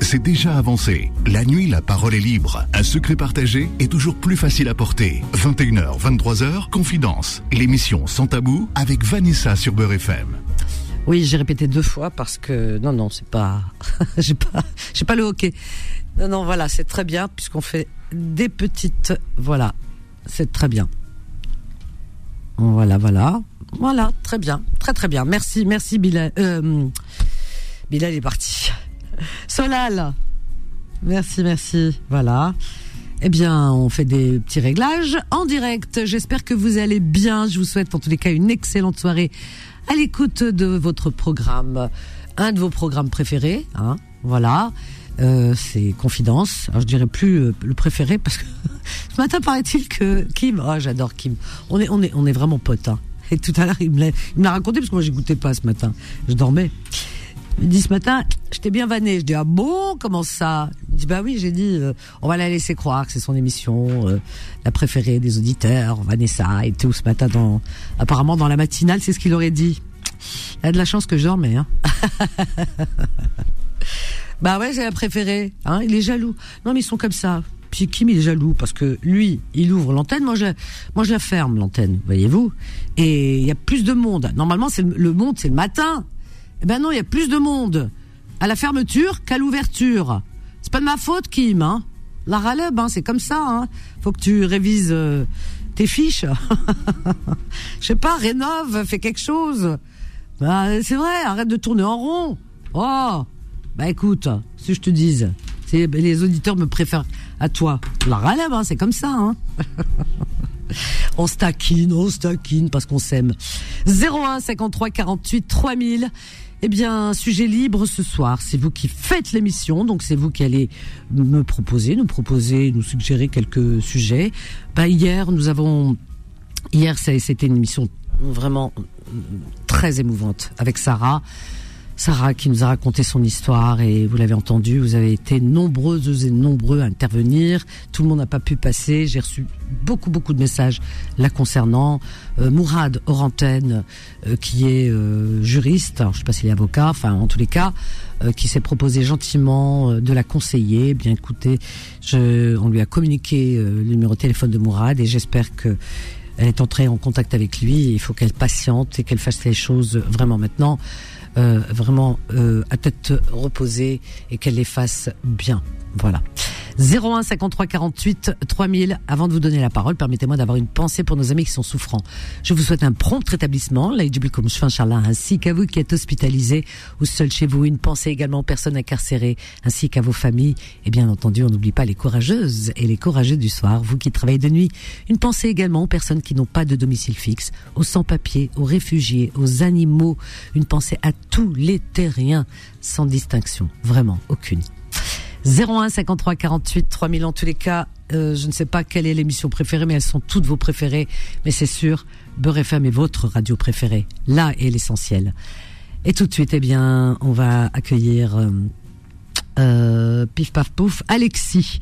C'est déjà avancé. La nuit, la parole est libre. Un secret partagé est toujours plus facile à porter. 21h, 23h, Confidence. L'émission Sans Tabou avec Vanessa sur Beurre FM. Oui, j'ai répété deux fois parce que non, non, c'est pas, j'ai pas, pas le hockey. Non, non, voilà, c'est très bien puisqu'on fait des petites, voilà, c'est très bien. Voilà, voilà, voilà, très bien, très très bien. Merci, merci Bilal. Euh, Bilal est parti. Solal, merci, merci. Voilà. Eh bien, on fait des petits réglages en direct. J'espère que vous allez bien. Je vous souhaite en tous les cas une excellente soirée à l'écoute de votre programme, un de vos programmes préférés. Hein, voilà. Euh, c'est Confidence. Alors je dirais plus euh, le préféré parce que ce matin paraît-il que Kim, oh, j'adore Kim. On est on est on est vraiment potes. Hein. Et tout à l'heure il me l'a raconté parce que moi j'écoutais pas ce matin. Je dormais. Il me dit ce matin, j'étais bien vanné. Je dis ah bon, comment ça? Il dit bah oui, j'ai dit euh, on va la laisser croire que c'est son émission, euh, la préférée des auditeurs, Vanessa et tout ce matin dans apparemment dans la matinale, c'est ce qu'il aurait dit. Il a de la chance que je dormais hein. bah ouais, c'est la préférée, hein, il est jaloux. Non mais ils sont comme ça. Puis Kim il est jaloux parce que lui, il ouvre l'antenne, moi je moi je la ferme l'antenne, voyez-vous. Et il y a plus de monde. Normalement, c'est le, le monde, c'est le matin. Eh ben non, il y a plus de monde à la fermeture qu'à l'ouverture. C'est pas de ma faute, Kim. Hein. La raleb, hein, c'est comme ça. Hein. Faut que tu révises euh, tes fiches. Je sais pas, rénove, fais quelque chose. Bah, c'est vrai, arrête de tourner en rond. Oh, bah écoute, si je te dise, les auditeurs me préfèrent à toi. La raleb, hein, c'est comme ça. Hein. on se taquine, on se taquine parce qu'on s'aime. 01 53 48 3000. Eh bien, sujet libre ce soir. C'est vous qui faites l'émission, donc c'est vous qui allez me proposer, nous proposer, nous suggérer quelques sujets. Bah, hier, nous avons, hier, c'était une émission vraiment très émouvante avec Sarah. Sarah qui nous a raconté son histoire et vous l'avez entendu, vous avez été nombreuses et nombreux à intervenir. Tout le monde n'a pas pu passer. J'ai reçu beaucoup beaucoup de messages la concernant. Euh, Mourad Orantène, euh, qui est euh, juriste, alors, je sais pas s'il est avocat, enfin en tous les cas, qui s'est proposé gentiment de la conseiller. Eh bien écoutez, on lui a communiqué le numéro de téléphone de Mourad et j'espère que elle est entrée en contact avec lui. Il faut qu'elle patiente et qu'elle fasse les choses vraiment maintenant. Euh, vraiment euh, à tête reposée et qu'elle les fasse bien. Voilà. 01 53 48 3000. Avant de vous donner la parole, permettez-moi d'avoir une pensée pour nos amis qui sont souffrants. Je vous souhaite un prompt rétablissement, ainsi qu'à vous qui êtes hospitalisés ou seul chez vous. Une pensée également aux personnes incarcérées, ainsi qu'à vos familles. Et bien entendu, on n'oublie pas les courageuses et les courageux du soir, vous qui travaillez de nuit. Une pensée également aux personnes qui n'ont pas de domicile fixe, aux sans-papiers, aux réfugiés, aux animaux. Une pensée à tous les terriens, sans distinction. Vraiment, aucune. 01 53 48 3000 en tous les cas. Euh, je ne sais pas quelle est l'émission préférée, mais elles sont toutes vos préférées. Mais c'est sûr, Beurre FM est votre radio préférée. Là est l'essentiel. Et tout de suite, eh bien, on va accueillir euh, euh, Pif Paf Pouf, Alexis.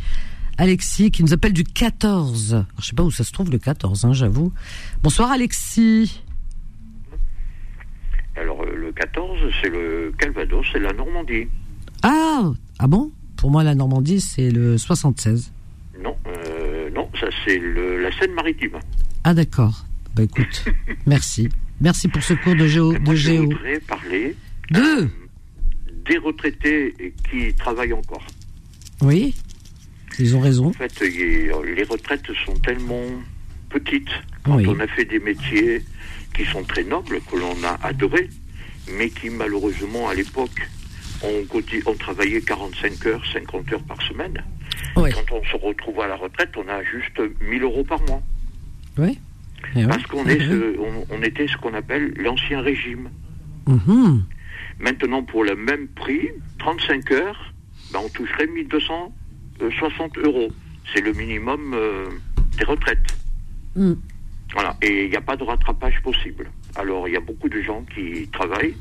Alexis qui nous appelle du 14. Alors, je sais pas où ça se trouve le 14, hein, j'avoue. Bonsoir Alexis. Alors le 14, c'est le Calvados, c'est la Normandie. Ah, ah bon? Pour moi, la Normandie, c'est le 76. Non, euh, non, ça c'est la Seine-Maritime. Ah d'accord. Bah écoute, merci. Merci pour ce cours de géo. de géo. Je voudrais parler de euh, des retraités qui travaillent encore. Oui, ils ont raison. En fait, les retraites sont tellement petites quand on a fait des métiers qui sont très nobles, que l'on a adorés, mais qui malheureusement à l'époque on, travaillait 45 heures, 50 heures par semaine. Quand on se retrouve à la retraite, on a juste 1000 euros par mois. Oui. Eh Parce qu'on est on, était ce qu'on appelle l'ancien régime. Mhm. Maintenant, pour le même prix, 35 heures, ben, on toucherait 1260 euros. C'est le minimum euh, des retraites. Mm. Voilà. Et il n'y a pas de rattrapage possible. Alors, il y a beaucoup de gens qui travaillent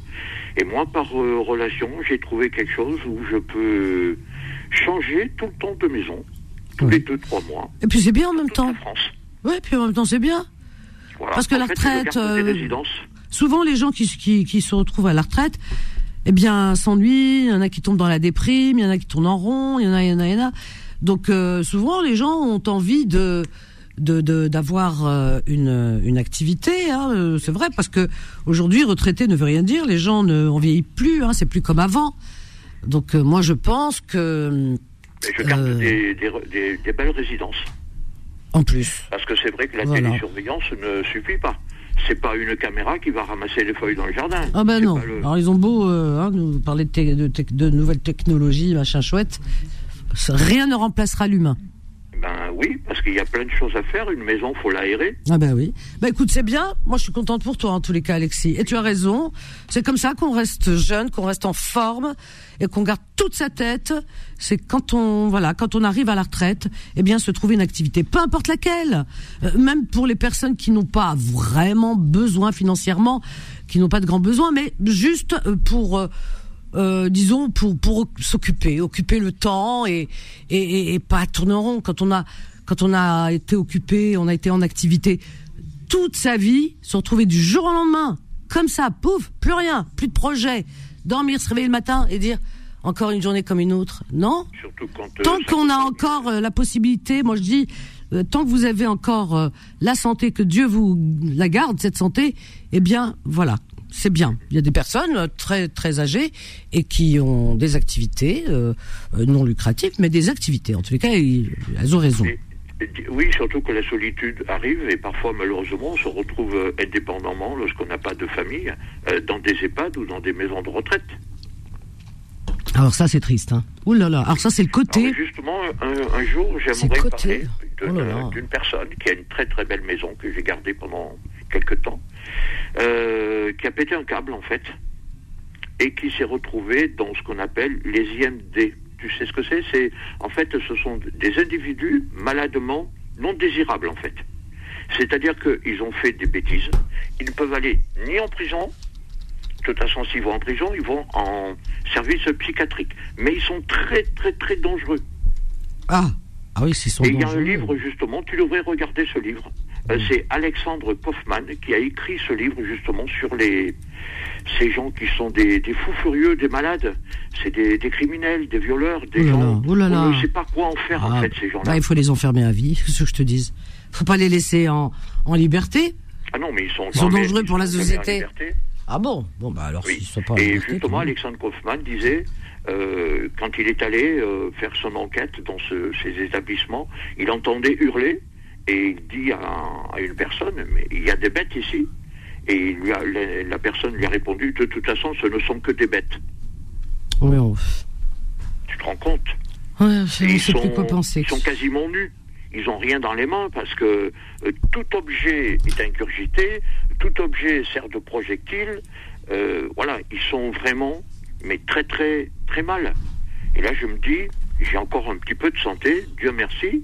et moi, par euh, relation, j'ai trouvé quelque chose où je peux changer tout le temps de maison, tous les deux, trois mois. Et puis c'est bien en même temps. France. Oui, puis en même temps c'est bien. Parce que la retraite, euh, souvent les gens qui, qui, qui, se retrouvent à la retraite, eh bien, s'ennuient. Il y en a qui tombent dans la déprime, il y en a qui tournent en rond, il y en a, il y en a, il y en a. Donc euh, souvent, les gens ont envie de d'avoir euh, une, une activité, hein, euh, c'est vrai, parce que aujourd'hui, retraité ne veut rien dire. Les gens ne on vieillit plus, hein, c'est plus comme avant. Donc moi, je pense que je garde des, des, des, belles résidences. En plus. Parce que c'est vrai que la télésurveillance ne suffit pas c'est pas une caméra qui va ramasser les feuilles dans le jardin. Ah ben non. Alors ils ont beau hein, nous parler de, de, nouvelles technologies, machin chouette, rien ne remplacera l'humain. Oui, parce qu'il y a plein de choses à faire. Une maison, faut l'aérer. Ah ben oui. Ben écoute, c'est bien. Moi, je suis contente pour toi en tous les cas, Alexis. Et tu as raison. C'est comme ça qu'on reste jeune, qu'on reste en forme et qu'on garde toute sa tête. C'est quand on voilà, quand on arrive à la retraite, eh bien, se trouver une activité, peu importe laquelle. Euh, même pour les personnes qui n'ont pas vraiment besoin financièrement, qui n'ont pas de grands besoins, mais juste euh, pour euh, euh, disons pour pour s'occuper, occuper le temps et, et, et pas tourner en rond quand on a quand on a été occupé, on a été en activité toute sa vie, se retrouver du jour au lendemain comme ça, pouf, plus rien, plus de projet, dormir, se réveiller le matin et dire encore une journée comme une autre. Non. Surtout quand, euh, tant qu'on a encore euh, la possibilité, moi je dis, tant que vous avez encore la santé, que Dieu vous la garde cette santé, eh bien voilà, c'est bien. Il y a des personnes très très âgées et qui ont des activités euh, euh, non lucratives, mais des activités. En tous les cas, elles ont raison. Oui, surtout que la solitude arrive et parfois malheureusement on se retrouve euh, indépendamment lorsqu'on n'a pas de famille dans des EHPAD ou dans des maisons de retraite. Alors ça c'est triste. Hein. Ouh là là. Alors ça c'est le côté. justement, un, jour j'aimerais parler oh d'une personne qui a une très très belle maison que j'ai gardée pendant quelques temps euh, qui a pété un câble en fait, et qui s'est retrouvé dans ce qu'on appelle les IMD. Tu sais ce que c'est C'est en fait ce sont des individus maladement non désirables en fait. C'est-à-dire qu'ils ont fait des bêtises, ils ne peuvent aller ni en prison, de toute façon s'ils vont en prison, ils vont en service psychiatrique. Mais ils sont très très très dangereux. Ah, ah oui, s'ils sont Et il y a un livre justement, tu devrais regarder ce livre. Euh, c'est Alexandre Kaufmann qui a écrit ce livre justement sur les ces gens qui sont des, fous furieux, des malades. C'est des, criminels, des violeurs, des gens. On ne sait pas quoi en faire en ah, fait ces gens-là. Bah, il faut les enfermer à vie, c'est ce que je te dis. Faut pas les laisser en, en liberté. Ah non, mais ils sont, ils sont dangereux pour la société. Ah bon? Bon bah alors oui. sont pas Et justement, Alexandre Kaufmann disait. Euh, quand il est allé euh, faire son enquête dans ces établissements, il entendait hurler et il dit à, une personne, mais il y a des bêtes ici. Et lui la, personne lui a répondu, de toute façon, ce ne sont que des bêtes. Oui, Tu te rends compte ouais, ils, sont, quoi penser. ils sont quasiment nus. Ils n'ont rien dans les mains parce que euh, tout objet est incurgité, tout objet sert de projectile. Euh, voilà, ils sont vraiment, mais très très très mal. Et là, je me dis, j'ai encore un petit peu de santé, Dieu merci.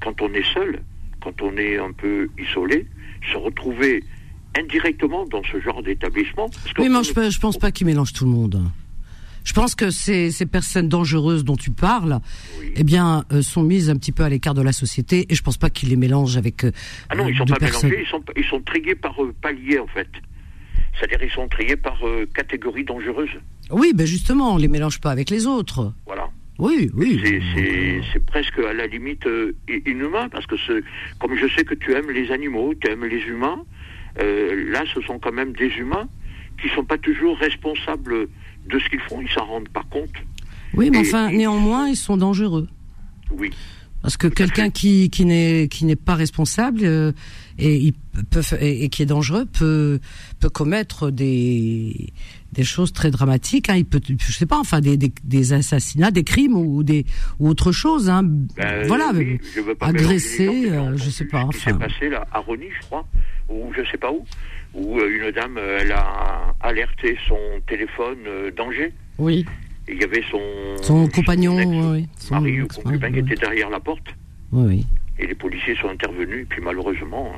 Quand on est seul, quand on est un peu isolé, se retrouver indirectement dans ce genre d'établissement. Oui, mais je, ne pense pas qu'il mélange tout le monde. Je pense que ces, ces personnes dangereuses dont tu parles, eh bien, euh, sont mises un petit peu à l'écart de la société, et je pense pas qu'ils les mélangent avec. Euh, ah non, ils sont pas mélangés, ils sont, ils sont triés par euh, paliers en fait. C'est-à-dire ils sont triés par catégorie dangereuse. Oui, ben justement, on les mélange pas avec les autres. Voilà. Oui, oui. C'est presque à la limite euh, inhumain, parce que comme je sais que tu aimes les animaux, tu aimes les humains, euh, là, ce sont quand même des humains qui ne sont pas toujours responsables de ce qu'ils font, ils s'en rendent pas compte. Oui, mais enfin, néanmoins, ils sont dangereux. Oui. Parce que quelqu'un qui, qui n'est qui n'est pas responsable euh, et, il peut, et, qui est dangereux peut peut commettre des des choses très dramatiques. Hein. Il peut, je sais pas, enfin des, des, des assassinats, des crimes ou des ou autre chose. Hein. Ben, voilà, agresser, euh, je sais pas. Enfin. Ce qui s'est passé là à Rony, je crois, ou je sais pas où, où euh, une dame, elle a alerté son téléphone danger. Oui il y avait son, son compagnon, son mari ou concubin qui était derrière la porte. Oui, les policiers sont intervenus, et puis malheureusement,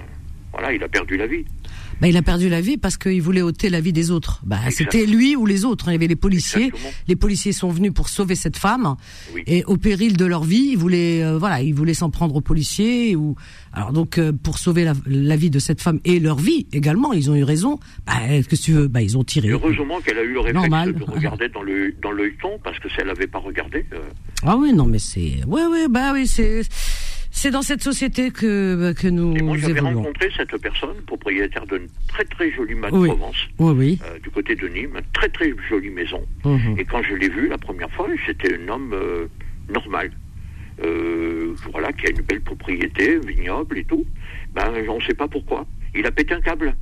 voilà, il a perdu la vie. Bah, il a perdu la vie parce qu'il voulait ôter la vie des autres. Bah, c'était lui ou les autres. Il y avait les policiers. Les policiers sont venus pour sauver cette femme et au péril de leur vie, ils voulaient, euh, voilà, ils voulaient s'en prendre aux policiers ou alors donc euh, pour sauver la, vie de cette femme et leur vie également, ils ont eu raison. Bah, que tu veux? Bah, ils ont tiré. Heureusement qu'elle a eu le réflexe de regarder dans le dans l'œilleton parce que si elle n'avait pas regardé. Euh, ah oui, non, mais c'est, ouais, ouais, bah oui, c'est. C'est dans cette société que, que nous Et moi, j'avais rencontré cette personne, propriétaire d'une très très jolie maison de Provence, oui. Euh, du côté de Nîmes, très très jolie maison. Mhm. Et quand je l'ai vu la première fois, c'était un homme euh, normal. Euh, voilà, qui a une belle propriété, vignoble et tout. Ben, on ne sait pas pourquoi. Il a pété un câble.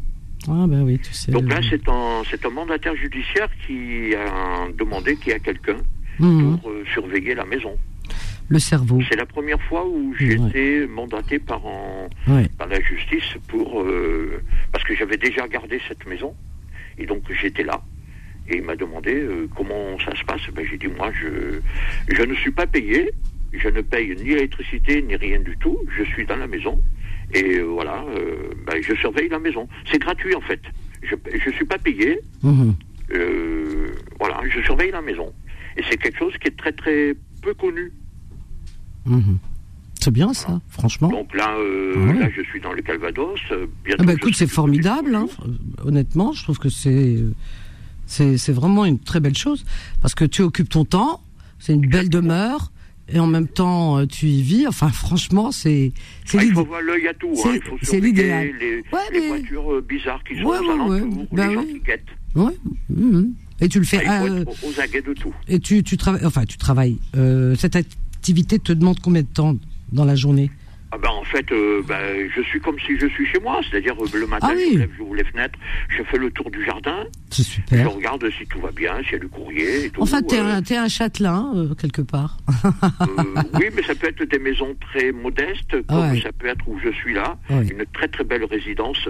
Ah ben oui, tu sais. Donc là, c'est un, c'est un mandataire judiciaire qui a demandé qu'il y a quelqu'un mhm. pour surveiller la maison le cerveau. C'est la première fois où j'ai été mandaté par, par la justice pour euh, parce que j'avais déjà gardé cette maison et donc j'étais là et il m'a demandé euh, comment ça se passe. Ben, j'ai dit moi je je ne suis pas payé, je ne paye ni l'électricité ni rien du tout. Je suis dans la maison et euh, voilà, ben, je surveille la maison. C'est gratuit en fait. Je je suis pas payé. Mhm. voilà, je surveille la maison et c'est quelque chose qui est très très peu connu Mhm. C'est bien ça, franchement. Donc là, euh, ah là, je suis dans le Calvados. Euh, ah bah écoute, c'est formidable. Hein. Honnêtement, je trouve que c'est c'est vraiment une très belle chose parce que tu occupes ton temps, c'est une belle demeure et en même temps euh, tu y vis. Enfin, franchement, c'est c'est ah, Il faut voir l'œil à tout. Hein. C'est l'idéal. Les, les voitures bizarres qui sont ouais, aux alentours, bah les gens qui guettent. Ouais. Mhm. Et tu le fais. Ah, aux aguets de tout. Et tu, tu travailles. Enfin, tu travailles. cette activité te demande combien de temps dans la journée ah ben en fait, euh, ben, je suis comme si je suis chez moi, c'est-à-dire euh, le matin, ah je j'ouvre les fenêtres, je fais le tour du jardin, super. je regarde si tout va bien, s'il y a du courrier et tout. Enfin, t'es un, es un châtelain, quelque part. oui, mais ça peut être des maisons très modestes, comme ça peut être où je suis là, une très très belle résidence.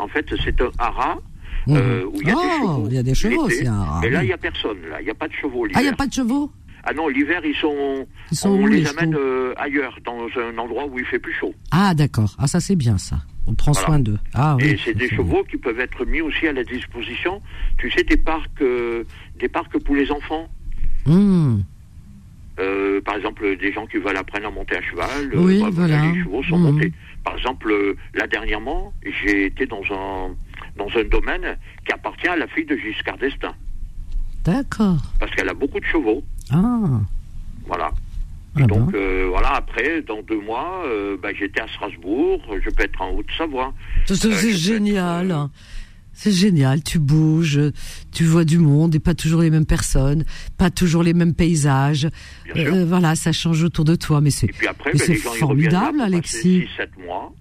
En fait, c'est un haras. Mmh. où il y a des oh, chevaux. Il y a des chevaux, c'est un haras. Mais là, il n'y a personne, là. Il n'y a pas de chevaux. Ah, il n'y a pas de chevaux ah non, l'hiver, ils sont, on les, amène euh, ailleurs, dans un endroit où il fait plus chaud. Ah d'accord, ah ça c'est bien ça. On prend soin d'eux. Ah, Et c'est des chevaux qui peuvent être mis aussi à la disposition, tu sais, des parcs, euh, des parcs pour les enfants. Euh, par exemple, des gens qui veulent apprendre à monter à cheval, oui, bah, voilà. les chevaux sont hmm. montés. Par exemple, là dernièrement, j'ai été dans un dans un domaine qui appartient à la fille de Giscard d'Estaing. D'accord. Parce qu'elle a beaucoup de chevaux. Ah. Voilà. Ah donc euh, voilà, après, dans deux mois, euh, bah, j'étais à Strasbourg, je peux être en Haute-Savoie. C'est euh, génial. C'est génial, tu bouges, tu vois du monde et pas toujours les mêmes personnes, pas toujours les mêmes paysages. voilà, ça change autour de toi, mais c'est bah, formidable, Alexis. mois.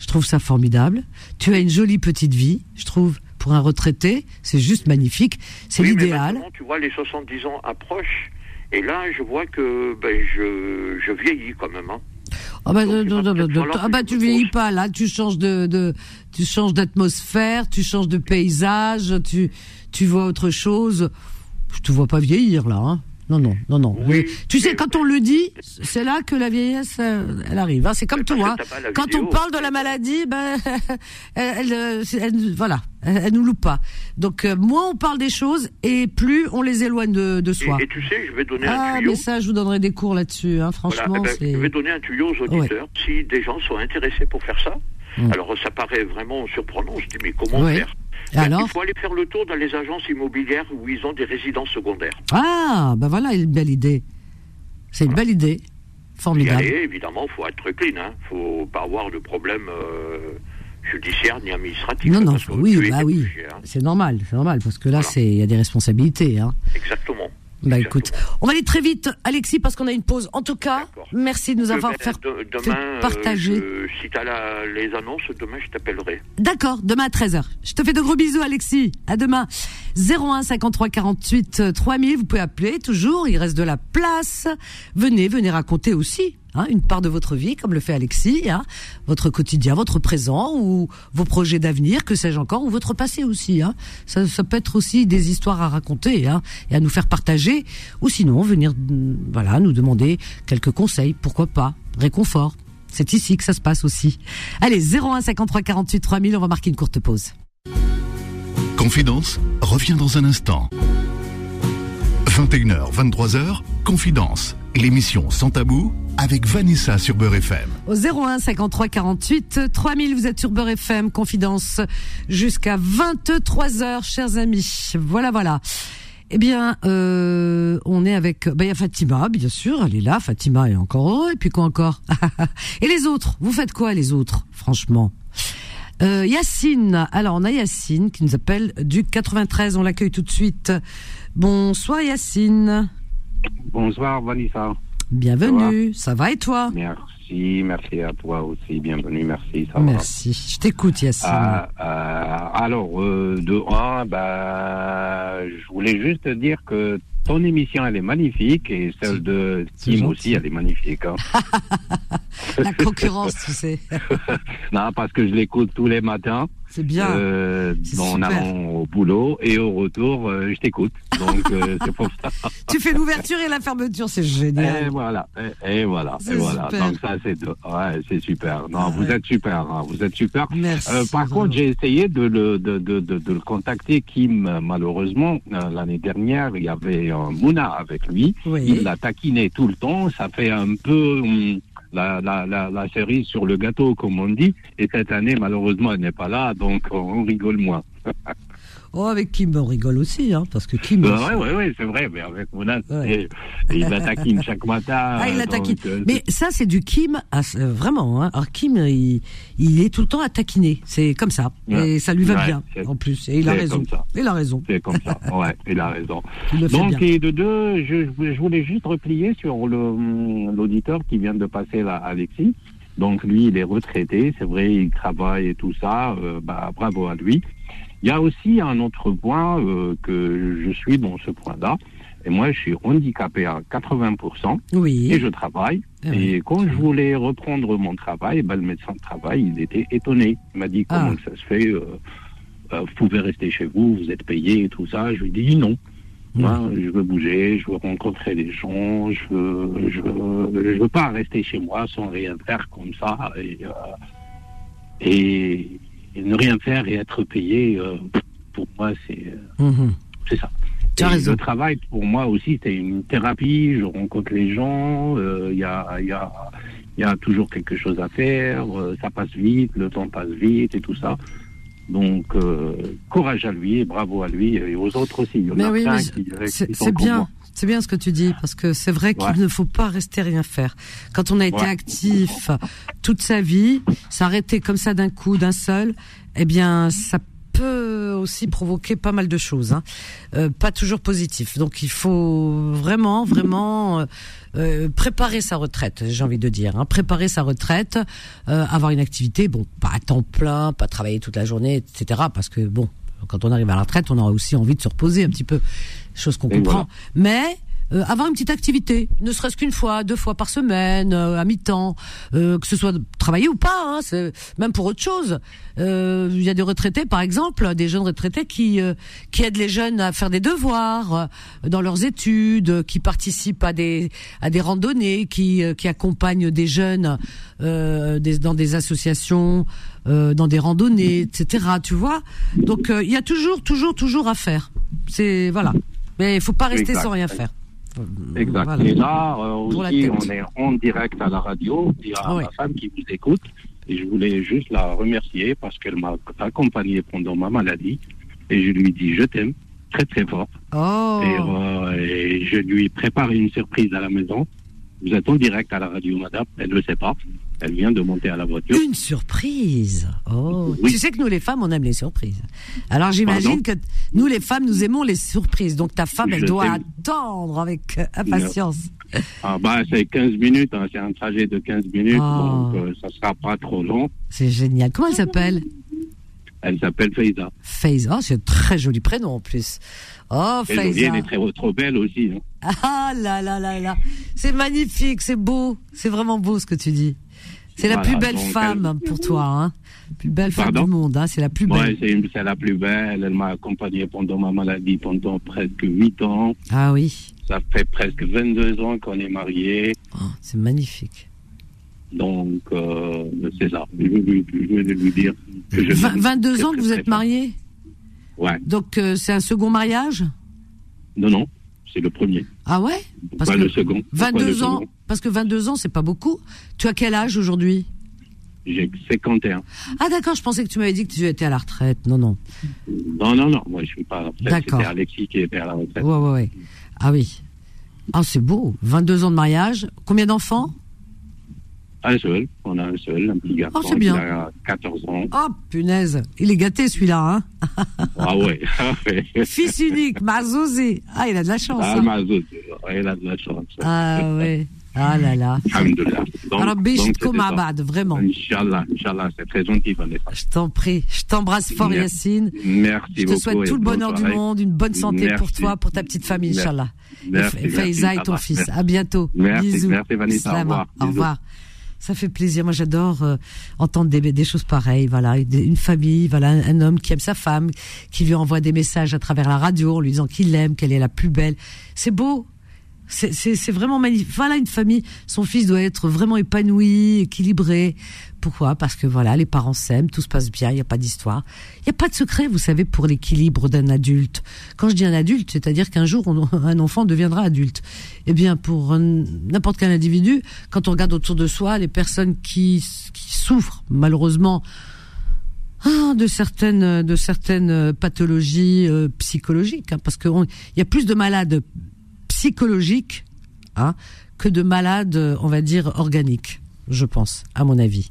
Je trouve ça formidable. Tu as une jolie petite vie, je trouve pour un retraité, c'est juste magnifique. C'est l'idéal. Tu vois, les 70 ans approchent. Et là, je vois que ben, je, je vieillis quand même. Hein. Ah bah, ah bah tu vieillis pas là, tu changes de, de tu changes d'atmosphère, tu changes de paysage, tu tu vois autre chose. Je te vois pas vieillir là. Hein non, non, non, non. Oui, tu sais, quand on le dit, c'est là que la vieillesse, euh, elle arrive. Hein. C'est comme tout. Hein. Quand on parle de la maladie, ben, elle, elle, voilà, elle, nous loupe pas. Donc, euh, moins on parle des choses et plus on les éloigne de, de soi. Et, tu sais, je vais donner un ah, tuyau. mais ça, je vous donnerai des cours là-dessus. Hein. Franchement, eh ben, je vais donner un tuyau aux auditeurs. Si des gens sont intéressés pour faire ça, alors ça paraît vraiment surprenant. Je dis, mais comment faire? Il faut aller faire le tour dans les agences immobilières où ils ont des résidences secondaires. Ah, ben voilà une belle idée. C'est une belle idée. Formidable. évidemment, il faut être clean. Il hein. ne faut pas avoir de problème euh, judiciaire ni administratif. Non, non, oui, bah oui. Hein. C'est normal, c'est normal, parce que là, il y a des responsabilités. Hein. Exactement. Bah écoute, on va aller très vite, Alexis, parce qu'on a une pause. En tout cas, merci de nous avoir fait, euh, partager. si tu as les annonces, demain je t'appellerai. D'accord, demain à 13h. Je te fais de gros bisous, Alexis. À demain. 01 53 48 3000, vous pouvez appeler toujours, il reste de la place. Venez, venez raconter aussi Hein, une part de votre vie, comme le fait Alexis, hein, votre quotidien, votre présent ou vos projets d'avenir, que sais-je encore, ou votre passé aussi. Hein. Ça, peut être aussi des histoires à raconter et à nous faire partager, ou sinon venir, mm, voilà, nous demander quelques conseils, pourquoi pas, réconfort. C'est ici que ça se passe aussi. Allez, 01 53 48 3000, on va marquer une courte pause. Confidence revient dans un instant. 21h, 23h, Confidence, l'émission sans tabou avec Vanessa sur Beurre FM. Au 01 53 48 3000, vous êtes sur Beurre FM, Confidence, jusqu'à 23h, chers amis. Voilà, voilà. Eh bien, euh, on est avec, ben, y a Fatima, bien sûr, elle est là, Fatima est encore heureux, et puis quoi encore Et les autres, vous faites quoi les autres, franchement? Euh, Yacine, alors on a Yacine qui nous appelle du 93, on l'accueille tout de suite. Bonsoir Yacine. Bonsoir Vanessa. Bienvenue, ça va, et toi? Merci, merci à toi aussi, bienvenue, merci. Ça merci, je t'écoute Yacine. Ah, euh, alors, euh, de un, bah, je voulais juste dire que ton émission, elle est magnifique et celle de Tim aussi, elle est magnifique. Hein. La concurrence, tu sais. non, parce que je l'écoute tous les matins. C'est bien. Euh, en allant au boulot et au retour, euh, je t'écoute. Donc euh, c'est pour ça. tu fais l'ouverture et la fermeture, c'est génial. Et voilà, et, voilà, et voilà. Donc ça c'est ouais, c'est super. Non, vous êtes super, hein, vous êtes super. Merci. Euh, par contre, j'ai essayé de le de, de, de, de, le contacter, Kim. Malheureusement, euh, l'année dernière, il y avait un Mouna avec lui. Oui. Il l'a taquiné tout le temps. Ça fait un peu. Hum, la, la, la, la cerise sur le gâteau, comme on dit. Et cette année, malheureusement, elle n'est pas là, donc on rigole moins. Oh, avec Kim, on rigole aussi, hein, parce que Kim. Bah, ouais, ouais, ouais, c'est vrai, mais avec Mona, ouais. il la taquine chaque matin. Ah, il la taquine. Euh, mais ça, c'est du Kim, à, euh, vraiment. Hein. Alors, Kim, il, il, est tout le temps à taquiner. C'est comme ça. Ouais. Et ça lui va ouais, bien, en plus. Et il a raison. Il a raison. C'est comme ça. Ouais, il a raison. Il Donc, bien. et de deux, je, je voulais juste replier sur l'auditeur qui vient de passer là, Alexis. Donc, lui, il est retraité. C'est vrai, il travaille et tout ça. Euh, bah, bravo à lui. Il y a aussi un autre point euh, que je suis dans ce point-là. Et moi, je suis handicapé à 80%. Oui. Et je travaille. Ah et quand je voulais reprendre mon travail, ben, le médecin de travail, il était étonné. Il m'a dit comment Ah. ça se fait. Euh, euh, vous pouvez rester chez vous, vous êtes payé et tout ça. Je lui ai dit non. Moi, je veux bouger, je veux rencontrer des gens, je veux, je veux, je veux pas rester chez moi sans rien faire comme ça et, euh, et, et ne rien faire et être payé. euh, pour moi, c'est euh, Mhm. c'est ça. Le travail, pour moi aussi, c'est une thérapie. Je rencontre les gens. euh, Il y, a, y, a, y a toujours quelque chose à faire. euh, ça passe vite, le temps passe vite et tout ça. Donc, euh, courage à lui et bravo à lui et aux autres aussi. Il y en Mais a oui, plein qui- qui c'est bien. C'est bien ce que tu dis parce que c'est vrai qu'il Ouais. ne faut pas rester rien faire. Quand on a été Ouais. actif toute sa vie, s'arrêter comme ça d'un coup, d'un seul, eh bien, ça peut aussi provoquer pas mal de choses, hein. Euh, pas toujours positif. Donc, il faut vraiment, vraiment euh, euh, préparer sa retraite. J'ai envie de dire, hein. préparer sa retraite, euh, avoir une activité, bon, pas à temps plein, pas travailler toute la journée, etc. Parce que bon, quand on arrive à la retraite, on aura aussi envie de se reposer un petit peu, chose qu'on comprend. Mais euh, avoir une petite activité, ne serait-ce qu'une fois, deux fois par semaine, euh, à mi-temps, euh, que ce soit travailler ou pas, hein, c'est même pour autre chose. Euh, Il y a des retraités, par exemple, des jeunes retraités qui euh, qui aident les jeunes à faire des devoirs euh, dans leurs études, euh, qui participent à des à des randonnées, qui euh, qui accompagnent des jeunes euh, des, dans des associations, euh, dans des randonnées, etc. Tu vois. Donc euh, il y a toujours toujours toujours à faire. C'est voilà. Mais il faut pas rester Exact. sans rien faire. Exact. Voilà. Et là, euh, aussi, on est en direct à la radio. Il y a Ah ma femme qui vous écoute. Et je voulais juste la remercier parce qu'elle m'a accompagné pendant ma maladie. Et je lui dis, je t'aime très très fort. Oh. Et, euh, et je lui prépare une surprise à la maison. Vous êtes en direct à la radio, madame. Elle ne le sait pas. Elle vient de monter à la voiture. Une surprise. Oh. Oui. Tu sais que nous les femmes on aime les surprises. Alors j'imagine que nous les femmes nous aimons les surprises. Donc ta femme elle Je doit attendre avec euh, impatience. Ah bah, c'est 15 minutes. hein. C'est un trajet de 15 minutes. Oh. Donc, euh, ça sera pas trop long. C'est génial. Comment elle s'appelle? Elle s'appelle Faiza. Faiza. Oh, c'est un très joli prénom en plus. Oh Faiza. est très, trop belle aussi. hein. Ah là là là là. C'est magnifique, c'est beau. C'est vraiment beau ce que tu dis. C'est la plus belle femme pour toi, hein. Plus belle femme du monde, hein. C'est la plus belle. Ouais, c'est la plus belle. Elle m'a accompagné pendant ma maladie pendant presque 8 ans. Ah oui. Ça fait presque 22 ans qu'on est mariés. Oh, c'est magnifique. Donc, euh, c'est ça. Je vais, lui dire que je 22 ans que vous êtes marié Ouais. Donc, euh, c'est un second mariage? Non, non. C'est le premier. Ah ouais Pas le second. 22 ans Parce que 22 ans, c'est pas beaucoup. Tu as quel âge aujourd'hui J'ai 51. Ah d'accord, je pensais que tu m'avais dit que tu étais à la retraite. Non, non. Non, non, non. Moi, je suis pas à la retraite. D'accord. C'est Alexis qui était à la retraite. Ouais, ouais, ouais. Ah oui. Ah, c'est beau. 22 ans de mariage. Combien d'enfants un seul, on a un seul, un petit garçon oh, bien. qui a 14 ans. Oh punaise, il est gâté celui-là, hein Ah ouais. Fils unique, Mazouzi. Ah, il a de la chance. Ah, hein. Il a de la chance. Ah ouais. Ah là là. Alhamdulillah. Rabbi Abad, vraiment. Inch'Allah, Inch'Allah, c'est très gentil, Vanessa. Je t'en prie, je t'embrasse fort, Yacine. Merci Je te beaucoup souhaite tout le bonheur du monde, une bonne santé Merci. pour toi, pour ta petite famille, Inch'Allah. Merci. Faïza et ton fils. À bientôt. Merci, Bisous. merci Vanessa. Au revoir. Au revoir. Ça fait plaisir. Moi, j'adore euh, entendre des, des, choses pareilles. Voilà, une famille, voilà, un, un, homme qui aime sa femme, qui lui envoie des messages à travers la radio en lui disant qu'il l'aime, qu'elle est la plus belle. C'est beau. C'est vraiment magnifique. Voilà une famille. Son fils doit être vraiment épanoui, équilibré. Pourquoi? Parce que voilà, les parents s'aiment, tout se passe bien, il n'y a pas d'histoire. Il n'y a pas de secret, vous savez, pour l'équilibre d'un adulte. Quand je dis un adulte, c'est-à-dire qu'un jour, un enfant deviendra adulte. Eh bien, pour n'importe quel individu, quand on regarde autour de soi, les personnes qui, qui souffrent, malheureusement, ah, de certaines, de certaines pathologies euh, psychologiques, hein, parce qu'il y a plus de malades psychologiques hein, que de malades, on va dire, organiques je pense, à mon avis,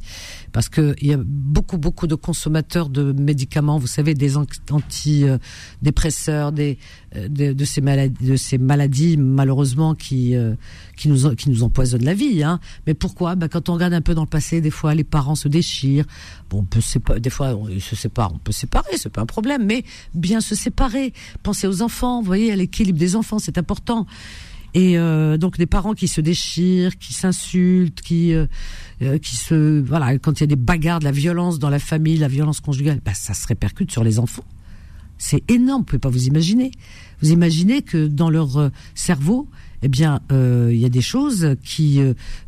parce que il y a beaucoup beaucoup de consommateurs de médicaments, vous savez, des antidépresseurs, des de, de, ces maladies, de ces maladies malheureusement qui euh, qui nous qui nous empoisonnent la vie. Hein. Mais pourquoi? Ben, quand on regarde un peu dans le passé, des fois les parents se déchirent. Bon, on peut séparer, des fois ils se séparent, on peut séparer, c'est pas un problème, mais bien se séparer. Pensez aux enfants, vous voyez, à l'équilibre des enfants, c'est important. Et euh, donc des parents qui se déchirent, qui s'insultent, qui euh, qui se voilà quand il y a des bagarres, de la violence dans la famille, la violence conjugale, bah, ça se répercute sur les enfants. C'est énorme, vous pouvez pas vous imaginer. Vous imaginez que dans leur euh, cerveau, eh bien, il y a des choses qui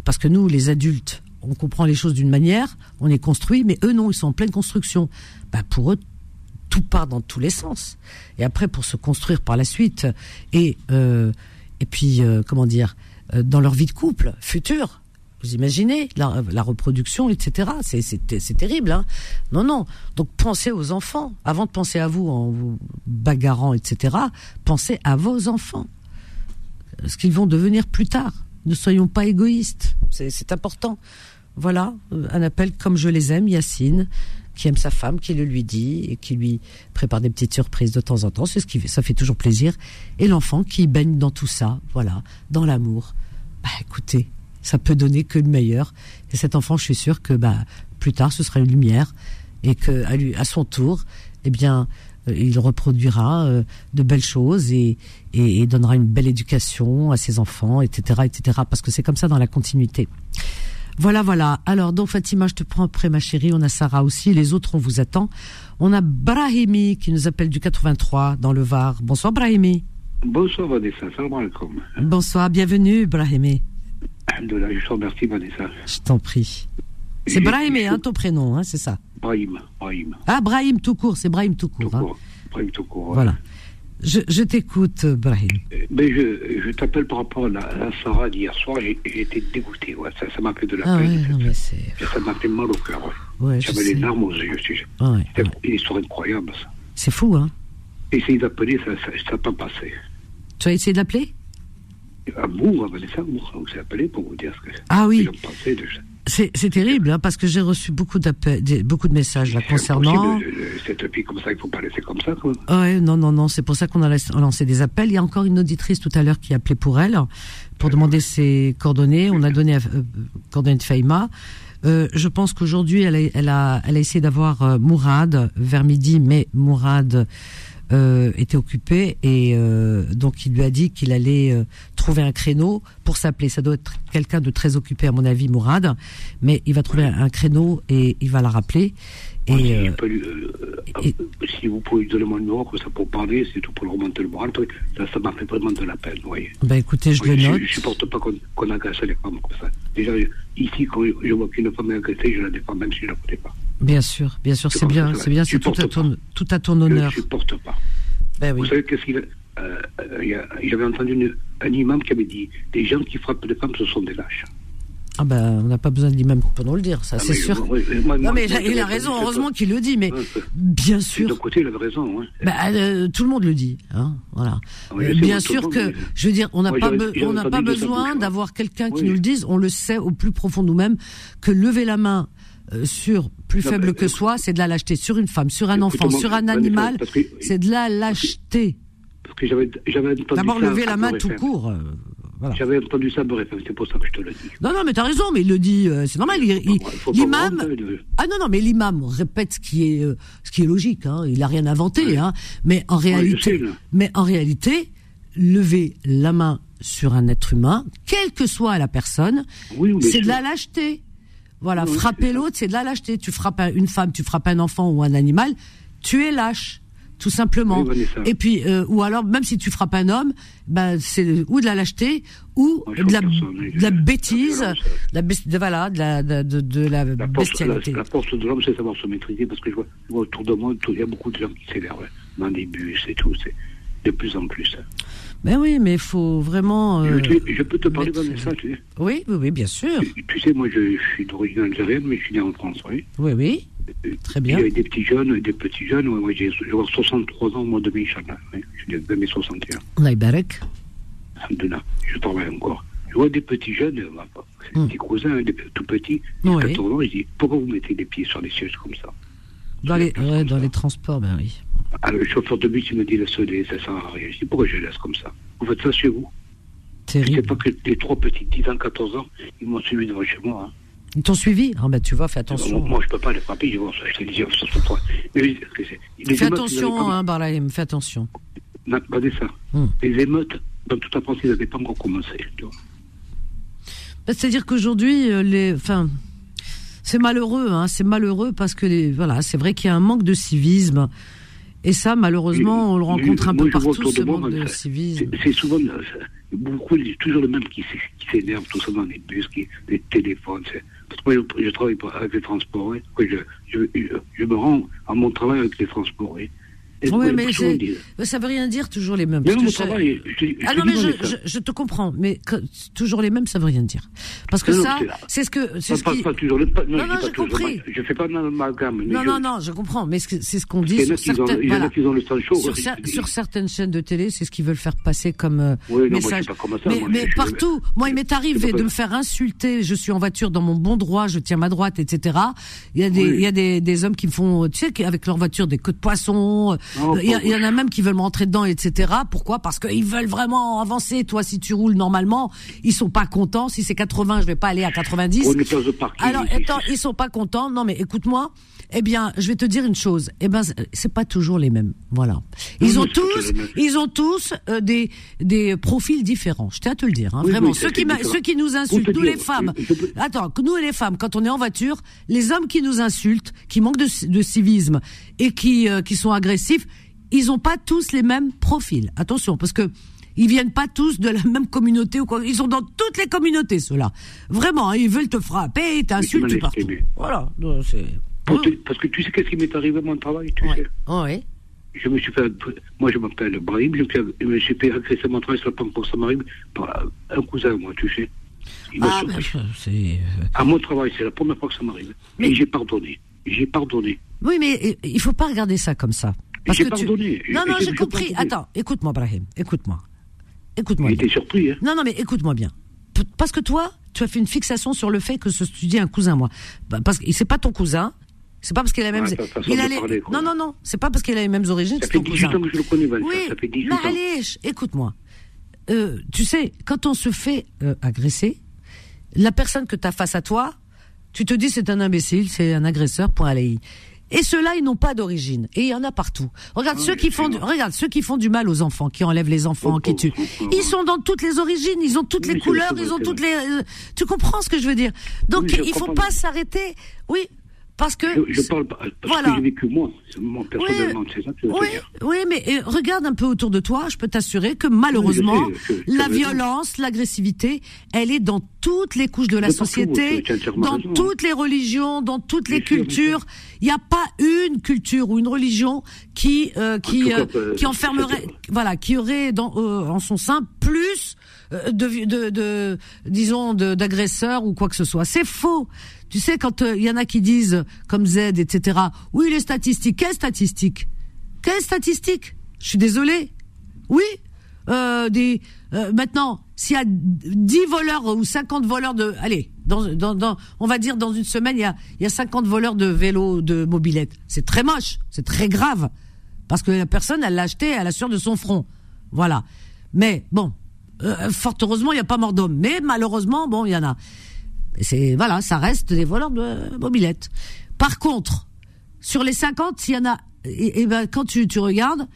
parce que nous les adultes, on comprend les choses d'une manière, on est construit, mais eux non, ils sont en pleine construction. Bah pour eux tout part dans tous les sens. Et après, pour se construire par la suite, et euh, et puis euh, comment dire euh, dans leur vie de couple future vous imaginez la, reproduction etc c'est c'est terrible hein. Non non. Donc pensez aux enfants. Avant de penser à vous en vous bagarrant etc pensez à vos enfants. Ce qu'ils vont devenir plus tard. Ne soyons pas égoïstes. C'est important. Voilà un appel comme je les aime Yacine qui aime sa femme, qui le lui dit et qui lui prépare des petites surprises de temps en temps. C'est ce qui fait, ça fait toujours plaisir. Et l'enfant qui baigne dans tout ça, voilà, dans l'amour. Bah, écoutez, ça peut donner que le meilleur. Et cet enfant, je suis sûr que bah plus tard, ce sera une lumière et que à lui, à son tour, eh bien, euh, il reproduira euh, de belles choses et, et, et, donnera une belle éducation à ses enfants, etc., etc. Parce que c'est comme ça dans la continuité. Voilà, voilà. Alors, donc Fatima, je te prends après, ma chérie. On a Sarah aussi. Les autres, on vous attend. On a Brahimi qui nous appelle du 83 dans le Var. Bonsoir, Brahimi. Bonsoir, Vanessa. Salam alaikum. Bonsoir, bienvenue, Brahimi. Je te remercie, Vanessa. Je t'en prie. C'est Brahimi, hein, ton prénom, hein, c'est ça Brahim, Brahim. Ah, Brahim tout court, c'est Brahim tout court. Tout hein. court. Brahim tout court. ouais. Je, je t'écoute, Brahim. Ben, je, je t'appelle par rapport à la, à la Sarah d'hier soir. Été dégoûté. Ouais. Ça ça m'a fait de la Ah peine. ouais, non, mais ça m'a fait mal au cœur. Ouais. J'avais les larmes aux yeux. Ah C'était ouais. une histoire incroyable, ça. C'est fou, hein. Essayez d'appeler, ça n'a pas passé. Tu as essayé d'appeler Amour, Vanessa, Amour, vous avez appelé pour vous dire ce que Ah oui. pensé de C'est c'est terrible, hein, parce que j'ai reçu beaucoup beaucoup de messages là C'est concernant. euh, fille comme ça, il faut pas laisser comme ça, quoi. Ouais, non, non, non, c'est pour ça qu'on a lancé des appels. Il y a encore une auditrice tout à l'heure qui a appelé pour elle, pour demander ses coordonnées. On a donné euh, coordonnées de Faïma. Euh, je pense qu'aujourd'hui, elle a, elle, a, elle a essayé d'avoir euh, Mourad vers midi, mais Mourad euh, était occupé et euh, donc il lui a dit qu'il allait euh, trouver un créneau pour s'appeler. Ça doit être quelqu'un de très occupé à mon avis, Mourad, mais il va trouver un, créneau et il va la rappeler. Et, si vous pouvez lui donner mon numéro comme ça pour parler, c'est tout pour le remonter le moral. Ça, ça m'a fait vraiment de la peine, voyez. Ben écoutez, je le note. Je, ne supporte pas qu'on agresse les femmes comme ça. Déjà, ici, quand je vois qu'une femme est agressée, je la défends même si je ne la connais pas. Bien sûr, bien sûr, c'est bien, c'est bien, c'est tout à ton, tout à ton honneur. Je ne supporte pas. Ben oui. Vous savez qu'est-ce qu'il euh, euh J'avais entendu un imam qui avait dit des gens qui frappent les femmes, ce sont des lâches. Ah ben, on n'a pas besoin de l'imam pour nous le dire, ça, ah, c'est sûr. non, mais il a, raison, heureusement qu'il le dit, mais bien sûr. De côté, il a raison. Ben, euh, tout le monde le dit, hein, voilà. Ah euh, bien sûr que, je veux dire, on n'a pas, on n'a pas besoin d'avoir quelqu'un qui nous le dise. On le sait au plus profond nous-mêmes que lever la main euh, sur plus faible que soi, c'est de la lâcheté. Sur une femme, sur un enfant, sur un animal, c'est de la lâcheté. Parce que j'avais, D'abord lever la main tout court. Euh, j'avais entendu ça, bref, c'est pour ça que je te le dis. Non, non, mais t'as raison, mais il le dit, euh, c'est normal. l'imam, ah non, non, mais l'imam répète ce qui est, ce qui est logique. Hein, il a rien inventé, hein. Mais en réalité, mais en réalité, lever la main sur un être humain, quelle que soit la personne, c'est de la lâcheté. Voilà, frapper l'autre, c'est de la lâcheté. Tu frappes une femme, tu frappes un enfant ou un animal, tu es lâche, tout simplement. et puis, euh, ou alors, même si tu frappes un homme, ben c'est ou de la lâcheté ou de, la, de la bêtise, la, de, voilà, de la, de, de la, la bestialité. la, force de l'homme, c'est savoir se maîtriser, parce que je vois, autour de moi, il y a beaucoup de gens qui s'énervent dans les bus et tout, c'est de plus en plus. Ben oui, mais il faut vraiment. Euh, je, peux te parler d'un message, tu sais Oui, oui, oui, bien sûr. Tu, sais, moi, je, suis d'origine algérienne, mais je suis né en France, oui. Oui, oui. Très bien. Il y a des petits jeunes, des petits jeunes. Ouais, j'ai 63 ans, moi, de Inch'Allah. Oui. Je suis de mes 61. Allah Barak. Je travaille encore. Je vois des petits jeunes, euh, hmm. des cousins, des tout petits, oui. 14 ans, je dis, pourquoi vous mettez des pieds sur les sièges comme ça? Dans, les, ouais, dans les transports, ben oui. Ah, le chauffeur de bus, il me dit laisse-les, ça sert à rien. Je dis pourquoi je laisse comme ça Vous faites ça chez vous Terrible. C'est pas que les trois petits, 10 ans, 14 ans, ils m'ont suivi devant chez moi. Hein. Ils t'ont suivi Ah ben tu vois, fais attention. Moi, je peux pas les frapper, je, vois, je te dis, ça Mais, fais attention, hein, Barlaïm, fais attention. Regardez ça. Hmm. Les émeutes, dans toute la France, ils n'avaient pas encore commencé. Ben, C'est-à-dire qu'aujourd'hui, euh, les, enfin, c'est malheureux, hein, c'est malheureux parce que les, voilà, c'est vrai qu'il y a un manque de civisme. Et ça, malheureusement, on le rencontre un peu partout, ce manque de civisme. C'est souvent, euh, beaucoup, toujours le même qui, s'énerve, tout ça dans les bus, qui, les téléphones. Parce que moi, je, travaille avec les transports. Je, je, je, me rends à mon travail avec les transports. Oui, mais ça veut rien dire toujours les mêmes. ah non, mais je, te comprends, mais toujours les mêmes, ça veut rien dire. Parce que ça, c'est ce que, c'est ce qui. Pas toujours les, non, non, non j'ai compris. Je fais pas d'amalgame. Non, non, non, je comprends, mais c'est ce qu'on dit sur certaines, sur, certaines chaînes de télé, c'est ce qu'ils veulent faire passer comme euh, message. mais, partout, moi, il m'est arrivé de me faire insulter. Je suis en voiture dans mon bon droit, je tiens ma droite, etc. Il y a des, il y a des, des hommes qui me font, tu sais, avec leur voiture des queues de poisson il y, en a même qui veulent rentrer dedans, etc. Pourquoi? Parce qu'ils veulent vraiment avancer. Toi, si tu roules normalement, ils sont pas contents. Si c'est 80, je vais pas aller à 90. Alors, attends, ils sont pas contents. Non, mais écoute-moi. Eh bien, je vais te dire une chose. Eh ben, c'est pas toujours les mêmes. Voilà. Ils ont tous, ils ont tous euh, des des profils différents. Je tiens à te le dire. Hein, vraiment. ceux qui ceux qui nous insultent, nous les femmes. Attends, nous les femmes, quand on est en voiture, les hommes qui nous insultent, qui manquent de, de civisme et qui euh, qui sont agressifs, ils ont pas tous les mêmes profils. Attention, parce que ils viennent pas tous de la même communauté ou quoi. Ils sont dans toutes les communautés, ceux-là. Vraiment, hein, ils veulent te frapper, ils t'insultent partout. Voilà. Parce que tu sais qu'est-ce qui m'est arrivé à mon travail, tu sais? Oh, oui. Je me suis fait, moi je m'appelle Brahim, je me suis fait agresser mon travail sur le plan pour ça m'arrive par un cousin, moi, tu sais. ah, ben. Euh, à mon travail, c'est la première fois que ça m'arrive. Mais... Et j'ai pardonné. J'ai pardonné. Oui, mais euh, il faut pas regarder ça comme ça. J'ai pardonné. Non, non, j'ai compris. Attends, écoute-moi, Brahim, écoute-moi. Écoute-moi. J'étais surpris, hein. Non, non, mais écoute-moi bien. Parce que toi, tu as fait une fixation sur le fait que ce, tu dis un cousin, moi. Bah, parce que c'est pas ton cousin, c'est pas parce qu'il a les mêmes. il a les... non, non, non. C'est pas parce qu'il a les mêmes origines. Ça fait 18 ans que je le connais, Oui, ça fait 18 mais allez, écoute-moi. Euh, tu sais, quand on se fait euh, agresser, la personne que tu as face à toi, tu te dis c'est un imbécile, c'est un agresseur, point aller. Et ceux-là, ils n'ont pas d'origine. Et il y en a partout. Regarde ceux qui font, du, regarde ceux qui font du mal aux enfants, qui enlèvent les enfants, qui tuent. Ils sont dans toutes les origines, ils ont toutes les couleurs, ils ont toutes les. Euh, tu comprends ce que je veux dire? Donc il faut pas s'arrêter. Oui, parce que je, parle parce voilà. que j'ai vécu moi, moi personnellement, c'est ça que je veux oui, dire. Oui, mais euh, regarde un peu autour de toi, je peux t'assurer que malheureusement, la violence, l'agressivité, elle est dans toutes les couches de la société, dans toutes les religions, dans toutes les cultures. Il n'y a pas une culture ou une religion qui euh, qui euh, euh, qui enfermerait, voilà, qui aurait dans en son sein plus de, de, de disons d'agresseurs ou quoi que ce soit. C'est faux. Tu sais, quand il euh, y en a qui disent, comme Z, etc., oui, les statistiques, quelles statistiques Quelles statistiques Je suis désolé. Oui, euh, des, euh, maintenant, s'il y a 10 voleurs ou 50 voleurs de... Allez, dans, dans, dans, on va dire dans une semaine, il y a, il y a 50 voleurs de vélos, de mobilettes. C'est très moche, c'est très grave. Parce que la personne, elle l'a acheté à la sueur de son front. Voilà. Mais bon, euh, fort heureusement, il n'y a pas mort d'homme. Mais malheureusement, bon, il y en a. C'est voilà, ça reste des voleurs de mobilettes. Par contre, sur les 50, s'il y en a, et, ben quand tu, tu regardes,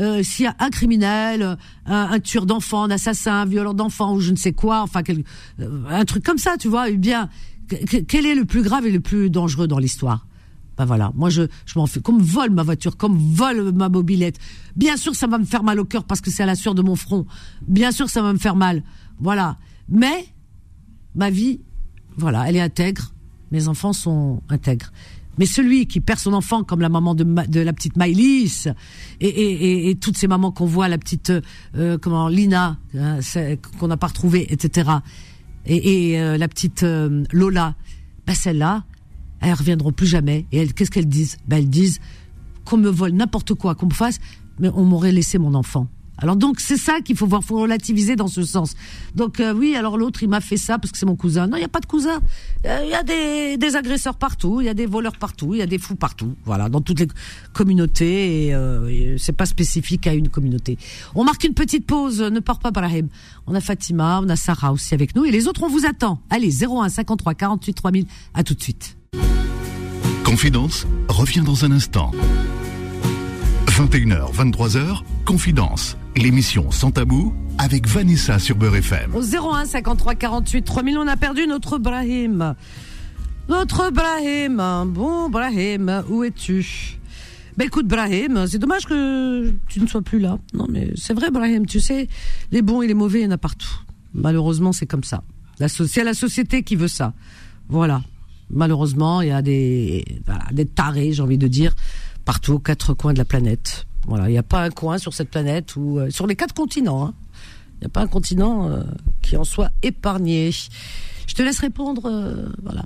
euh, s'il y a un criminel, un, tueur d'enfants, un assassin, un violeur d'enfants ou je ne sais quoi, enfin euh, un truc comme ça, tu vois, eh bien, quel est le plus grave et le plus dangereux dans l'histoire? Ben voilà, moi je, je m'en fais comme vole ma voiture, comme vole ma mobilette. Bien sûr, ça va me faire mal au cœur parce que c'est à la sueur de mon front. Bien sûr, ça va me faire mal. Voilà. Mais ma vie, voilà, elle est intègre. Mes enfants sont intègres. Mais celui qui perd son enfant, comme la maman de, la petite Maïlis, et, toutes ces mamans qu'on voit, la petite euh, comment Lina, hein, qu'on n'a pas retrouvée, etc. Et, euh, la petite euh, Lola, ben celles-là, elles reviendront plus jamais. Et qu'est-ce qu'elles disent? Ben elles disent qu'on me vole n'importe quoi, qu'on me fasse, mais on m'aurait laissé mon enfant. Alors donc c'est ça qu'il faut voir, faut relativiser dans ce sens. Donc euh, oui, alors l'autre il m'a fait ça parce que c'est mon cousin. Non, il y a pas de cousin. Euh, il y a des, agresseurs partout, il y a des voleurs partout, il y a des fous partout. Voilà, dans toutes les communautés et, euh, c'est pas spécifique à une communauté. On marque une petite pause, ne pars pas Brahim. On a Fatima, on a Sarah aussi avec nous et les autres on vous attend. Allez 01 53 48 3000. À tout de suite. Confidence revient dans un instant. 21h, 23h, Confidence l'émission Sans Tabou avec Vanessa sur Beurre FM. Au 01 53 48 3000, on a perdu notre Brahim. Notre Brahim. Bon, Brahim, où es-tu? Ben écoute Brahim, c'est dommage que tu ne sois plus là. Non mais c'est vrai Brahim, tu sais, les bons et les mauvais, il y en a partout. Malheureusement, c'est comme ça. C'est la société qui veut ça. Voilà. Malheureusement, il y a des, voilà, des tarés, j'ai envie de dire, partout aux quatre coins de la planète. Voilà, il n'y a pas un coin sur cette planète ou euh, sur les quatre continents. Hein. Il n'y a pas un continent euh, qui en soit épargné. Je te laisse répondre. Euh, voilà.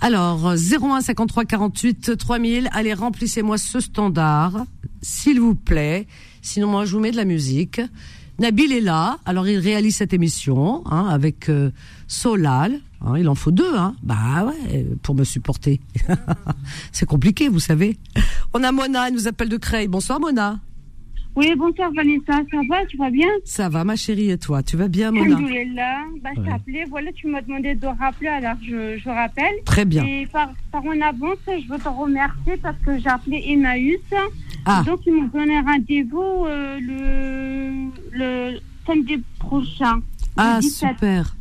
Alors 01 53 48 3000. Allez, remplissez-moi ce standard, s'il vous plaît. Sinon, moi, je vous mets de la musique. Nabil est là. Alors, il réalise cette émission hein, avec Solal. Hein, il en faut deux, hein. Bah ouais, pour me supporter. c'est compliqué, vous savez. On a Mona, elle nous appelle de Creil. Bonsoir Mona. Oui, bonsoir Vanessa, ça va, tu vas bien? Ça va ma chérie et toi, tu vas bien Mona là, bah, je t'ai appelé, voilà, tu m'as demandé de rappeler, alors je, je rappelle. Très bien. Et par, par en avance, je veux te remercier parce que j'ai appelé Emmaüs. Ah. Donc ils m'ont donné rendez-vous euh, le, le samedi prochain. Ah, super.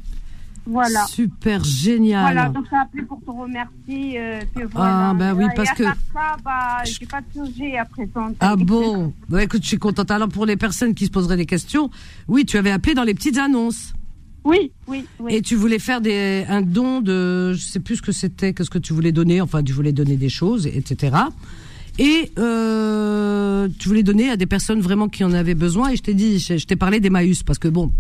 Voilà. Super génial. Voilà, donc ça appelé pour te remercier. Euh, Ah, ben oui, parce que. Ça, bah, j'ai pas de sujet à présenter. Ah bon? Bah, Écoute, je suis contente. Alors, pour les personnes qui se poseraient des questions, oui, tu avais appelé dans les petites annonces. Oui, oui, oui. Et tu voulais faire des, un don de. Je sais plus ce que c'était, qu'est-ce que tu voulais donner. Enfin, tu voulais donner des choses, etc. Et euh, tu voulais donner à des personnes vraiment qui en avaient besoin. Et je t'ai dit, je, t'ai parlé d'Emmaüs parce que bon,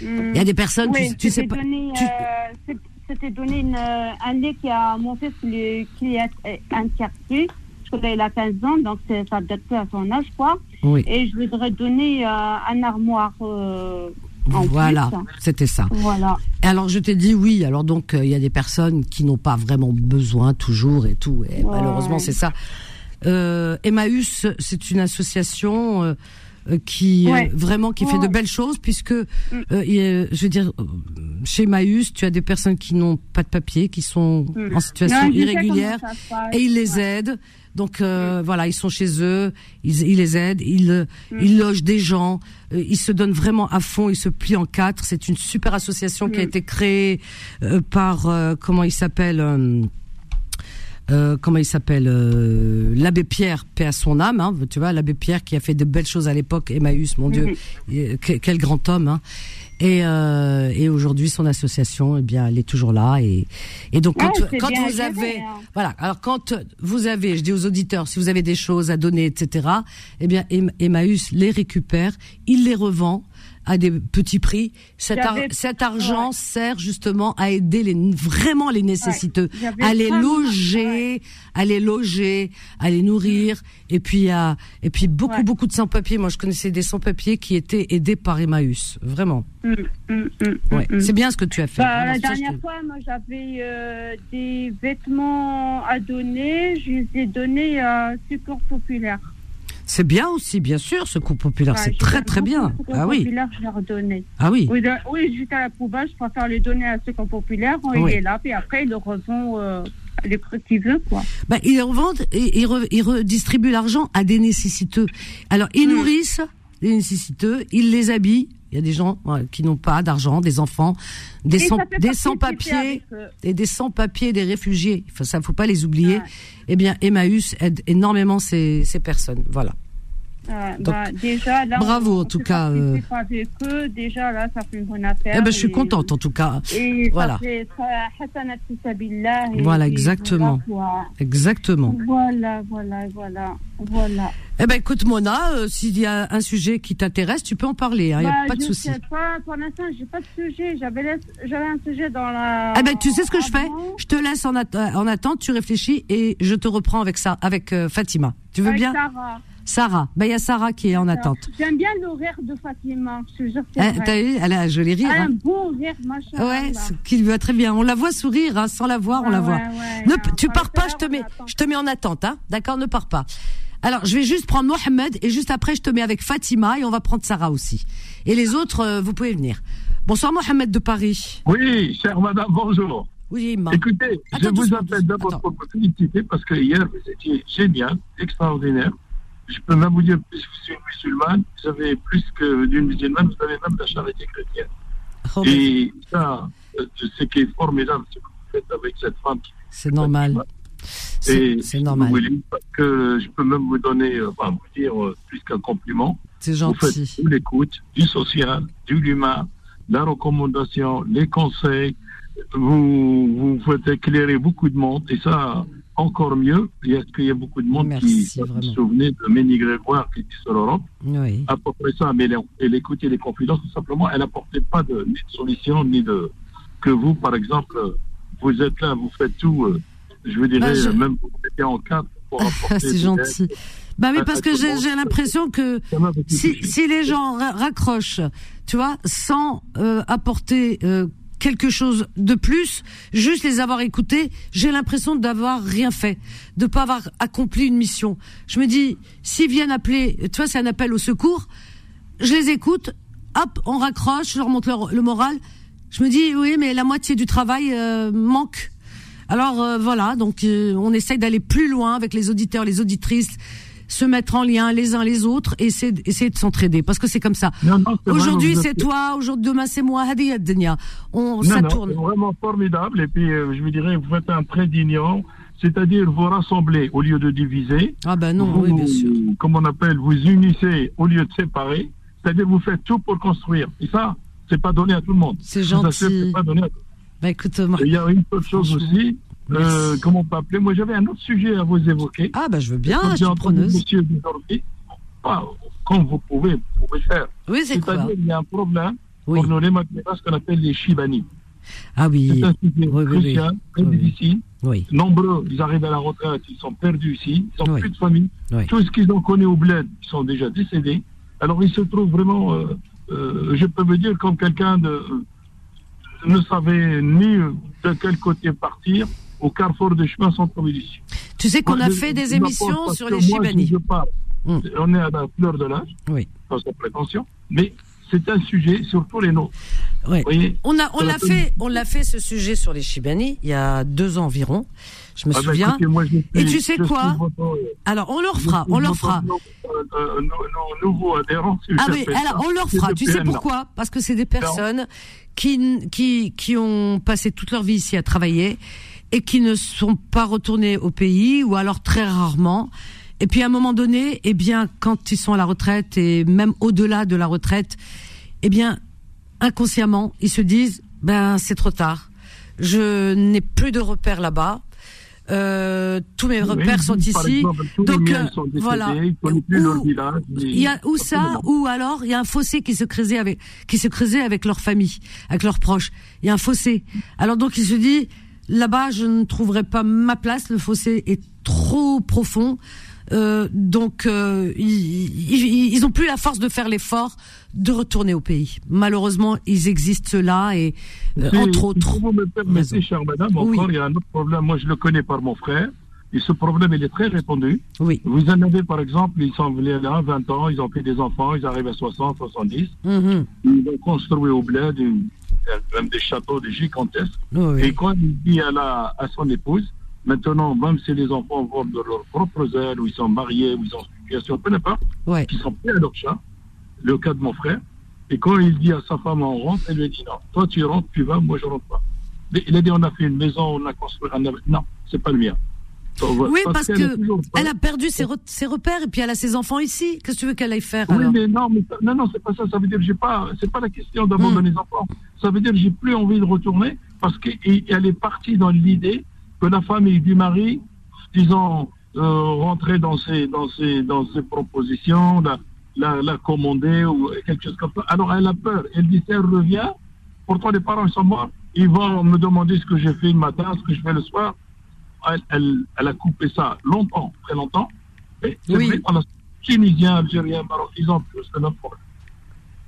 il y a des personnes, oui, tu, sais pas. Euh, c'était donné une, euh, un lait qui a monté sur le qui est quartier. Je crois qu'il a 15 ans, donc ça date à son âge, quoi. Oui. Et je voudrais donner euh, un armoire. Euh, voilà, c'était ça. Voilà. Alors je t'ai dit oui. Alors donc il y a des personnes qui n'ont pas vraiment besoin toujours et tout. Et malheureusement c'est ça. Euh, Emmaüs, c'est une association euh, qui euh, vraiment qui fait de belles choses puisque mm. je veux dire chez Maüs, tu as des personnes qui n'ont pas de papier, qui sont hmm. en situation irrégulière, et ils les aident. Donc euh, hmm. voilà, ils sont chez eux, ils, ils les aident, ils, hmm. ils logent des gens, euh, ils se donnent vraiment à fond, ils se plient en quatre. C'est une super association qui a été créée par comment il s'appelle euh, comment il s'appelle euh, l'abbé Pierre paix à son âme hein, tu vois l'abbé Pierre qui a fait de belles choses à l'époque Emmaüs mon Dieu quel, grand homme hein. et, euh, et aujourd'hui son association eh bien elle est toujours là et, et donc quand, quand vous avez hein. voilà alors quand vous avez je dis aux auditeurs si vous avez des choses à donner etc eh bien Emmaüs les récupère il les revend à des petits prix. Cet, cet argent sert justement à aider les vraiment les nécessiteux, à les loger, à les loger, à les nourrir, et puis à et puis beaucoup beaucoup de sans-papiers. Moi, je connaissais des sans-papiers qui étaient aidés par Emmaüs, vraiment. Mm, mm, mm, c'est bien ce que tu as fait. Bah, la dernière fois, moi, j'avais euh, des vêtements à donner. Je les ai donnés à Secours Populaire. C'est bien aussi, bien sûr, ce coup populaire, c'est très très bien. Ah oui. Populaire, je leur donnais. Ah oui. Oui, oui juste à la poubelle, je préfère les donner à ceux qui sont populaires. Il est là, puis après, ils le revendent euh, à les prix qu'ils veulent, quoi. Bah, ils revendent et ils, redistribuent l'argent à des nécessiteux. Alors, ils mm. nourrissent les nécessiteux, ils les habillent. Il y a des gens qui n'ont pas d'argent, des enfants, des sans, des sans-papiers et des sans-papiers, des réfugiés. Il faut, ça, faut pas les oublier. Eh bien, Emmaüs aide énormément ces, ces personnes. Voilà. Bah, déjà, là, bravo en tout cas. Euh... Avec eux, déjà là, ça fait une bonne affaire. Eh ben, je suis contente en tout cas. Et voilà. voilà, exactement. Exactement. Voilà, voilà, voilà, voilà. Eh ben, écoute, Mona, euh, s'il y a un sujet qui t'intéresse, tu peux en parler. Il hein, n'y a bah, pas de souci. Pas, pour l'instant, j'ai pas de sujet. J'avais, un sujet dans la. Eh ben, tu sais ce que je fais? Je te laisse en, en, attente, tu réfléchis et je te reprends avec ça, avec euh, Fatima. Tu veux bien? Sarah. Sarah. Ben, il y a Sarah qui est en attente. J'aime bien l'horaire de Fatima. Je te jure eh, T'as vu Elle a un joli rire. Elle a un beau rire, machin. Ouais, qui lui va très bien. On la voit sourire, hein, sans la voir, on la voit. ne, tu pars pas, je te mets, je te mets en attente, hein. D'accord, ne pars pas. Alors, je vais juste prendre Mohamed et juste après, je te mets avec Fatima et on va prendre Sarah aussi. Et les autres, euh, vous pouvez venir. Bonsoir Mohamed de Paris. Oui, chère madame, bonjour. Oui, Écoutez, je vous appelle d'abord pour vous féliciter parce que hier, vous étiez génial, extraordinaire je peux même vous dire, puisque je suis musulmane, vous avez plus que d'une musulmane, vous avez même la charité chrétienne. Oh, et ça, ce qui est formidable, ce que vous faites avec cette femme. C'est normal. C'est normal. parce que je peux même vous donner, euh, enfin, vous dire euh, plus qu'un compliment. C'est gentil. Vous faites l'écoute, du social, du humain, la recommandation, les conseils. Vous, vous faites éclairer beaucoup de monde et ça, encore mieux, il y a, qu'il y a beaucoup de monde qui se souvenait de Ménie Grégoire qui était sur l'Europe. Oui. À peu près ça, mais elle, écoutait les confidences, tout simplement, elle n'apportait pas de, ni de solution, ni de. Que vous, par exemple, vous êtes là, vous faites tout, euh, je veux dire, bah, même vous mettez en cadre pour apporter. C'est gentil. Bah oui, parce que j'ai l'impression que si, si les gens raccrochent, tu vois, sans euh, apporter euh, quelque chose de plus, juste les avoir écoutés, j'ai l'impression d'avoir rien fait, de pas avoir accompli une mission. Je me dis, s'ils viennent appeler, tu vois, c'est un appel au secours, je les écoute, hop, on raccroche, je leur montre le moral. Je me dis, oui, mais la moitié du travail euh, manque. Alors euh, voilà, donc euh, on essaye d'aller plus loin avec les auditeurs, les auditrices, se mettre en lien les uns les autres et essayer, essayer de s'entraider parce que c'est comme ça. Aujourd'hui c'est toi, aujourd'hui demain c'est moi. On ça tourne. C'est vraiment formidable et puis euh, je vous dirais vous faites un trait d'union, c'est-à-dire vous rassemblez au lieu de diviser. Ah ben non, oui bien sûr. Comme on appelle, vous unissez au lieu de séparer, c'est-à-dire vous faites tout pour construire. Et ça, c'est pas donné à tout le monde. C'est gentil. pas donné à tout bah, écoute, Il y a une autre chose aussi, euh, comment on peut appeler? Moi, j'avais un autre sujet à vous évoquer. Ah, ben, je veux bien, je suis preneuse. Monsieur comme vous pouvez, vous pouvez faire. Oui, c'est quoi? Il y a un problème oui. pour nos ce qu'on appelle les Shibani. Ah oui. C'est un sujet oui, crucial, très difficile. Oui. Nombreux, ils arrivent à la retraite, ils sont perdus ici, ils n'ont plus de famille. Tout ce qu'ils ont connu au bled, ils sont déjà décédés. Alors, ils se trouvent vraiment, euh, euh, je peux me dire, comme quelqu'un de ne savait ni de quel côté partir, au carrefour des chemins ici. Tu sais qu'on a fait des émissions sur les Chibani. Hmm. On est à la fleur de l'âge, oui. sans prétention, mais c'est un sujet, surtout les nôtres. on a, on l'a fait, on l'a fait ce sujet sur les Chibani il y a deux ans environ. Je me ah bah souviens. et tu sais quoi Alors on leur fera, on leur fera. Ah oui, alors on leur fera. Tu sais pourquoi? Parce que c'est des personnes qui, qui, qui ont passé toute leur vie ici à travailler et qui ne sont pas retournés au pays ou alors très rarement. Et puis à un moment donné, eh bien, quand ils sont à la retraite et même au-delà de la retraite, eh bien, inconsciemment, ils se disent, ben c'est trop tard. Je n'ai plus de repères là-bas. Euh, tous mes repères sont ici. Donc euh, voilà. Il y a où ça ou alors il y a un fossé qui se creusait avec qui se creusait avec leur famille, avec leurs proches. Il y a un fossé. Alors donc il se dit là-bas je ne trouverai pas ma place. Le fossé est trop profond. Euh, donc euh, ils, ils, ont plus la force de faire l'effort de retourner au pays. Malheureusement, ils existent là et euh, entre autres. Si vous me permettez, chère madame, encore il y a un autre problème. Moi, je le connais par mon frère. Et ce problème, il est très répandu. Oui. Vous en avez, par exemple, ils sont venus là, 20 ans, ils ont fait des enfants, ils arrivent à 60, 70. Mm-hmm. Ils ont construit au bled même des châteaux, des gigantesques. Et quand il dit à, la, à son épouse, Maintenant, même si les enfants vont de leurs propres ailes, ou ils sont mariés, ou ils sont en situation, peu importe, ouais. qui sont prêts à leur chat, le cas de mon frère, et quand il dit à sa femme, on rentre, elle lui dit non, toi tu rentres, tu vas, moi je rentre pas. Il a dit, on a fait une maison, on a construit un... Non, c'est pas le mien. Oui, parce, qu'elle que elle a perdu ses, ses, repères et puis elle a ses enfants ici. Qu'est-ce que tu veux qu'elle aille faire Oui, mais non, mais non, non, c'est pas ça. Ça veut dire j'ai pas, c'est pas la question d'abandonner hmm. les enfants. Ça veut dire j'ai plus envie de retourner parce qu'elle est partie dans l'idée que la famille du mari, disons, euh, rentrer dans ses, dans ses, dans ses propositions, la, la, la, commander ou quelque chose comme ça. Alors elle a peur. Elle dit, elle revient, pourtant les parents sont morts, ils vont me demander ce que j'ai fait le matin, ce que je fais le soir. Elle, elle, elle a coupé ça longtemps, très longtemps. Et oui. vrai, on a Tunisiens, Algériens, Maroc, ils ont plus même problème.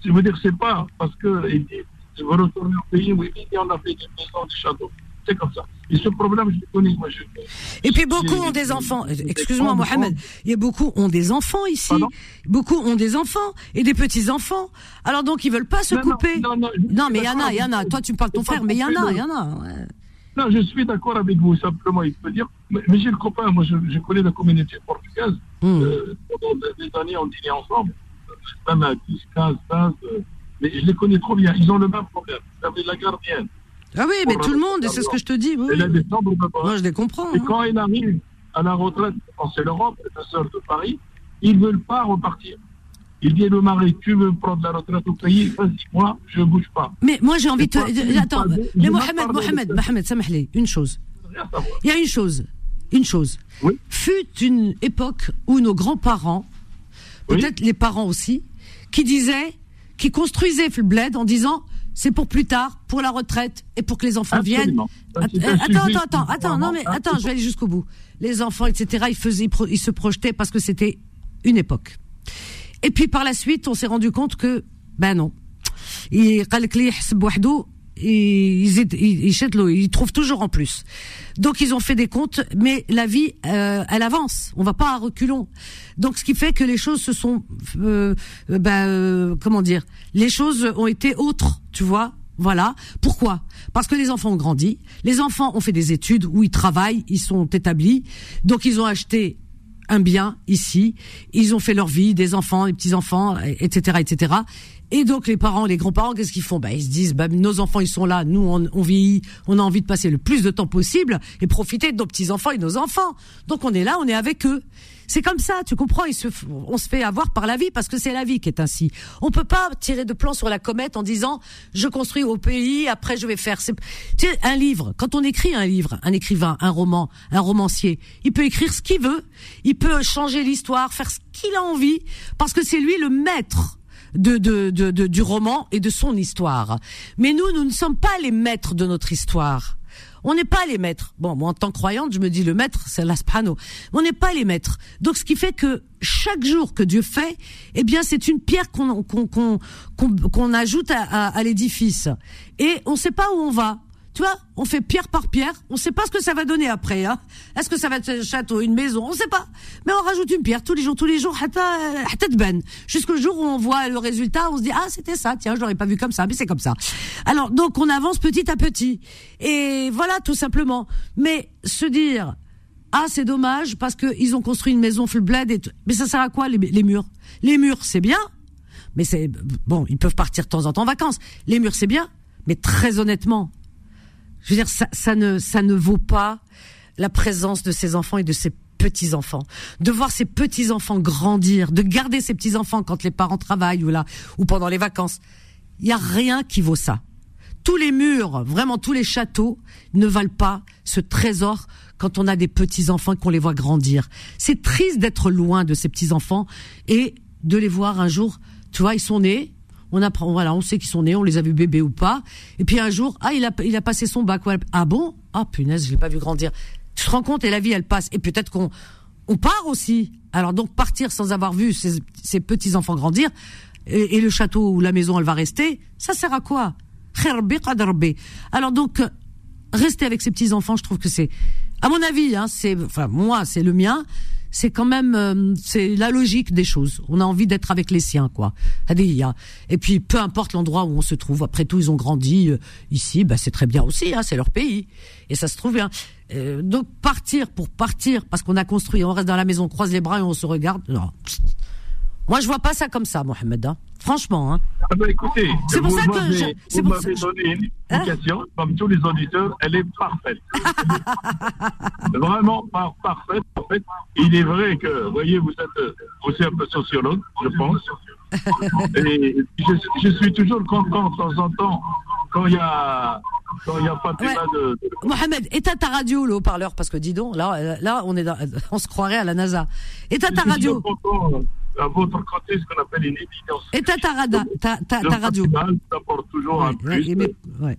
Je veux dire, c'est pas parce que ils disent, je veux retourner au pays, oui, on a fait des maisons, des châteaux. C'est comme ça. Et ce problème, je le connais. Moi, je, et puis beaucoup ont des enfants. Excuse-moi, Mohamed. Il y a beaucoup ont des enfants ici. beaucoup ont des enfants et des petits enfants. Alors donc ils veulent pas se couper. Non, non, non, mais il y en a, il y en a. Toi, tu me parles de ton frère, mais il y en a, il y en a. Non, je suis d'accord avec vous. Simplement, il peut dire. Mais, j'ai le copain. Moi, je, connais la communauté portugaise. Hmm. Euh, pendant des années, on dînait ensemble. Même à 10, 15, 15. mais je les connais trop bien. Ils ont le même problème. Vous la gardienne. Ah oui, mais tout le monde, c'est ce que je te dis. Oui. Moi, je les comprends. Et hein. quand il arrive à la retraite, c'est l'Europe, la sœur de Paris, ils ne veulent pas repartir. Il dit le mari, tu veux prendre la retraite au pays, vas-y, moi, je ne bouge pas. Mais moi, j'ai envie de te. Attends, mais Mohamed, Mohamed, Mohamed, Samahli, une chose. Il y a une chose. Une chose. Oui. Fut une époque où nos grands-parents, peut-être les parents aussi, qui disaient, qui construisaient le bled en disant c'est pour plus tard, pour la retraite et pour que les enfants viennent. Attends, attends, attends, attends, non mais attends, je vais aller jusqu'au bout. Les enfants, etc. Ils faisaient, ils se projetaient parce que c'était une époque. Et puis par la suite, on s'est rendu compte que ben non. Et ils, trouvent toujours en plus. Donc ils ont fait des comptes, mais la vie, euh, elle avance. On va pas à reculons. Donc ce qui fait que les choses se sont, euh, ben, euh, comment dire, les choses ont été autres, tu vois. Voilà. Pourquoi? Parce que les enfants ont grandi, les enfants ont fait des études où ils travaillent, ils sont établis, donc ils ont acheté un bien ici, ils ont fait leur vie, des enfants, des petits enfants, etc., etc. Et donc les parents, les grands-parents, qu'est-ce qu'ils font? Bah, Ils se disent, bah, nos enfants, ils sont là, nous, on, on vieillit, on a envie de passer le plus de temps possible et profiter de nos petits-enfants et de nos enfants. Donc on est là, on est avec eux. C'est comme ça, tu comprends On se fait avoir par la vie parce que c'est la vie qui est ainsi. On peut pas tirer de plan sur la comète en disant, je construis au pays, après je vais faire... Tu sais, un livre, quand on écrit un livre, un écrivain, un roman, un romancier, il peut écrire ce qu'il veut, il peut changer l'histoire, faire ce qu'il a envie, parce que c'est lui le maître de, de, de, du roman et de son histoire. Mais nous, nous ne sommes pas les maîtres de notre histoire. On n'est pas les maîtres. Bon, moi en tant que croyante, je me dis le maître, c'est l'asprano. On n'est pas les maîtres. Donc ce qui fait que chaque jour que Dieu fait, eh bien c'est une pierre qu'on qu'on qu'on qu'on ajoute à, à, l'édifice. Et on ne sait pas où on va. Tu vois, on fait pierre par pierre. On sait pas ce que ça va donner après. Hein. Est-ce que ça va être un château, une maison? On sait pas. Mais on rajoute une pierre tous les jours, tous les jours, ben. Jusqu'au jour où on voit le résultat, on se dit ah c'était ça. Tiens, je pas vu comme ça, mais c'est comme ça. Alors donc on avance petit à petit. Et voilà tout simplement. Mais se dire ah c'est dommage parce que ils ont construit une maison full bled et mais ça sert à quoi les, les murs? Les murs c'est bien, mais c'est bon ils peuvent partir de temps en temps en vacances. Les murs c'est bien, mais très honnêtement je veux dire, ça, ça, ne, ça ne vaut pas la présence de ces enfants et de ces petits enfants, de voir ces petits enfants grandir, de garder ces petits enfants quand les parents travaillent ou là ou pendant les vacances. Il y a rien qui vaut ça. Tous les murs, vraiment tous les châteaux ne valent pas ce trésor quand on a des petits enfants et qu'on les voit grandir. C'est triste d'être loin de ces petits enfants et de les voir un jour. Tu vois, ils sont nés, on apprend, voilà, on sait qu'ils sont nés, on les a vus bébés ou pas. Et puis un jour, ah, il a, il a passé son bac. Ah bon? Ah punaise, je l'ai pas vu grandir. Tu te rends compte et la vie, elle passe. Et peut-être qu'on on part aussi. Alors donc partir sans avoir vu ces, petits enfants grandir et, le château ou la maison, elle va rester. Ça sert à quoi? Alors donc rester avec ces petits enfants, je trouve que c'est, à mon avis, hein, c'est, enfin moi, c'est le mien c'est quand même euh, c'est la logique des choses. On a envie d'être avec les siens, quoi. Et puis peu importe l'endroit où on se trouve. Après tout, ils ont grandi euh, ici, bah c'est très bien aussi. Hein, c'est leur pays et ça se trouve bien. Euh, donc partir pour partir parce qu'on a construit, on reste dans la maison, on croise les bras et on se regarde. Non. Moi, je vois pas ça comme ça, Mohamed. Hein. Franchement. Hein. Ah bah écoutez, c'est pour ça que je, vous m'avez donné une hein explication, comme tous les auditeurs, elle est parfaite. Vraiment parfaite. En fait, il est vrai que, vous voyez, vous êtes aussi un peu sociologue, je pense. Et je, suis toujours content de temps en temps quand il y a quand il n'y a pas de, de, Mohamed, éteins ta radio, le haut-parleur, parce que dis donc, là, là, on est on se croirait à la NASA. Éteins ta radio à votre côté ce qu'on appelle une évidence. Et ta, ta, ta, ta, ta radio toujours un plus. Mais,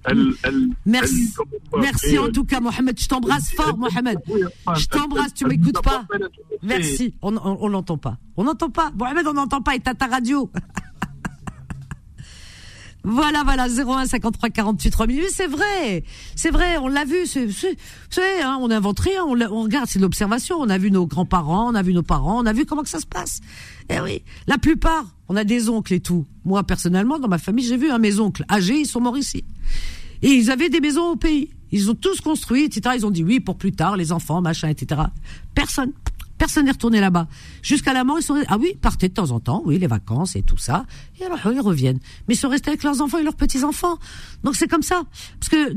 elle, elle, merci, elle, merci en tout cas, Mohamed. Je t'embrasse fort, Mohamed. Je t'embrasse, tu m'écoutes pas. Merci. On, on, on l'entend pas. On n'entend pas. Mohamed, on n'entend pas. Et ta, ta radio. Voilà, voilà, 01 53 48 3000. C'est vrai, c'est vrai, on l'a vu. C'est, c'est, hein, on n'invente rien, on, on regarde, c'est de l'observation. On a vu nos grands-parents, on a vu nos parents, on a vu comment que ça se passe. Eh oui, la plupart, on a des oncles et tout. Moi, personnellement, dans ma famille, j'ai vu un mes oncles âgés, ils sont morts ici. Et ils avaient des maisons au pays. Ils ont tous construit, etc. Ils ont dit oui pour plus tard, les enfants, machin, etc. Personne. Personne n'est retourné là-bas. Jusqu'à la mort, ils sont ah oui, partaient de temps en temps, oui, les vacances et tout ça. Et alors ils reviennent. Mais ils sont restés avec leurs enfants et leurs petits enfants. Donc c'est comme ça. Parce que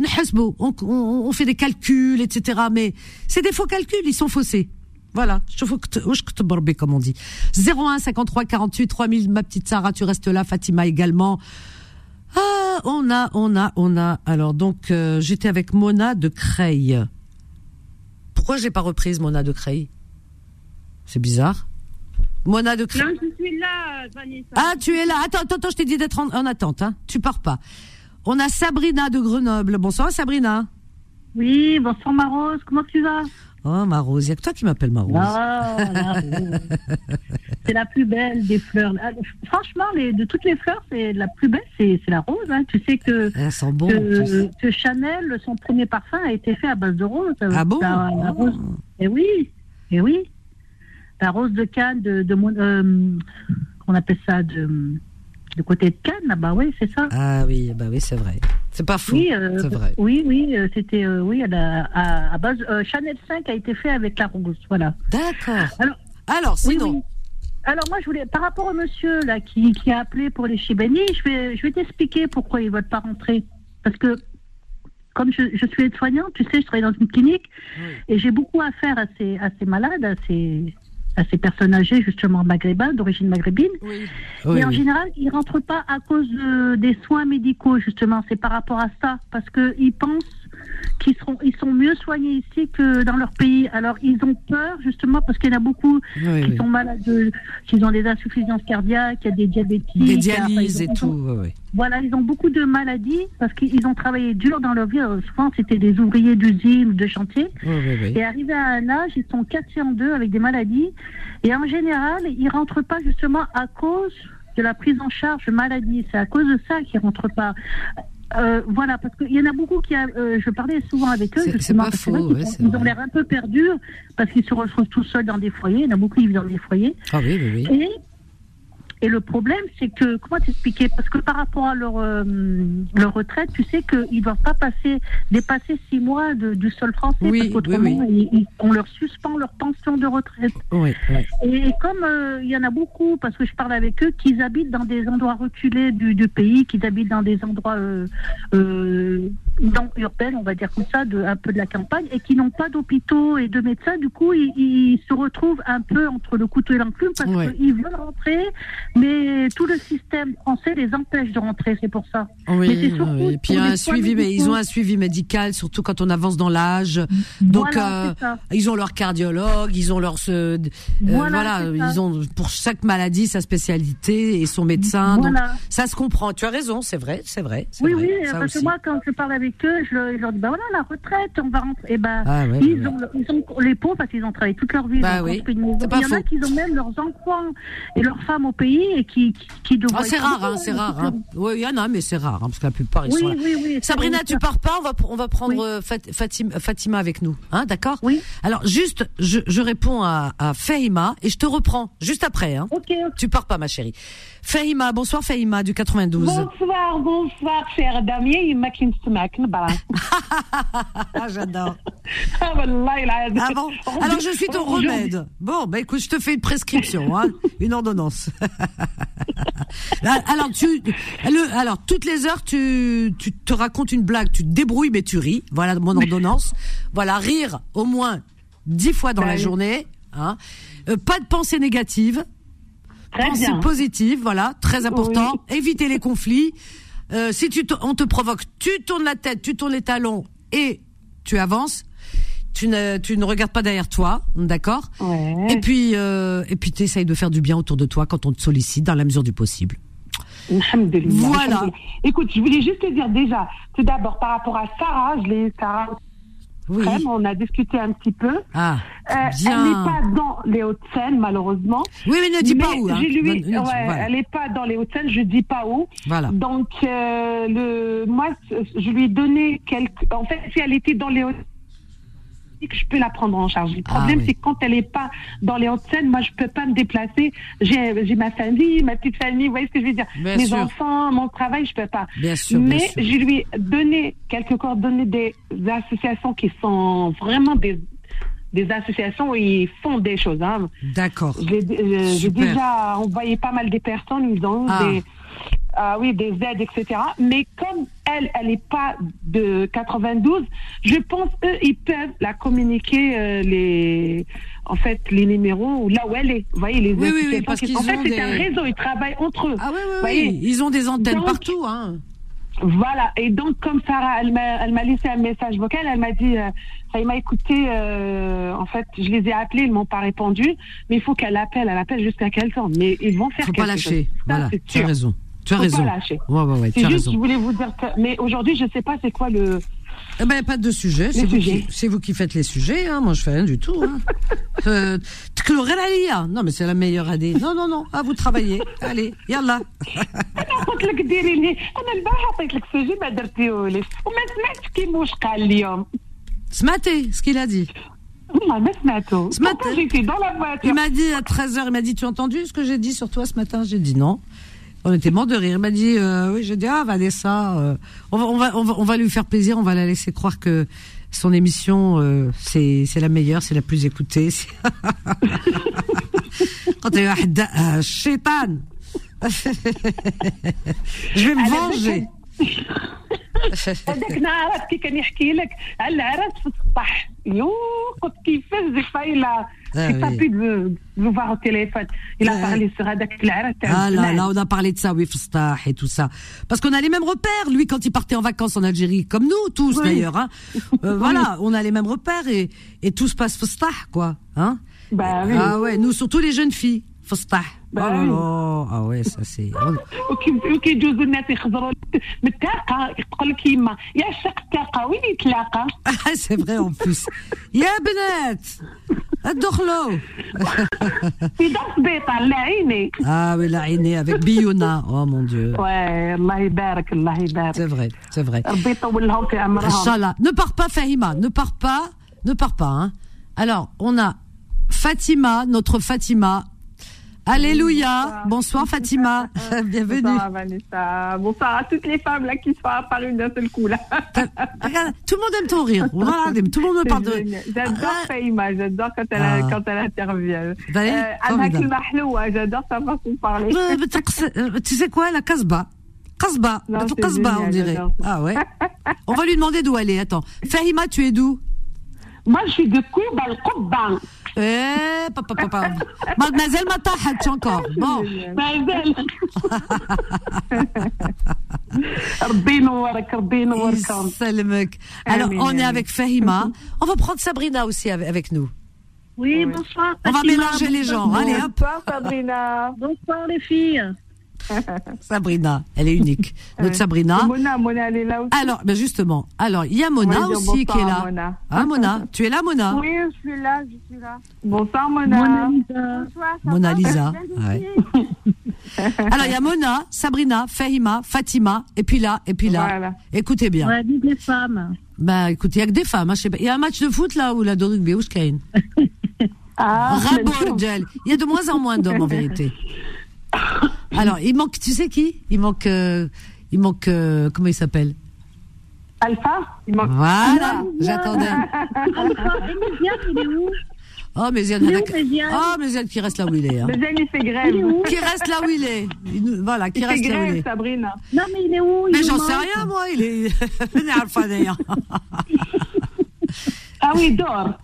on, on, on fait des calculs, etc. Mais c'est des faux calculs, ils sont faussés. Voilà, je faut que te comme on dit. 01 53 48 3000 ma petite Sarah, tu restes là, Fatima également. Ah, on a, on a, on a. Alors donc euh, j'étais avec Mona de Creil. Pourquoi j'ai pas reprise Mona de Creil? C'est bizarre. Mona de Non, je suis là, Vanessa. Ah, tu es là. Attends, attends, attends je t'ai dit d'être en, attente. Hein. Tu pars pas. On a Sabrina de Grenoble. Bonsoir, Sabrina. Oui, bonsoir, Marose. Comment tu vas? Oh, Marose, il n'y a que toi qui m'appelle Marose. c'est la plus belle des fleurs. Ah, franchement, les, de toutes les fleurs, c'est la plus belle, c'est la rose. Hein. Tu sais que, que, Chanel, son premier parfum a été fait à base de rose. Ah bon? La, rose. Et eh oui, et eh oui la rose de Cannes, de, de euh, on appelle ça de, de côté de Cannes, là-bas, oui, c'est ça. Ah oui, bah oui, c'est vrai. C'est pas fou. Oui, euh, c'est vrai. Oui, oui, euh, c'était, oui, à, à, base, Chanel 5 a été fait avec la rose, voilà. D'accord. Alors, alors, sinon. Alors moi, je voulais, par rapport au monsieur là qui, qui a appelé pour les Chibani, je vais, je vais t'expliquer pourquoi il ne veut pas rentrer. Parce que comme je, je suis aide-soignante, tu sais, je travaille dans une clinique et j'ai beaucoup à faire à ces, à ces malades, à ces, à ces personnes âgées, justement maghrébins, d'origine maghrébine. Et en général, ils rentrent pas à cause des soins médicaux, justement. C'est par rapport à ça, parce qu'ils pensent qu'ils seront, ils sont mieux soignés ici que dans leur pays. Alors ils ont peur justement parce qu'il y en a beaucoup qui sont malades, qui ont des insuffisances cardiaques, il y a des diabétiques, des dialyses et tout. Voilà, ils ont beaucoup de maladies parce qu'ils ont travaillé dur dans leur vie. Souvent c'était des ouvriers d'usine ou de chantier. Et arrivés à un âge, ils sont cassés en deux avec des maladies. Et en général, ils rentrent pas justement à cause de la prise en charge de maladie. C'est à cause de ça qu'ils rentrent pas euh, voilà, parce qu'il y en a beaucoup qui, a, euh, je parlais souvent avec eux, c'est pas faux, ils, ont l'air un peu perdus parce qu'ils se retrouvent tout seuls dans des foyers. Il y en a beaucoup qui vivent dans des foyers. Ah oui, oui, oui. Et et le problème, c'est que, comment t'expliquer? Parce que par rapport à leur, euh, leur retraite, tu sais qu'ils ne doivent pas passer, dépasser six mois de, du sol français. Oui, parce oui, oui. on leur suspend leur pension de retraite. Oui, Et comme euh, il y en a beaucoup, parce que je parle avec eux, qui habitent dans des endroits reculés du, du pays, qui habitent dans des endroits euh, euh urbains, on va dire comme ça, de, un peu de la campagne, et qui n'ont pas d'hôpitaux et de médecins, du coup, ils, ils, se retrouvent un peu entre le couteau et l'enclume parce qu'ils veulent rentrer, mais tout le système français les empêche de rentrer, c'est pour ça. Oui, Et puis un suivi, mais ils ont un suivi médical, surtout quand on avance dans l'âge. Donc euh, ils ont leur cardiologue, ils ont leur euh, voilà, ils ont pour chaque maladie sa spécialité et son médecin. Donc ça se comprend. Tu as raison, c'est vrai, c'est vrai. Oui, oui, parce que moi quand je parle avec eux, je, leur dis bah voilà la retraite, on va rentrer. Et eh ben ah, ils, Ont, ils, ont, les pauvres parce qu'ils ont travaillé toute leur vie. Bah, oui. Il y en a qui ont même leurs enfants et leurs femmes au pays et qui, qui, ah, c'est rare, hein, c'est rare. Hein. Oui, il y en a, mais c'est rare, hein, parce que la plupart, ils oui, sont là. Oui, oui, Sabrina, tu pars pas, on va, on va prendre euh, Fatima, Fatima, avec nous, hein, d'accord Oui. Alors, juste, je, je réponds à, à Fahima et je te reprends juste après. Hein. Ok. Tu pars pas, ma chérie. Fahima, bonsoir Fahima du 92. Bonsoir, bonsoir, cher Damien, il m'a Ah, j'adore. Ah, ah bon Alors, je suis ton remède. Bon, bah écoute, je te fais une prescription, hein, une ordonnance. Ah, alors, tu, le, alors, toutes les heures, tu, tu te racontes une blague, tu te débrouilles, mais tu ris. Voilà mon ordonnance. voilà, rire au moins dix fois dans la bah journée. Hein. Euh, pas de pensée négative. Pensée positive, voilà, très important. Éviter les conflits. Euh, si tu on te provoque, tu tournes la tête, tu tournes les talons et tu avances. Tu ne, tu ne regardes pas derrière toi, d'accord? Ouais. Et puis, euh, et puis tu essayes de faire du bien autour de toi quand on te sollicite dans la mesure du possible. Voilà. Écoute, je voulais juste te dire déjà, tout d'abord par rapport à Sarah, je l'ai Sarah oui. on a discuté un petit peu. Ah, euh, elle n'est pas dans les Hauts-de-seine, malheureusement. Oui, mais ne dis pas où. Hein. Lui, ouais, Elle n'est pas dans les Hauts-de-Seine, je dis pas où. Voilà. Donc, euh, le, moi, je lui ai donné quelques. En fait, si elle était dans les Hauts-de-Seine, que je peux la prendre en charge. Le ah problème, c'est que quand elle n'est pas dans les Hauts-de-Seine, moi, je peux pas me déplacer. J'ai ma famille, ma petite famille, vous voyez ce que je veux dire Mes enfants, mon travail, je peux pas. Bien sûr, Mais bien sûr. je lui ai donné quelques coordonnées des associations qui sont vraiment des des associations où ils font des choses. Hein. D'accord. J'ai déjà envoyé pas mal de personnes, ils ont ah. des ah oui, des aides, etc. Mais comme elle, elle n'est pas de 92, je pense eux, ils peuvent la communiquer euh, les, en fait, les numéros là où elle est. Vous voyez les oui, oui, oui, parce qu'ils en fait, c'est un réseau, ils travaillent entre eux. Ah oui, oui, oui. Ils ont des antennes partout, hein. Voilà. Et donc, comme Sarah, elle m'a laissé un message vocal, elle m'a dit, euh, ça m'a écouté, euh, en fait, je les ai appelés, ils m'ont pas répondu, mais il faut qu'elle appelle, elle appelle jusqu'à quel temps. Mais ils vont faire faut quelque pas lâcher. chose. Voilà, tu as raison. Tu as raison. Pas lâcher. Ouais, ouais, ouais, c'est juste, je voulais vous dire que, mais aujourd'hui, je sais pas c'est quoi le, eh ben, pas de sujet. C'est vous, qui, vous qui faites les sujets. Hein. Moi, je fais rien du tout. Hein. euh, non, mais c'est la meilleure année. Non, non, non. À vous travailler. Allez, yallah. قلت لك ديري لي انا البارحه عطيت لك سوجي ما درتيهوليش وما سمعتش كيما واش قال اليوم سمعتي ce qu'il a dit والله ما سمعته ce matin il m'a dit à 13h il m'a dit tu as entendu ce que j'ai dit sur toi ce matin j'ai dit non on était mort de rire. Il m'a dit, euh, oui, j'ai dit, ah, Vanessa, euh, on, va, on, va, on, va, on va lui faire plaisir, on va la laisser croire que son émission, euh, c'est, c'est la meilleure, c'est la plus écoutée. Quand tu es chétan, je vais me venger. هذاك نهار كي كان يحكي لك على العراس في السطح يو كنت كيفاش ديك فايله C'est pas pu de vous voir au téléphone. Il a parlé sur Hadak Ah là, là, on a parlé de ça, oui, et tout ça. Parce qu'on a les mêmes repères. Lui, quand il partait en vacances en Algérie, comme nous, tous d'ailleurs, hein. Euh, voilà, on a les mêmes repères et, et tout se passe Fastah, quoi, hein. Bah oui. Ah ouais, nous, surtout les jeunes filles. Fastah. Bah oh là Ah ouais, ça c'est. وكيجوزوا الناس يخزروا متاقة يقول لك يما يا شق التاقة وين يتلاقى؟ c'est vrai en plus. يا بنات الدخلو في دار سبيطة الله يعينك Ah oui, la عيني avec Biyuna. Oh mon Dieu. Ouais, الله يبارك الله يبارك C'est vrai, c'est vrai. ربي يطول لهم في عمرهم Inch'Allah. Ne pars pas, Fahima. Ne pars pas. Ne pars pas. Hein. Alors, on a Fatima, notre Fatima. Alléluia. Bonsoir, Fatima. Bienvenue. Bonsoir Vanessa. Bonsoir à toutes les femmes là qui sont apparues d'un seul coup là. Regarde, tout le monde aime ton rire. Voilà, tout le monde me parle de. J'adore Ah. J'adore quand elle, Ah. quand elle intervient. Bah Euh, j'adore sa façon de parler. Euh, euh, Tu sais quoi, la Casbah? Casbah. Casbah, génial, on dirait. Ah ouais. On va lui demander d'où elle est. Attends. Fahima, tu es d'où? Moi, je suis de Kouba, le Kouba. Eh, papa, papa. Mademoiselle ma Matahatch encore. Bon. Mademoiselle. Alors, on est avec Fahima. On va prendre Sabrina aussi avec nous. Oui, bonsoir. On va mélanger les gens. Allez, hop. Bonsoir, Sabrina. Bonsoir, les filles. Sabrina, elle est unique. Notre Ouais. Sabrina. Et Mona, Mona, elle est là aussi. Alors, ben justement. Alors, il y a Mona On aussi qui est bonsoir là. à Mona. Hein, Mona Tu es là, Mona? Oui, je suis là, je suis là. Bonsoir Mona. Mona Lisa. Bonsoir, Mona Lisa. Ouais. Alors, il y a Mona, Sabrina, Fahima, Fatima, et puis là, et puis là. Voilà. Écoutez bien. Ouais, vive les femmes. Bah, écoutez, il y a que des femmes. hein, je sais pas. Il y a un match de foot là ou là de rugby, où je Ah, Rabo, bien sûr. Rjal. Il y a de moins en moins d'hommes en vérité. Alors, il manque, tu sais qui? Il manque, euh, il manque, euh, comment il s'appelle? Alpha? Il manque- Voilà, j'attendais. Alpha, il est où? Oh, mais Ziad, Il oh, mais qui reste là où il est. hein. Mais Zen, il fait grève. Il Qui reste là où il est. Il nous- Voilà, qui Il fait reste là où il grève, est. Sabrina. Non, mais il est où? Il Mais j'en sais rien, moi. Il est. Il est Alpha, d'ailleurs. Ah oui, il dort.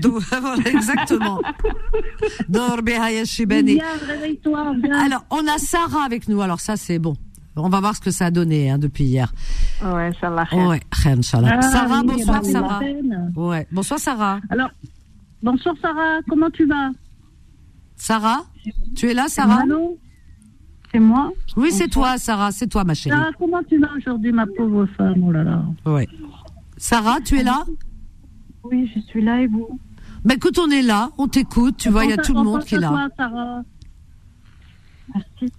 Dou- Voilà, exactement. Dors, Behaya Shibani. Viens, réveille-toi. viens. Alors, on a Sarah avec nous. Alors, ça, c'est bon. On va voir ce que ça a donné hein, depuis hier. Ouais, Inch'Allah. Ouais, Inch'Allah. Ah, Sarah, oui, bonsoir, Sarah. Ouais, bonsoir, Sarah. Alors, bonsoir Sarah, comment tu vas? Sarah, tu es là, Sarah? Allô C'est moi? Oui, c'est toi, Sarah, c'est toi, ma chérie. Sarah, comment tu vas aujourd'hui, ma pauvre femme? Oh là là. Ouais. Sarah, tu es là? Oui, je suis là et vous? Bah écoute, on est là, on t'écoute, tu vois, il y a tout le monde qui est là. Toi, Sarah? Merci.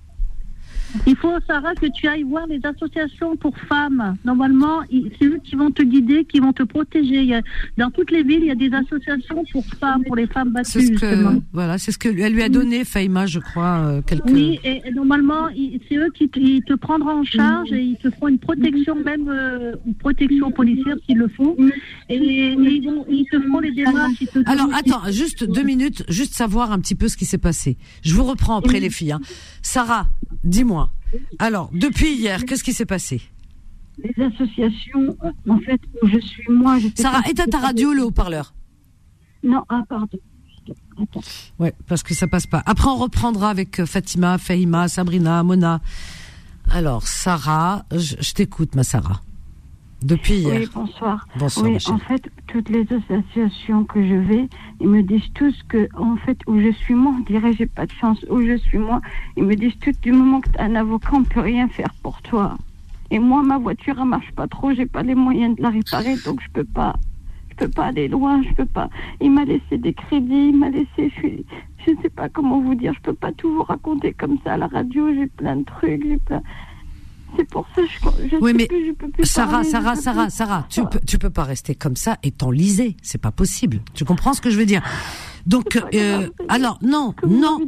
Il faut, Sarah, que tu ailles voir les associations pour femmes. Normalement, c'est eux qui vont te guider, qui vont te protéger. Il y a- dans toutes les villes, il y a des associations pour femmes, pour les femmes C'est battues. ce justement. que, voilà, c'est ce que elle lui a donné, Faïma, je crois, euh, quelques. Oui, et, et normalement, c'est eux qui te, ils te prendront en charge et ils te feront une protection, même euh, une protection policière s'ils le font. Et, et ils, vont- ils te feront les démarches. te Alors, attends, juste deux minutes, juste savoir un petit peu ce qui s'est passé. Je vous reprends après les filles. hein. Sarah, dis-moi. Alors, depuis hier, qu'est-ce qui s'est passé? Les associations, en fait, où je suis moi, je Sarah, éteins ta radio, le haut-parleur. Non, ah, pardon. Attends. Ouais, parce que ça passe pas. Après, on reprendra avec euh, Fatima, Fahima, Sabrina, Mona. Alors, Sarah, je, je t'écoute, ma Sarah. Depuis hier. Oui, bonsoir. Bonsoir, oui, en fait, toutes les associations que je vais, ils me disent tous que, en fait, où je suis moi, on dirait j'ai pas de chance, où je suis moi, ils me disent tout du moment que tu as un avocat, on peut rien faire pour toi. Et moi, ma voiture, elle marche pas trop, j'ai pas les moyens de la réparer, donc je peux pas, je peux pas aller loin, je peux pas. Il m'a laissé des crédits, il m'a laissé, je suis, je sais pas comment vous dire, je peux pas tout vous raconter comme ça à la radio, j'ai plein de trucs, j'ai plein. C'est pour ça, je, je Oui, mais plus, je peux plus Sarah, parler, Sarah, Sarah, plus. Sarah, tu peux, tu peux pas rester comme ça et t'enliser. C'est pas possible. Tu comprends ce que je veux dire? Donc, euh, alors non, que non.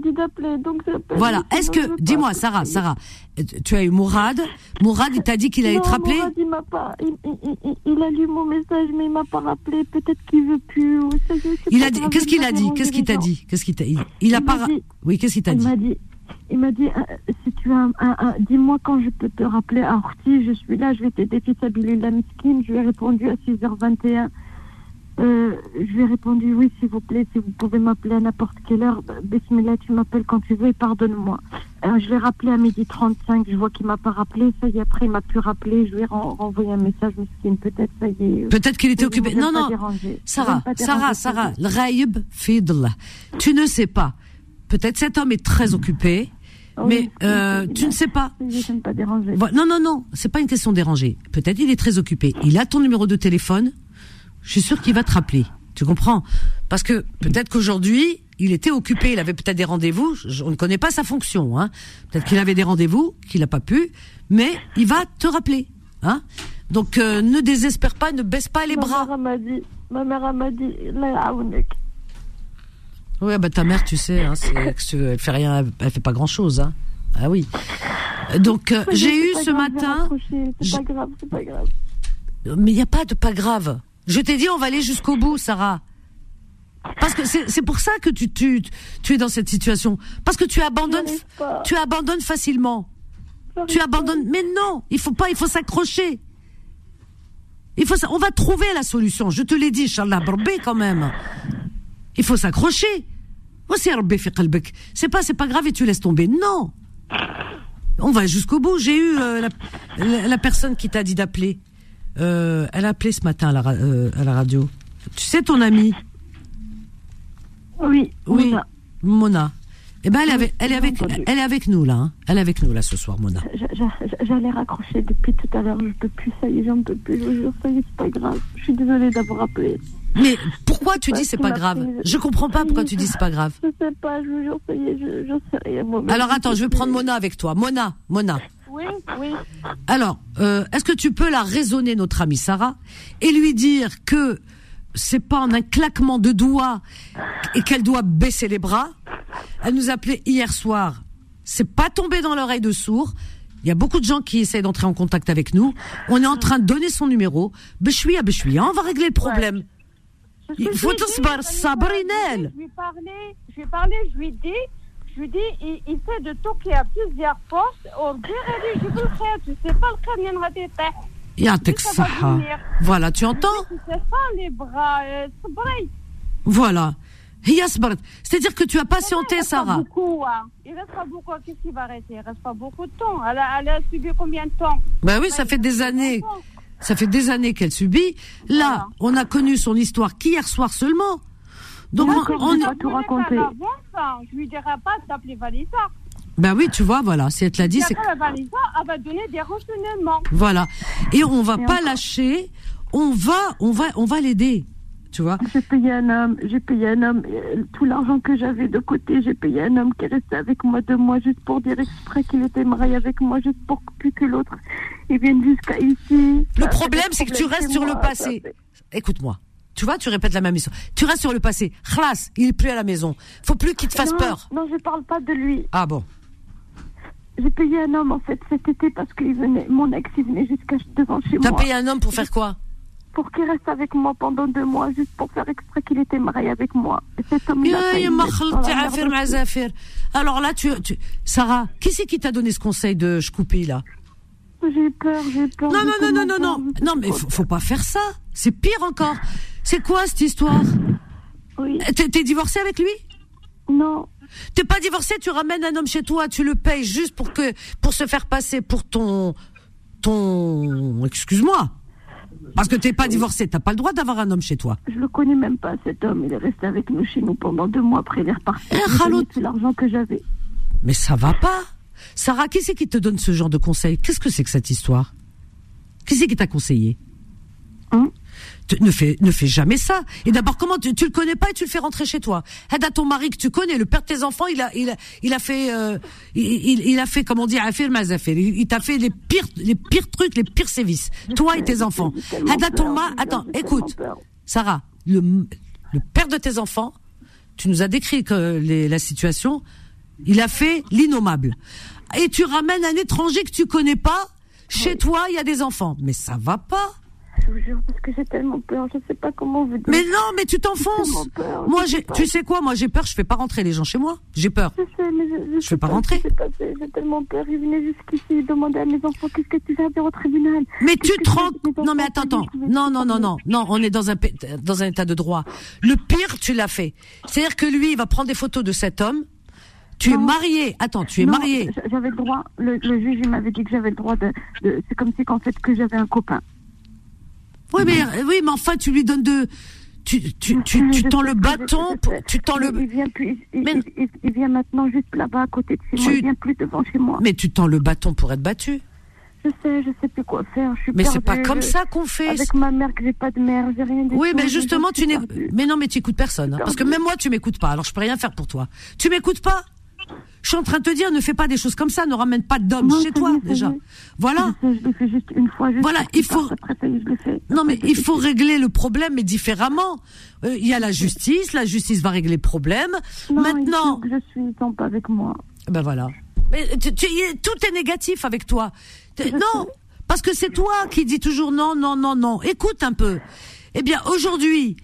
donc. Voilà. Est-ce que, dis-moi, Sarah, Sarah, euh, tu as eu Mourad? Mourad, il t'a dit qu'il allait te rappeler? Mourad, il m'a pas. Il, il- il- il a lu mon message, mais il m'a pas rappelé. Peut-être qu'il veut plus. Ou ça, Il a dit, qu'est-ce qu'il a dit? Qu'est-ce qu'il t'a dit? Qu'est-ce qu'il t'a il, il a Il pas. dit- Oui, qu'est-ce qu'il t'a Il dit? m'a dit. Il m'a dit, euh, si tu as un, dis-moi quand je peux te rappeler à Orti, je suis là, je vais t'aider la miskine. Je lui ai répondu à 6h21. Euh, je lui ai répondu, oui, s'il vous plaît, si vous pouvez m'appeler à n'importe quelle heure. Bah, Bismillah, tu m'appelles quand tu veux et pardonne-moi. Euh, je l'ai rappelé à midi 35, je vois qu'il m'a pas rappelé. Ça y est, après, il m'a plus rappelé. Je lui ai ren- renvoyé un message, miskine, peut-être, ça y est. Peut-être qu'il était occupé. Non, non. Sarah, Sarah, Sarah, le ghaib fi d'Allah. Tu ne sais pas. Peut-être cet homme est très occupé, mais euh, tu ne sais pas. Je ne pas déranger. Non, non, non, c'est pas une question de déranger. Peut-être il est très occupé. Il a ton numéro de téléphone. Je suis sûre qu'il va te rappeler. Tu comprends? Parce que peut-être qu'aujourd'hui, il était occupé, il avait peut-être des rendez-vous. On ne connaît pas sa fonction. Hein. Peut-être qu'il avait des rendez-vous, qu'il n'a pas pu, mais il va te rappeler. Hein. Donc euh, ne désespère pas, ne baisse pas les ma bras. Mère m'a dit, ma mère m'a dit, Oui, bah ta mère, tu sais, hein, elle fait rien, elle fait pas grand chose. Hein. Ah oui. Donc euh, j'ai eu ce matin. C'est pas grave, c'est pas grave. Mais il n'y a pas de pas grave. Je t'ai dit, on va aller jusqu'au bout, Sarah. Parce que c'est pour ça que tu, tu, tu es dans cette situation. Parce que tu abandonnes, tu abandonnes facilement. Tu abandonnes. Mais non, il faut pas, il faut s'accrocher. Il faut, on va trouver la solution. Je te l'ai dit, Inch'Allah, quand même. Il faut s'accrocher. C'est pas, c'est pas grave et tu laisses tomber. Non. On va jusqu'au bout. J'ai eu euh, la, la, personne qui t'a dit d'appeler. Euh, elle a appelé ce matin à la, euh, à la radio. Tu sais ton amie? Oui. Oui. Mona. Eh ben, elle, est avec, elle, est avec, elle est avec nous, là. Hein. Elle est avec nous, là, ce soir, Mona. J'allais raccrocher depuis tout à l'heure. Je peux plus, ça y est, j'en peux plus. Je jure, ça y est, c'est pas grave. Je suis désolée d'avoir appelé. Mais pourquoi tu dis c'est pas grave Je comprends pas pourquoi tu dis c'est pas grave. Je sais pas, je vous sais rien. Alors attends, je vais prendre Mona avec toi. Mona, Mona. Oui, oui. Alors, euh, est-ce que tu peux la raisonner, notre amie Sarah, et lui dire que c'est pas en un claquement de doigts et qu'elle doit baisser les bras? Elle nous appelait hier soir. C'est pas tombé dans l'oreille de sourd. Il y a beaucoup de gens qui essayent d'entrer en contact avec nous. On est en train de donner son numéro. Béchoui béchoui, on va régler le problème. Il faut tout se Je lui parlais, je lui parlais, je lui dis, je lui dis, il, il fait de tout qu'il y a plusieurs forces. Au je veux le faire, tu sais pas le cas, voilà, tu entends les bras, euh, Voilà. C'est-à-dire que tu as patienté, il Sarah. Pas beaucoup, hein. Il reste pas beaucoup. Qu'est-ce qui va rester? Il reste pas beaucoup de temps. Elle a, elle a subi combien de temps? Ben oui, ça fait des années. Ça fait des années qu'elle subit. Là, on a connu son histoire qu'hier soir seulement. Donc, on, on, pas tout raconter. Je lui dirai pas d'appeler Valisa. Ben oui, tu vois, voilà, si elle te l'a dit, c'est. Elle va donner des renseignements. Voilà. Et on va pas lâcher. On va, on va, on va l'aider. Tu vois J'ai payé un homme, j'ai payé un homme, euh, tout l'argent que j'avais de côté, j'ai payé un homme qui est resté avec moi deux mois juste pour dire exprès qu'il était marié avec moi, juste pour plus que l'autre il vienne jusqu'à ici. Le problème, c'est que tu restes sur le passé. Écoute-moi. Tu vois, tu répètes la même histoire. Tu restes sur le passé. Khlas, il est plus à la maison. Faut plus qu'il te fasse peur. Non, je parle pas de lui. Ah bon j'ai payé un homme en fait cet été parce qu'il venait, mon ex il venait jusqu'à devant chez moi. T'as payé un homme pour faire quoi? Pour qu'il reste avec moi pendant deux mois, juste pour faire exprès qu'il était marié avec moi. Et cet homme Alors là, tu, tu... Sarah, qui c'est qui t'a donné ce conseil de couper là? J'ai peur, j'ai peur. Non, non, non, non, non, non, non, mais faut, faut pas faire ça. C'est pire encore. C'est quoi cette histoire? Oui. T'es divorcé avec lui? Non. T'es pas divorcé, tu ramènes un homme chez toi, tu le payes juste pour que pour se faire passer pour ton ton excuse-moi. Parce que t'es pas divorcé, t'as pas le droit d'avoir un homme chez toi. Je le connais même pas cet homme, il est resté avec nous chez nous pendant deux mois après il est reparti. Eh, l'argent que j'avais. Mais ça va pas. Sarah, qui c'est qui te donne ce genre de conseils? Qu'est-ce que c'est que cette histoire? Qui c'est qui t'a conseillé? Hein? Ne fais ne fais jamais ça. Et d'abord, comment tu, tu le connais pas et tu le fais rentrer chez toi? Aide à ton mari que tu connais, le père de tes enfants, il a il a il a fait euh, il, il, a fait comment dire. Il, t'a fait les pires les pires trucs, les pires sévices. Toi et tes enfants. Aide à ton mari. Attends, écoute, Sarah, le le père de tes enfants, tu nous as décrit que les, la situation. Il a fait l'innommable. Et tu ramènes un étranger que tu connais pas chez toi, il y a des enfants. Mais ça va pas je vous jure, parce que j'ai tellement peur, je sais pas comment vous dire. Mais non, mais tu t'enfonces. Moi, j'ai, tu sais quoi, moi j'ai peur, je fais pas rentrer les gens chez moi. J'ai peur. Je sais, mais je, je, fais pas, rentrer. J'ai tellement peur. Ils venaient jusqu'ici demander à mes enfants qu'est-ce que tu fais au tribunal? Mais tu te rends. Non, mais attends, attends. Non, non, non, non, non. On est dans un dans un état de droit. Le pire, tu l'as fait. C'est-à-dire que lui, il va prendre des photos de cet homme. Tu es marié. Attends, tu es marié. J'avais le droit. Le, juge, il m'avait dit que j'avais le droit de. de c'est comme si qu'en fait que j'avais un copain. Oui, mais, oui, mais enfin, tu lui donnes de. Tu, tu, tu, tu tends le bâton, tu tends le. Il vient, plus, il, vient maintenant juste là-bas à côté de chez moi, il vient plus devant chez moi. Mais tu tends le bâton pour être battu. Je sais, je sais plus quoi faire. Je suis mais c'est pas comme ça qu'on fait. Avec ma mère, que j'ai pas de mère, j'ai rien du Oui, tout. mais justement, tu n'es. Mais non, mais tu écoutes personne. hein, parce que même moi, tu m'écoutes pas. Alors je peux rien faire pour toi. Tu m'écoutes pas Je suis en train de te dire, ne fais pas des choses comme ça. Ne ramène pas d'hommes chez toi déjà. Voilà. Je sais, je l'ai fait juste une fois. Juste Voilà, il faut-. Après, je. Non, mais il faut régler le problème, mais différemment. Euh, Il y a la justice. La justice va régler le problème. Non, Maintenant. il faut que je suis, sont pas avec moi. Ben voilà. Mais tu- tu- y- tout est négatif avec toi. Non, parce que c'est toi qui dis toujours non, non, non, non. Écoute un peu. Eh bien, aujourd'hui,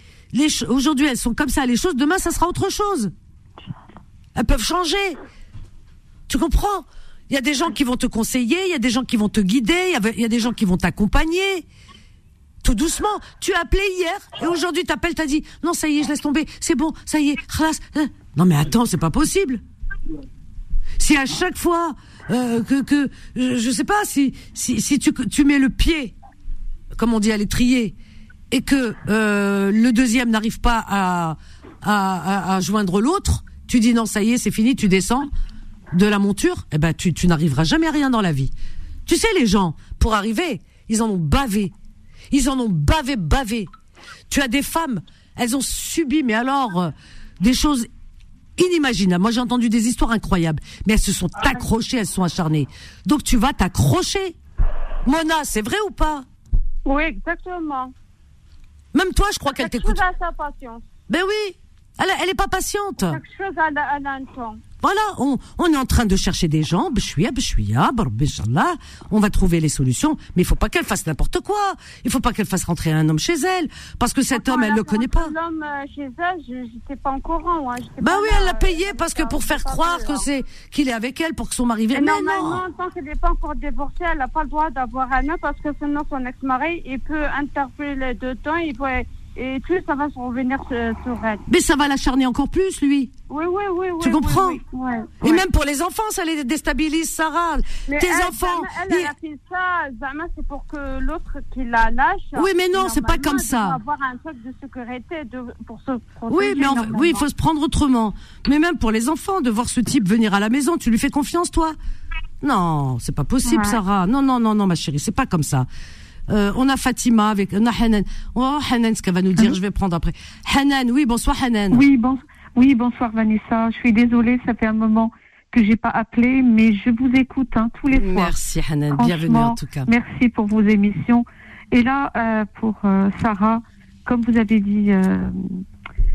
aujourd'hui elles sont comme ça les choses. Demain, ça sera autre chose. Elles peuvent changer. Tu comprends? Il y a des gens qui vont te conseiller, il y a des gens qui vont te guider, il y a- des gens qui vont t'accompagner. Tout doucement. Tu as appelé hier et aujourd'hui t'appelles, t'as dit non, ça y est, je laisse tomber, c'est bon, ça y est, khalas. Hein? Non mais attends, c'est pas possible. Si à chaque fois euh, que, je, je sais pas si si, tu, tu mets le pied, comme on dit à l'étrier, et que euh, le deuxième n'arrive pas à, à, à joindre l'autre, tu dis non ça y est c'est fini, tu descends de la monture, eh ben tu, tu n'arriveras jamais à rien dans la vie. Tu sais les gens pour arriver, ils en ont bavé, ils en ont bavé bavé. Tu as des femmes, elles ont subi mais alors euh, des choses inimaginables. Moi, j'ai entendu des histoires incroyables, mais elles se sont accrochées, elles se sont acharnées. Donc, tu vas t'accrocher. Mona, c'est vrai ou pas? Oui, exactement. Même toi, je crois qu'elle Quelque t'écoute. chose à sa patience. Ben oui, elle, elle est pas patiente. Quelque chose à. Voilà, on, on est en train de chercher des gens, bchouia, bchouia, barbéchallah, on va trouver les solutions, mais il faut pas qu'elle fasse n'importe quoi. Il faut pas qu'elle fasse rentrer un homme chez elle, parce que cet homme, elle le connaît pas. L'homme euh, chez elle, je n'étais pas au courant. Hein. J'étais Bah oui, là, elle l'a euh, payé parce que pour faire croire que c'est qu'il est avec elle pour que son mari vienne. Mais normalement, non. tant qu'elle n'est pas encore divorcée, elle n'a pas le droit d'avoir un homme parce que sinon son ex-mari, il peut interpeller les deux temps, il peut, et tout ça va se revenir sur, elle. Mais ça va l'acharner encore plus, lui. Oui, oui, oui. Tu oui, comprends oui, oui, ouais, Et même pour les enfants, ça les déstabilise, Sarah. Mais Tes elle, enfants. Elle, elle, a fait ça, Zama, c'est pour que l'autre qui la lâche. Oui, mais non, c'est pas comme ça. doit avoir un truc de sécurité de, pour se protéger. Oui, mais en- oui, il faut se prendre autrement. Mais même pour les enfants, de voir ce type venir à la maison, tu lui fais confiance, toi? Non, c'est pas possible, Ouais. Sarah. Non, non, non, non, ma chérie, c'est pas comme ça. Euh, on a Fatima avec, on a Hanan. Oh, Hanan, ce qu'elle va nous dire, je vais prendre après. Hanan, oui, bonsoir Hanan. Oui, bon, oui, bonsoir Vanessa. Je suis désolée, ça fait un moment que j'ai pas appelé, mais je vous écoute hein, tous les soirs. Merci Hanan, bienvenue en tout cas. Merci pour vos émissions. Et là, euh, pour euh, Sarah, comme vous avez dit, euh,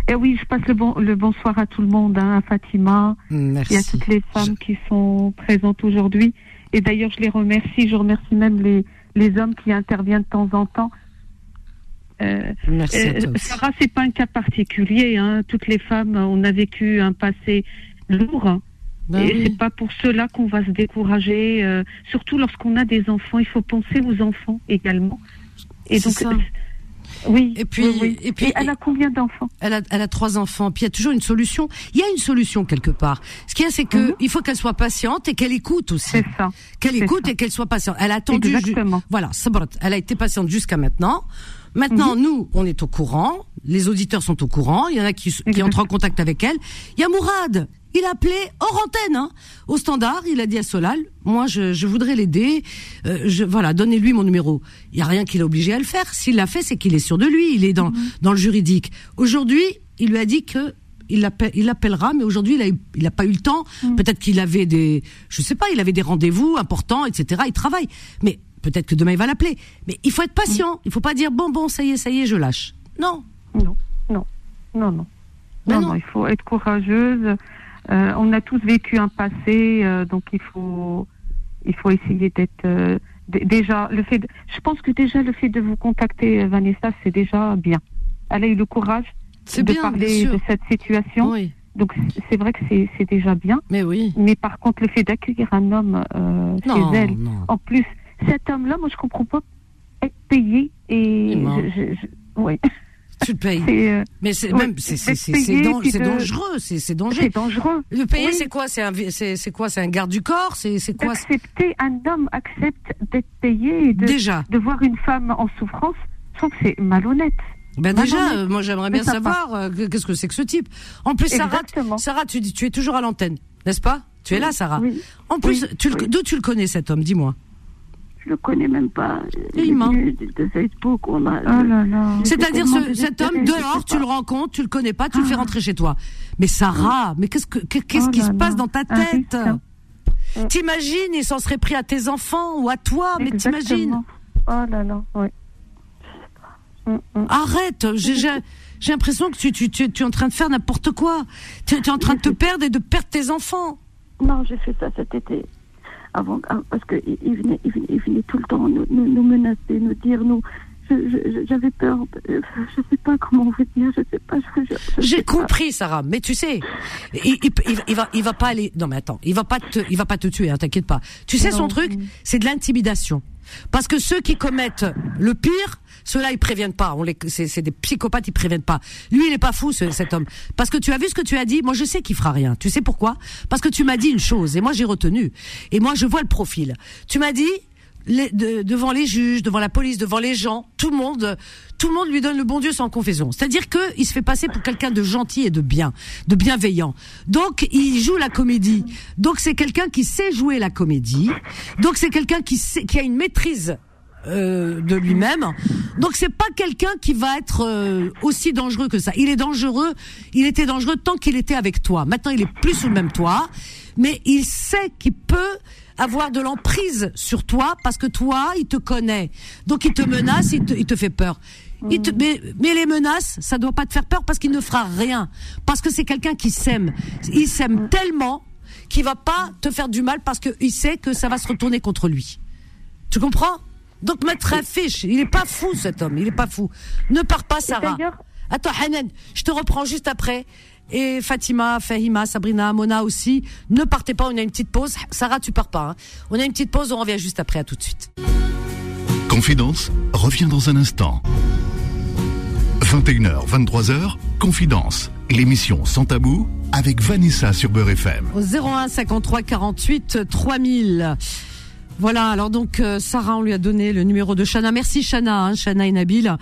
et oui, je passe le, bon, le bonsoir à tout le monde, hein, à Fatima, Merci. et à toutes les femmes qui sont présentes aujourd'hui. Et d'ailleurs, je les remercie. Je remercie même les, les hommes qui interviennent de temps en temps. Euh, Merci à euh. Sarah, c'est pas un cas particulier. Hein. Toutes les femmes, on a vécu un passé lourd. Ben et oui. c'est pas pour cela qu'on va se décourager. euh, surtout lorsqu'on a des enfants, il faut penser aux enfants également. Et donc, ça. Oui. Et puis, oui, oui. et puis, elle a combien d'enfants? Elle a, elle a trois enfants. Puis il y a toujours une solution. Il y a une solution quelque part. Ce qu'il y a, c'est que il faut qu'elle soit patiente et qu'elle écoute aussi. Mhm. C'est ça. Qu'elle écoute ça. et qu'elle soit patiente. Elle a attendu. Exactement. Voilà. Elle a été patiente jusqu'à maintenant. Maintenant, Mhm. nous, on est au courant. Les auditeurs sont au courant. Il y en a qui, qui entrent en contact avec elle. Il y a Mourad. Il a appelé hors antenne, hein, au standard. Il a dit à Solal, moi, je, je voudrais l'aider. Euh, je, voilà, donnez-lui mon numéro. Il y a rien qui l'a obligé à le faire. S'il l'a fait, c'est qu'il est sûr de lui. Il est dans, dans le juridique. Aujourd'hui, il lui a dit que il l'appelle- il l'appellera, mais aujourd'hui, il a, eu- il a pas eu le temps. Peut-être qu'il avait des, je sais pas, il avait des rendez-vous importants, etc. Il travaille. Mais peut-être que demain, il va l'appeler. Mais il faut être patient. Il faut pas dire, bon, bon, ça y est, ça y est, je lâche. Non. Non, non, non, non, non. non, il faut être courageuse. Euh, on a tous vécu un passé, euh, donc il faut, il faut essayer d'être. euh, déjà, le fait. De, je pense que déjà le fait de vous contacter, euh, Vanessa, c'est déjà bien. Elle a eu le courage de bien, parler bien de cette situation. Oui. Donc c'est vrai que c'est déjà bien. Mais oui. Mais par contre, le fait d'accueillir un homme euh, Non, chez elle, non. en plus, cet homme-là, moi je comprends pas être payé et je, je- je- ouais. Tu le payes. C'est, euh, Mais c'est ouais, même c'est dan- de- dangereux, c'est c'est dangereux. C'est dangereux. Le payer Oui. c'est quoi? C'est un c'est c'est quoi? C'est un garde du corps? C'est c'est quoi? Accepter, un homme accepte d'être payé et de, Déjà. de voir une femme en souffrance, je trouve que c'est malhonnête. Ben déjà, euh, moi j'aimerais bien savoir euh, que- qu'est-ce que c'est que ce type? En plus, Sarah, Exactement. Sarah, tu dis, tu es toujours à l'antenne, n'est-ce pas? Tu es là, Sarah. Oui. En plus, d'où tu le connais cet homme? Dis-moi. Je le connais même pas. Il de, Facebook, on a. Oh C'est-à-dire cet homme dehors, tu le rencontres, tu le connais pas, tu le fais ah. rentrer chez toi. Mais Sarah, mais qu'est-ce que qu'est-ce oh qui se passe dans ta tête T'imagines, il s'en serait pris à tes enfants ou à toi, mais t'imagines Oh là là, oui. Mm, mm. Arrête, j'ai l'impression que tu, tu, tu, es en train de faire n'importe quoi. Tu es en train de te perdre et de perdre tes enfants. Non, j'ai fait ça cet été avant, ah, parce qu'il il venait, il, venait, il venait tout le temps nous, nous, menacer, nous dire, nous. J'avais peur, euh, je sais pas comment vous dire, je sais pas. J'ai compris, Sarah, mais tu sais, il, il, va, il va pas aller. Non, mais attends, il va pas te, il va pas te tuer, hein, t'inquiète pas. Tu sais, son truc, c'est de l'intimidation. Parce que ceux qui commettent le pire, ceux-là, ils préviennent pas. On les, c'est, des psychopathes, ils préviennent pas. Lui, il est pas fou, cet homme. Parce que tu as vu ce que tu as dit? Moi, je sais qu'il fera rien. Tu sais pourquoi? Parce que tu m'as dit une chose, et moi, j'ai retenu. Et moi, je vois le profil. Tu m'as dit, devant les juges, devant la police, devant les gens, tout le monde, tout le monde lui donne le bon Dieu sans confession. C'est-à-dire que il se fait passer pour quelqu'un de gentil et de bien, de bienveillant. Donc il joue la comédie. Donc c'est quelqu'un qui sait jouer la comédie. Donc c'est quelqu'un qui qui a une maîtrise euh, de lui-même. Donc c'est pas quelqu'un qui va être euh, aussi dangereux que ça. Il est dangereux, il était dangereux tant qu'il était avec toi. Maintenant, il est plus sous le même toit, mais il sait qu'il peut avoir de l'emprise sur toi parce que toi, il te connaît. Donc il te menace, il te, il te fait peur. Il te, mais, mais, les menaces, ça doit pas te faire peur parce qu'il ne fera rien. Parce que c'est quelqu'un qui s'aime. Il s'aime tellement qu'il va pas te faire du mal parce qu'il sait que ça va se retourner contre lui. Tu comprends? Donc mettre un fiche, il est pas fou cet homme, il est pas fou. Ne pars pas Sarah. Attends Hanan, je te reprends juste après. Et Fatima, Fahima, Sabrina, Mona aussi. Ne partez pas, on a une petite pause. Sarah, tu pars pas. Hein. On a une petite pause, on revient juste après. À tout de suite. Confidence revient dans un instant. 21h, 23h, Confidence, l'émission sans tabou avec Vanessa sur Beurre FM. Au 01 53 48 3000. Voilà, alors donc euh, Sarah, on lui a donné le numéro de Chana. Merci Chana, hein, Chana et Nabil,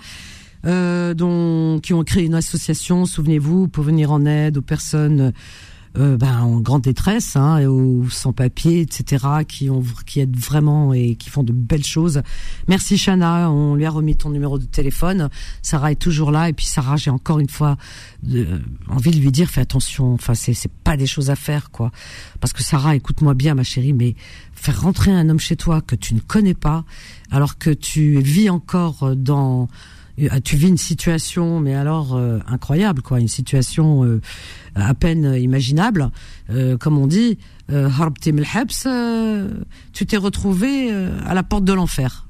euh, dont, qui ont créé une association, souvenez-vous, pour venir en aide aux personnes euh, ben, en grande détresse, hein, aux sans-papiers, etc., qui ont qui aident vraiment et qui font de belles choses. Merci Chana, on lui a remis ton numéro de téléphone. Sarah est toujours là, et puis Sarah, j'ai encore une fois envie de lui dire, fais attention. Enfin, c'est pas des choses à faire, quoi. Parce que Sarah, écoute-moi bien, ma chérie, mais faire rentrer un homme chez toi que tu ne connais pas, alors que tu vis encore dans euh, tu vis une situation mais alors euh, incroyable quoi. Une situation euh, à peine imaginable. Comme on dit tu t'es retrouvé à la porte de l'enfer.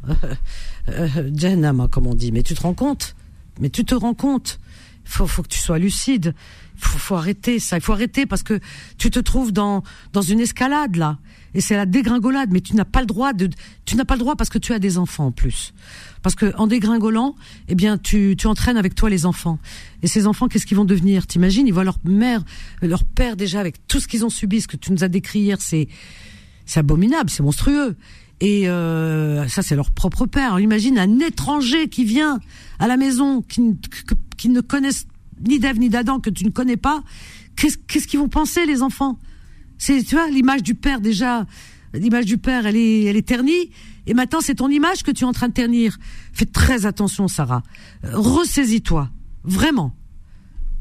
Jahannam comme on dit. Mais tu te rends compte? Mais tu te rends compte? Faut faut que tu sois lucide. Faut, faut arrêter ça. Il faut arrêter parce que tu te trouves dans dans une escalade là et c'est la dégringolade. Mais tu n'as pas le droit de, tu n'as pas le droit parce que tu as des enfants en plus. Parce que en dégringolant, eh bien, tu, tu entraînes avec toi les enfants. Et ces enfants, qu'est-ce qu'ils vont devenir? T'imagines? Ils voient leur mère, leur père déjà avec tout ce qu'ils ont subi, ce que tu nous as décrit hier, c'est, c'est abominable, c'est monstrueux. Et euh, ça, c'est leur propre père. Alors, imagine un étranger qui vient à la maison, qui, qui ne connaissent ni d'Ève ni d'Adam, que tu ne connais pas. Qu'est-ce, qu'est-ce qu'ils vont penser, les enfants? C'est, tu vois, l'image du père déjà, l'image du père, elle est, elle est ternie. Et maintenant, c'est ton image que tu es en train de ternir. Fais très attention, Sarah. Euh, ressaisis-toi. Vraiment.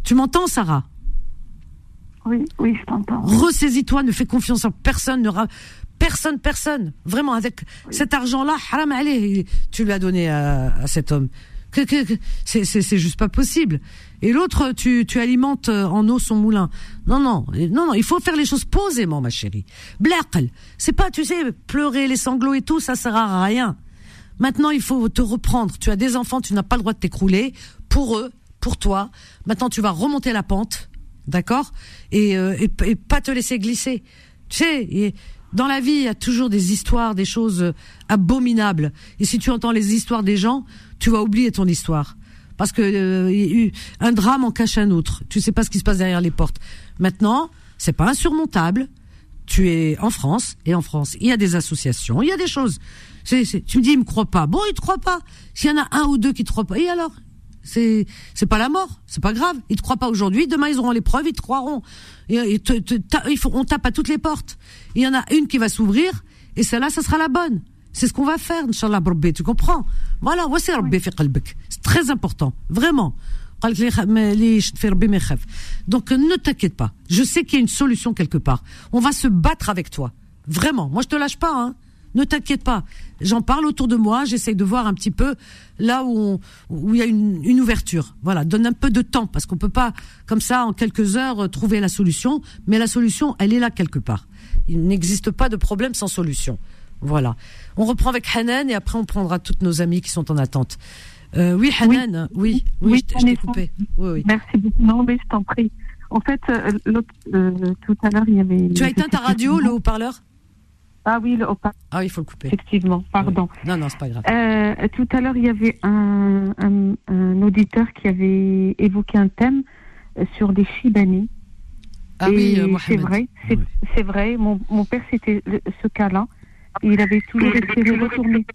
Tu m'entends, Sarah? Oui, oui, je t'entends. Ressaisis-toi, ne fais confiance en personne, ne personne, personne. Vraiment, avec cet argent-là, haram allez, tu l'as donné à, à cet homme. C'est juste pas possible. Et l'autre, tu, tu alimentes euh, en eau son moulin. Non, non, non, non, il faut faire les choses posément, ma chérie. Blaqal. C'est pas, tu sais, pleurer les sanglots et tout, ça sert à rien. Maintenant, il faut te reprendre. Tu as des enfants, tu n'as pas le droit de t'écrouler. Pour eux, pour toi. Maintenant, tu vas remonter la pente, d'accord? Et, euh, et, et, pas te laisser glisser. Tu sais, dans la vie, il y a toujours des histoires, des choses euh, abominables. Et si tu entends les histoires des gens, tu vas oublier ton histoire. Parce que euh, un drame en cache un autre. Tu sais pas ce qui se passe derrière les portes. Maintenant, c'est pas insurmontable. Tu es en France et en France, il y a des associations, il y a des choses. tu me dis, il me croit pas. Bon, il te croit pas. S'il y en a un ou deux qui te croient pas, et alors? C'est c'est pas la mort, c'est pas grave. Ils te croient pas aujourd'hui, demain ils auront les preuves, ils te croiront. Et, te, on tape à toutes les portes. Il y en a une qui va s'ouvrir et celle-là, ça sera la bonne. C'est ce qu'on va faire, Inch'Allah, Rabbi, tu comprends? Voilà, c'est Rabbi fi qalbik. C'est très important, vraiment. Donc ne t'inquiète pas. Je sais qu'il y a une solution quelque part. On va se battre avec toi. Vraiment. Moi, je te lâche pas. Hein. Ne t'inquiète pas. J'en parle autour de moi. J'essaye de voir un petit peu là où, où il y a une, une, ouverture. Voilà. Donne un peu de temps parce qu'on peut pas, comme ça, en quelques heures, trouver la solution. Mais la solution, elle est là quelque part. Il n'existe pas de problème sans solution. Voilà. On reprend avec Hanan et après on prendra toutes nos amies qui sont en attente. Euh, oui, Hanan, oui, oui, je t'ai coupé. Oui, oui. Merci beaucoup. Non, mais je t'en prie. En fait, euh, euh, tout à l'heure, il y avait. Tu as éteint ta radio, le haut-parleur? Ah oui, le haut-parleur. Ah oui, il faut le couper. Effectivement, pardon. Non, non, c'est pas grave. tout à l'heure, il y avait un, un, un, auditeur qui avait évoqué un thème sur les Chibani. Ah oui, c'est vrai, c'est vrai. Mon, mon père, c'était ce cas-là. Il avait toujours espéré retourner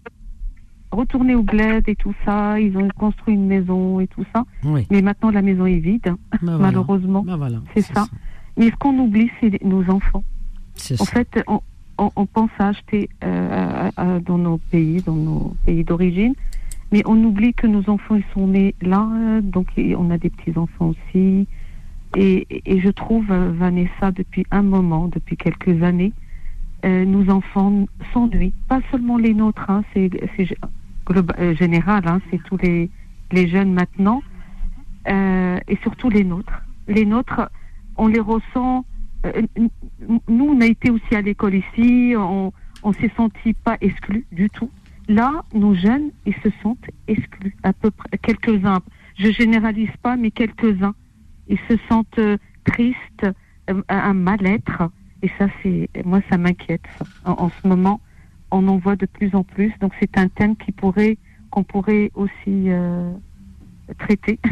retourner au bled et tout ça. Ils ont construit une maison et tout ça. Mais maintenant, la maison est vide, ben malheureusement. Voilà, c'est ça. Mais ce qu'on oublie, c'est nos enfants. En fait, on, on, pense à acheter euh, dans nos pays, dans nos pays d'origine, mais on oublie que nos enfants, ils sont nés là, donc on a des petits-enfants aussi. Et, et, je trouve, euh, Vanessa, depuis un moment, depuis quelques années, euh, nos enfants s'ennuient. Pas seulement les nôtres, hein, c'est euh, général, hein, c'est tous les, les jeunes maintenant, euh, et surtout les nôtres. Les nôtres, on les ressent. Euh, nous, on a été aussi à l'école ici, on, on s'est senti pas exclus du tout. Là, nos jeunes, ils se sentent exclus, à peu près quelques-uns. Je généralise pas, mais quelques-uns. Ils se sentent tristes, un mal-être, et ça, c'est moi, ça m'inquiète en, ce moment on en voit de plus en plus. Donc c'est un thème qui pourrait qu'on pourrait aussi euh, traiter.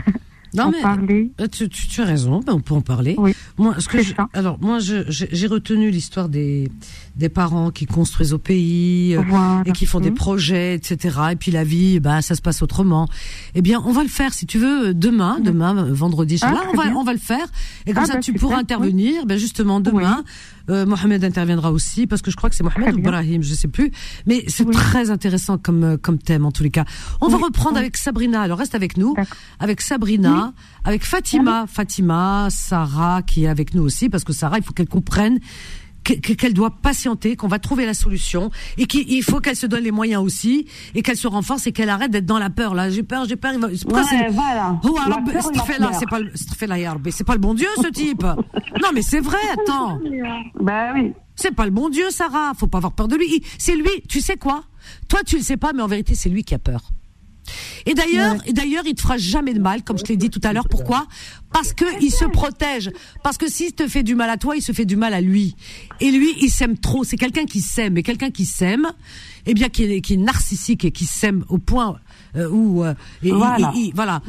Non, mais parler. Euh, tu, tu, as raison, ben, on peut en parler. Oui, moi, ce que alors moi, j'ai retenu l'histoire des des parents qui construisent au pays euh, et qui font des mmh. projets, etc. Et puis la vie, ben ça se passe autrement. Eh bien, on va le faire si tu veux demain, mmh. demain, vendredi. Ah, là, on va on va le faire. Et comme ah, ça, ben, tu pourras intervenir. Ben justement demain. Euh, Mohamed interviendra aussi parce que je crois que c'est Mohamed ou Ibrahim, je sais plus. Mais c'est très intéressant comme euh, comme thème en tous les cas. On va reprendre avec Sabrina. Alors reste avec nous, avec Sabrina, avec Fatima, Fatima, Sarah qui est avec nous aussi parce que Sarah, il faut qu'elle comprenne qu'elle doit patienter, qu'on va trouver la solution et qu'il faut qu'elle se donne les moyens aussi et qu'elle se renforce et qu'elle arrête d'être dans la peur là. J'ai peur, j'ai peur. Ouais, voilà. Oh, c'est pas le, c'est pas le bon Dieu ce type. non mais c'est vrai, attends. Bah oui. C'est pas le bon Dieu, Sarah. Faut pas avoir peur de lui. C'est lui. Tu sais quoi? Toi, tu le sais pas, mais en vérité, c'est lui qui a peur. Et d'ailleurs, et d'ailleurs, il te fera jamais de mal, comme je t'ai dit tout à l'heure. Pourquoi? Parce que il se protège. Parce que s'il te fait du mal à toi, il se fait du mal à lui. Et lui, il s'aime trop. C'est quelqu'un qui s'aime. Et quelqu'un qui s'aime, eh bien, qui est, qui est narcissique et qui s'aime au point où, et, voilà, voilà,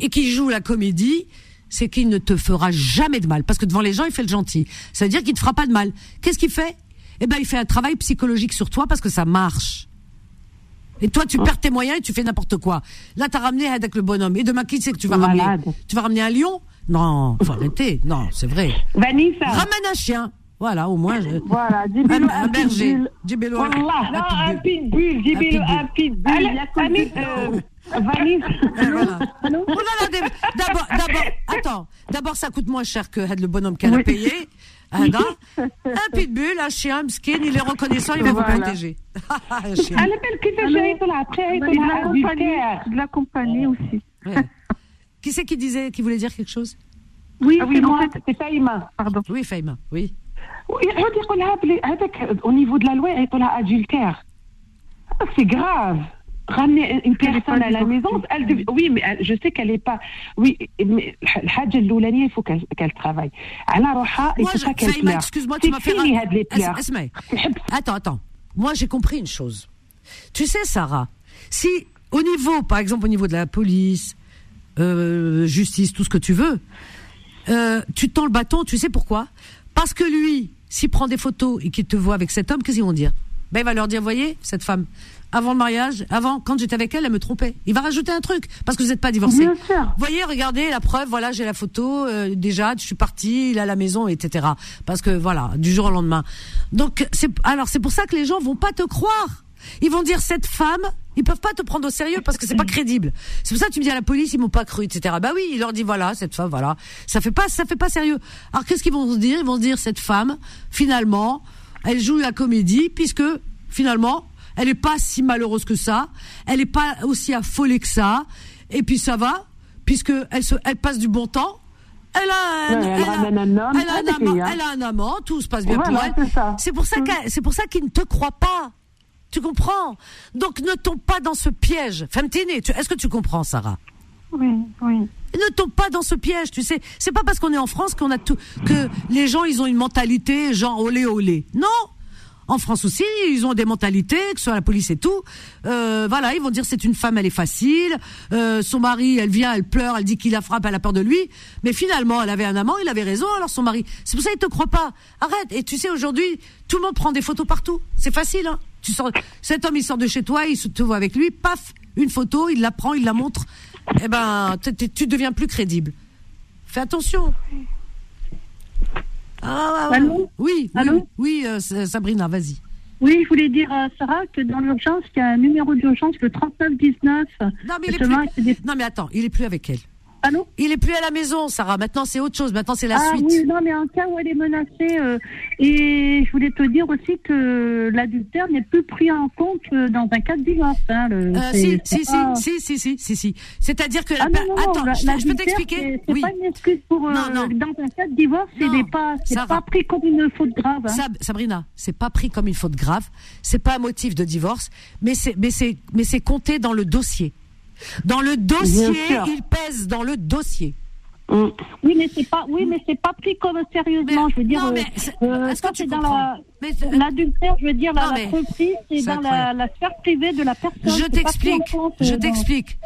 et, qui joue la comédie c'est qu'il ne te fera jamais de mal. Parce que devant les gens, il fait le gentil. Ça veut dire qu'il te fera pas de mal. Qu'est-ce qu'il fait? Eh ben, il fait un travail psychologique sur toi parce que ça marche. Et toi, tu perds tes moyens et tu fais n'importe quoi. Là, t'as ramené avec le bonhomme. Et demain, qui c'est que tu vas ramener Tu vas ramener un lion Non, faut arrêter. Non, c'est vrai. Vanessa. Ramène un chien. Voilà, au moins. Je... Voilà, un, un, berger. Dis-le un, non, un pitbull. Un pitbull. Euh, Vanessa. D'abord, d'abord, attends. D'abord, ça coûte moins cher que le bonhomme qu'elle a payé. Un, un pitbull, un chien, skin, il est reconnaissant, il va vous protéger. un chien. de la compagnie aussi. Qui c'est qui disait, qui voulait dire quelque chose? Oui, ah oui moi, c'est Faïma. Pardon. Oui, Faïma, oui. Au niveau de la loi, il y a adultère. C'est grave ramener une personne à la maison, elle oui, mais je sais qu'elle n'est pas. Oui, mais il faut qu'elle qu travaille. il faut pas qu'elle pleure. Excuse-moi, tu m'as fait. Attends, attends. Moi, j'ai compris une chose. Tu sais, Sarah, si au niveau, par exemple, au niveau de la police, euh, justice, tout ce que tu veux, euh, tu tends le bâton, tu sais pourquoi? Parce que lui, s'il prend des photos et qu'il te voit avec cet homme, qu'est-ce qu'ils vont dire? Ben il va leur dire, voyez, cette femme, avant le mariage, avant, quand j'étais avec elle, elle me trompait. Il va rajouter un truc, parce que vous n'êtes pas divorcé. Bien sûr. Voyez, regardez la preuve, voilà, j'ai la photo, euh, déjà, je suis partie, il est à la maison, etc. Parce que voilà, du jour au lendemain. Donc, c'est, alors c'est pour ça que les gens vont pas te croire. Ils vont dire cette femme, ils peuvent pas te prendre au sérieux parce que c'est pas crédible. C'est pour ça que tu me dis à la police, ils m'ont pas cru, etc. Bah oui, il leur dit voilà, cette femme, voilà. Ça fait pas, ça fait pas sérieux. Alors qu'est-ce qu'ils vont se dire? Ils vont se dire cette femme, finalement, elle joue la comédie puisque finalement, elle est pas si malheureuse que ça. Elle est pas aussi affolée que ça. Et puis ça va, puisque elle se, elle passe du bon temps. Elle a un, Ouais, elle elle a- ramène un homme, elle a un amant, bien. elle a un amant, tout se passe bien Voilà, pour elle. c'est pour ça Mm. qu'elle- c'est pour ça qu'ils ne te croient pas. Tu comprends? Donc ne tombe pas dans ce piège. Femtine, tu- est-ce que tu comprends, Sarah? Oui, oui. ne tombe pas dans ce piège, tu sais. C'est pas parce qu'on est en France qu'on a tout que les gens ils ont une mentalité genre olé olé. Non. En France aussi, ils ont des mentalités, que ce soit la police et tout. Euh, voilà, ils vont dire c'est une femme, elle est facile. Euh, son mari, elle vient, elle pleure, elle dit qu'il la frappe, elle a peur de lui. Mais finalement, elle avait un amant, il avait raison. Alors son mari, c'est pour ça qu'ils te croient pas. Arrête. Et tu sais aujourd'hui, tout le monde prend des photos partout. C'est facile. Hein. Tu sors, cet homme, il sort de chez toi, il te voit avec lui, paf, une photo, il la prend, il la montre. Eh ben, tu deviens plus crédible. Fais attention. Ah, ouais. Allô oui, oui, Allô oui, euh, Sabrina, vas-y. Oui, je voulais dire à Sarah que dans l'urgence, il y a un numéro d'urgence, le 3919. Non, mais il est plus... Non, mais attends, il est plus avec elle. Allô Il est plus à la maison, Sarah. Maintenant, c'est autre chose. Maintenant, c'est la ah suite. oui, non, mais en cas où elle est menacée, euh, et je voulais te dire aussi que l'adultère n'est plus pris en compte euh, dans un cas de divorce. Hein, le- Euh, si, si, pas- si, si, si, si, si. C'est-à-dire que la Ah per- non, attends, la- je, peux t'expliquer? c'est- Oui. pas une excuse pour. euh, Non, non. Dans un cas de divorce, ce Non, n'est pas, c'est Sarah. pas pris comme une faute grave. hein. Sab- Sabrina, c'est pas pris comme une faute grave, c'est pas un motif de divorce, mais c'est mais c'est mais c'est compté dans le dossier. Dans le dossier, il pèse dans le dossier. Oui, mais c'est pas, oui, mais c'est pas pris comme sérieusement. je veux dire, non, euh, mais euh, est-ce que tu dans la- l'adultère, je veux dire, la, Non, la tromperie, c'est dans la, la sphère privée de la personne. Je t'explique, je euh, t'explique.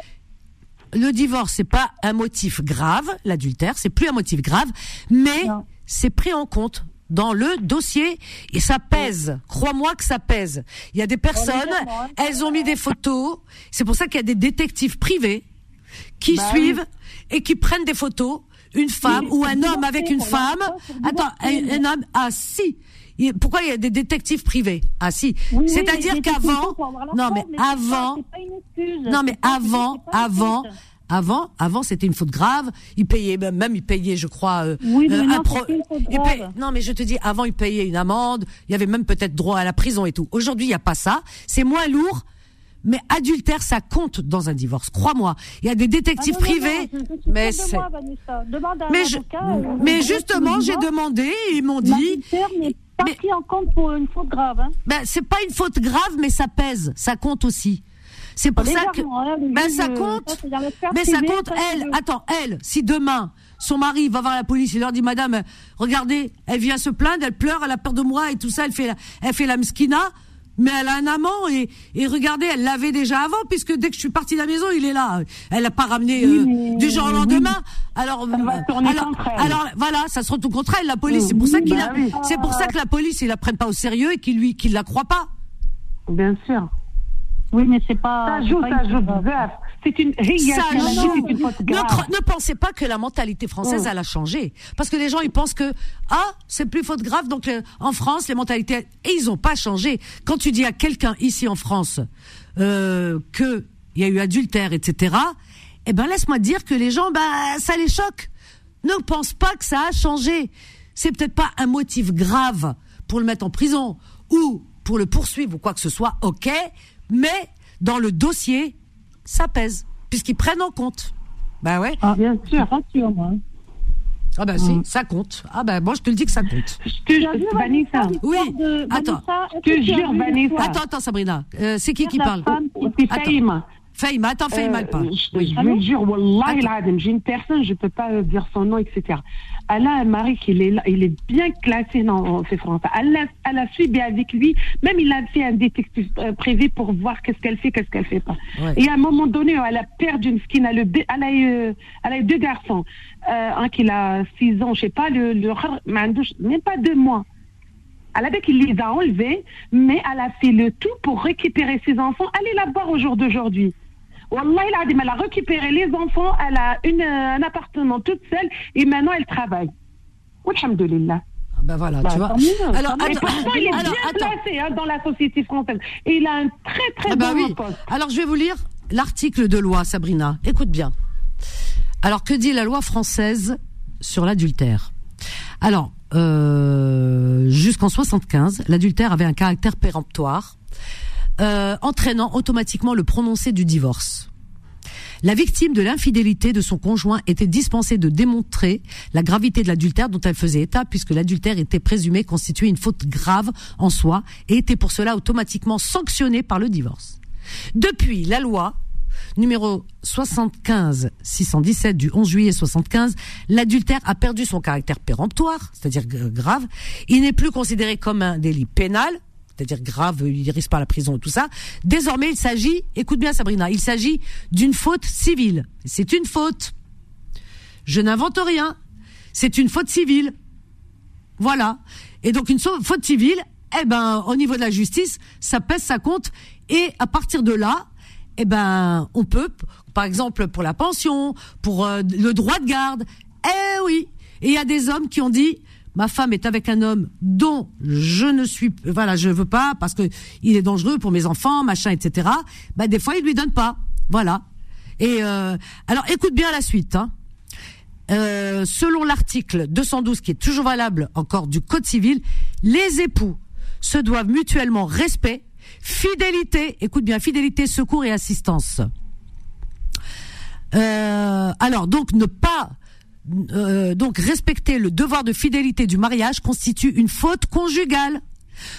Le divorce, c'est pas un motif grave, l'adultère, c'est plus un motif grave, mais c'est pris en compte dans le dossier et ça pèse. Crois-moi que ça pèse. Il y a des personnes, elles ont mis des photos. C'est pour ça qu'il y a des détectives privés qui Bah suivent et qui prennent des photos. Une femme ou un homme avec une femme. Attends, un, un homme. Ah si. Pourquoi il y a des détectives privés? Ah si. Oui, C'est-à-dire qu'avant, non mais avant, non mais avant, avant. Avant, avant, c'était une faute grave. Il payait même, même il payait, je crois, euh, Oui, mais euh, non, un pro- une faute. Non, mais je te dis, avant, il payait une amende. Il y avait même peut-être droit à la prison et tout. Aujourd'hui, il y a pas ça. C'est moins lourd. Mais adultère, ça compte dans un divorce. Crois-moi. Il y a des détectives Ah non, non, non, privés. mais c'est. Mais, je- avocat, euh, mais justement, j'ai demandé. Ils m'ont dit. N'est pas pris en compte pour une faute grave. Hein. Ben, c'est pas une faute grave, mais ça pèse. Ça compte aussi. C'est pour ça que. Hein, Ben, ça compte. ça, la Mais ça compte, ça, elle. le- Attends, elle, si demain, son mari va voir la police, il leur dit, madame, regardez, elle vient se plaindre, elle pleure, elle a peur de moi et tout ça, elle fait la, elle fait la mskina. Mais elle a un amant et, et regardez, elle l'avait déjà avant puisque dès que je suis partie de la maison, il est là. Elle n'a pas ramené euh, du jour au lendemain. Alors, alors, alors, voilà, ça se retourne contre elle, la police. C'est pour ça qu'il Bah a- oui. c'est pour ça que la police, ils la prennent pas au sérieux et qu'ils lui, qu'ils la croient pas. Bien sûr. Oui, mais c'est pas. Ça joue, pas ça joue grave. C'est une réaction. Ne, ne, pensez pas que la mentalité française, mm. elle a changé. Parce que les gens, ils pensent que, ah, c'est plus faute grave. Donc, euh, en France, les mentalités, et ils n'ont pas changé. Quand tu dis à quelqu'un ici en France, euh, que il y a eu adultère, etc., eh ben, laisse-moi dire que les gens, bah, ça les choque. Ne pense pas que ça a changé. C'est peut-être pas un motif grave pour le mettre en prison ou pour le poursuivre ou quoi que ce soit. Ok mais dans le dossier ça pèse, puisqu'ils prennent en compte. Bah ouais. Ah, bien sûr. Pas sûr, moi. Ah bah si, ça compte. Ah bah moi je te le dis que ça compte. Je te jure, Vanessa. Oui. de- Attends. Vanessa, Je te jure, Vanessa. Attends, attends Sabrina. Euh, c'est qui qui parle c'est Attends. Faïma. Faïma, attends, Faïma, elle parle. Euh, je, Oui. je vous jure, Wallah, il adem, j'ai une personne, je peux pas dire son nom, etc. Elle a un mari qui est, là, il est bien classé dans ses français. Elle a, elle a suivi avec lui, même il a fait un détective euh, privé pour voir qu'est-ce qu'elle fait, qu'est-ce qu'elle fait pas. Ouais. Et à un moment donné, elle a perdu une skin, elle a, deux- elle a, eu, elle a eu deux garçons. Euh, un qui a 6 ans, je sais pas, le, le, même pas deux mois. Elle qu'il les a enlevés, mais elle a fait le tout pour récupérer ses enfants. Allez la voir au jour d'aujourd'hui. Wallah, elle a récupéré les enfants, elle a une, un appartement toute seule et maintenant elle travaille. Alhamdulillah. Ah ben voilà, tu vois. Alors, attends, il est bien placé hein, dans la société française. Et il a un très très ah ben bon oui. poste. Alors je vais vous lire l'article de loi, Sabrina. Écoute bien. Alors que dit la loi française sur l'adultère? Alors, euh, jusqu'en 75, l'adultère avait un caractère péremptoire, euh, entraînant automatiquement le prononcé du divorce. La victime de l'infidélité de son conjoint était dispensée de démontrer la gravité de l'adultère dont elle faisait état, puisque l'adultère était présumé constituer une faute grave en soi et était pour cela automatiquement sanctionné par le divorce. Depuis la loi numéro 75 617 du 11 juillet 75, l'adultère a perdu son caractère péremptoire, c'est-à-dire grave. Il n'est plus considéré comme un délit pénal, c'est-à-dire grave, il risque pas la prison et tout ça. Désormais, il s'agit, écoute bien Sabrina, il s'agit d'une faute civile. C'est une faute. Je n'invente rien. C'est une faute civile. Voilà. Et donc une faute civile, eh ben, au niveau de la justice, ça pèse, ça compte. Et à partir de là, eh ben, on peut, par exemple, pour la pension, pour euh, le droit de garde. Eh oui. Et il y a des hommes qui ont dit, ma femme est avec un homme dont je ne suis, voilà, je veux pas parce que il est dangereux pour mes enfants, machin, etc. Ben, des fois, il lui donne pas. Voilà. Et euh, alors, écoute bien la suite. Hein. Euh, selon l'article 212 qui est toujours valable encore du Code civil, les époux se doivent mutuellement respect, fidélité, écoute bien, fidélité, secours et assistance. Euh, alors donc ne pas euh, donc respecter le devoir de fidélité du mariage constitue une faute conjugale.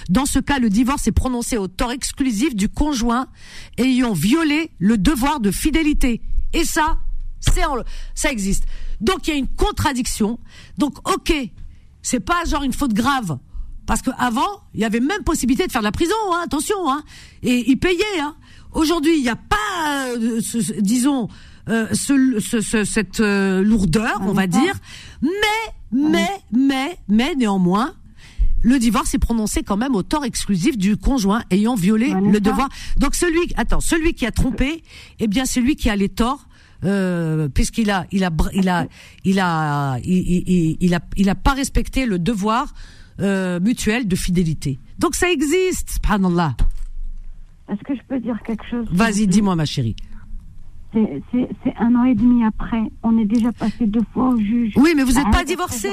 Dans ce cas, le divorce est prononcé au tort exclusif du conjoint ayant violé le devoir de fidélité. Et ça, c'est ça existe. Donc il y a une contradiction. Donc ok, c'est pas genre une faute grave. Parce qu'avant, il y avait même possibilité de faire de la prison, hein, attention, hein, et ils payaient. Hein. Aujourd'hui, il n'y a pas, euh, disons, euh, ce, ce- ce- cette euh, lourdeur, on va dire. Mais, mais, mais, mais néanmoins, le divorce est prononcé quand même au tort exclusif du conjoint ayant violé le devoir. Donc celui, attends, celui qui a trompé, eh bien c'est lui qui a les torts. Euh, puisqu'il a, il a, il a, il a, il- il a, il a pas respecté le devoir euh, mutuel de fidélité. Donc ça existe, subhanallah. Est-ce que je peux dire quelque chose Vas-y, dis-moi, ma chérie. C'est un an et demi après. On est déjà passé deux fois au juge. Oui, mais vous n'êtes Ah, pas divorcé.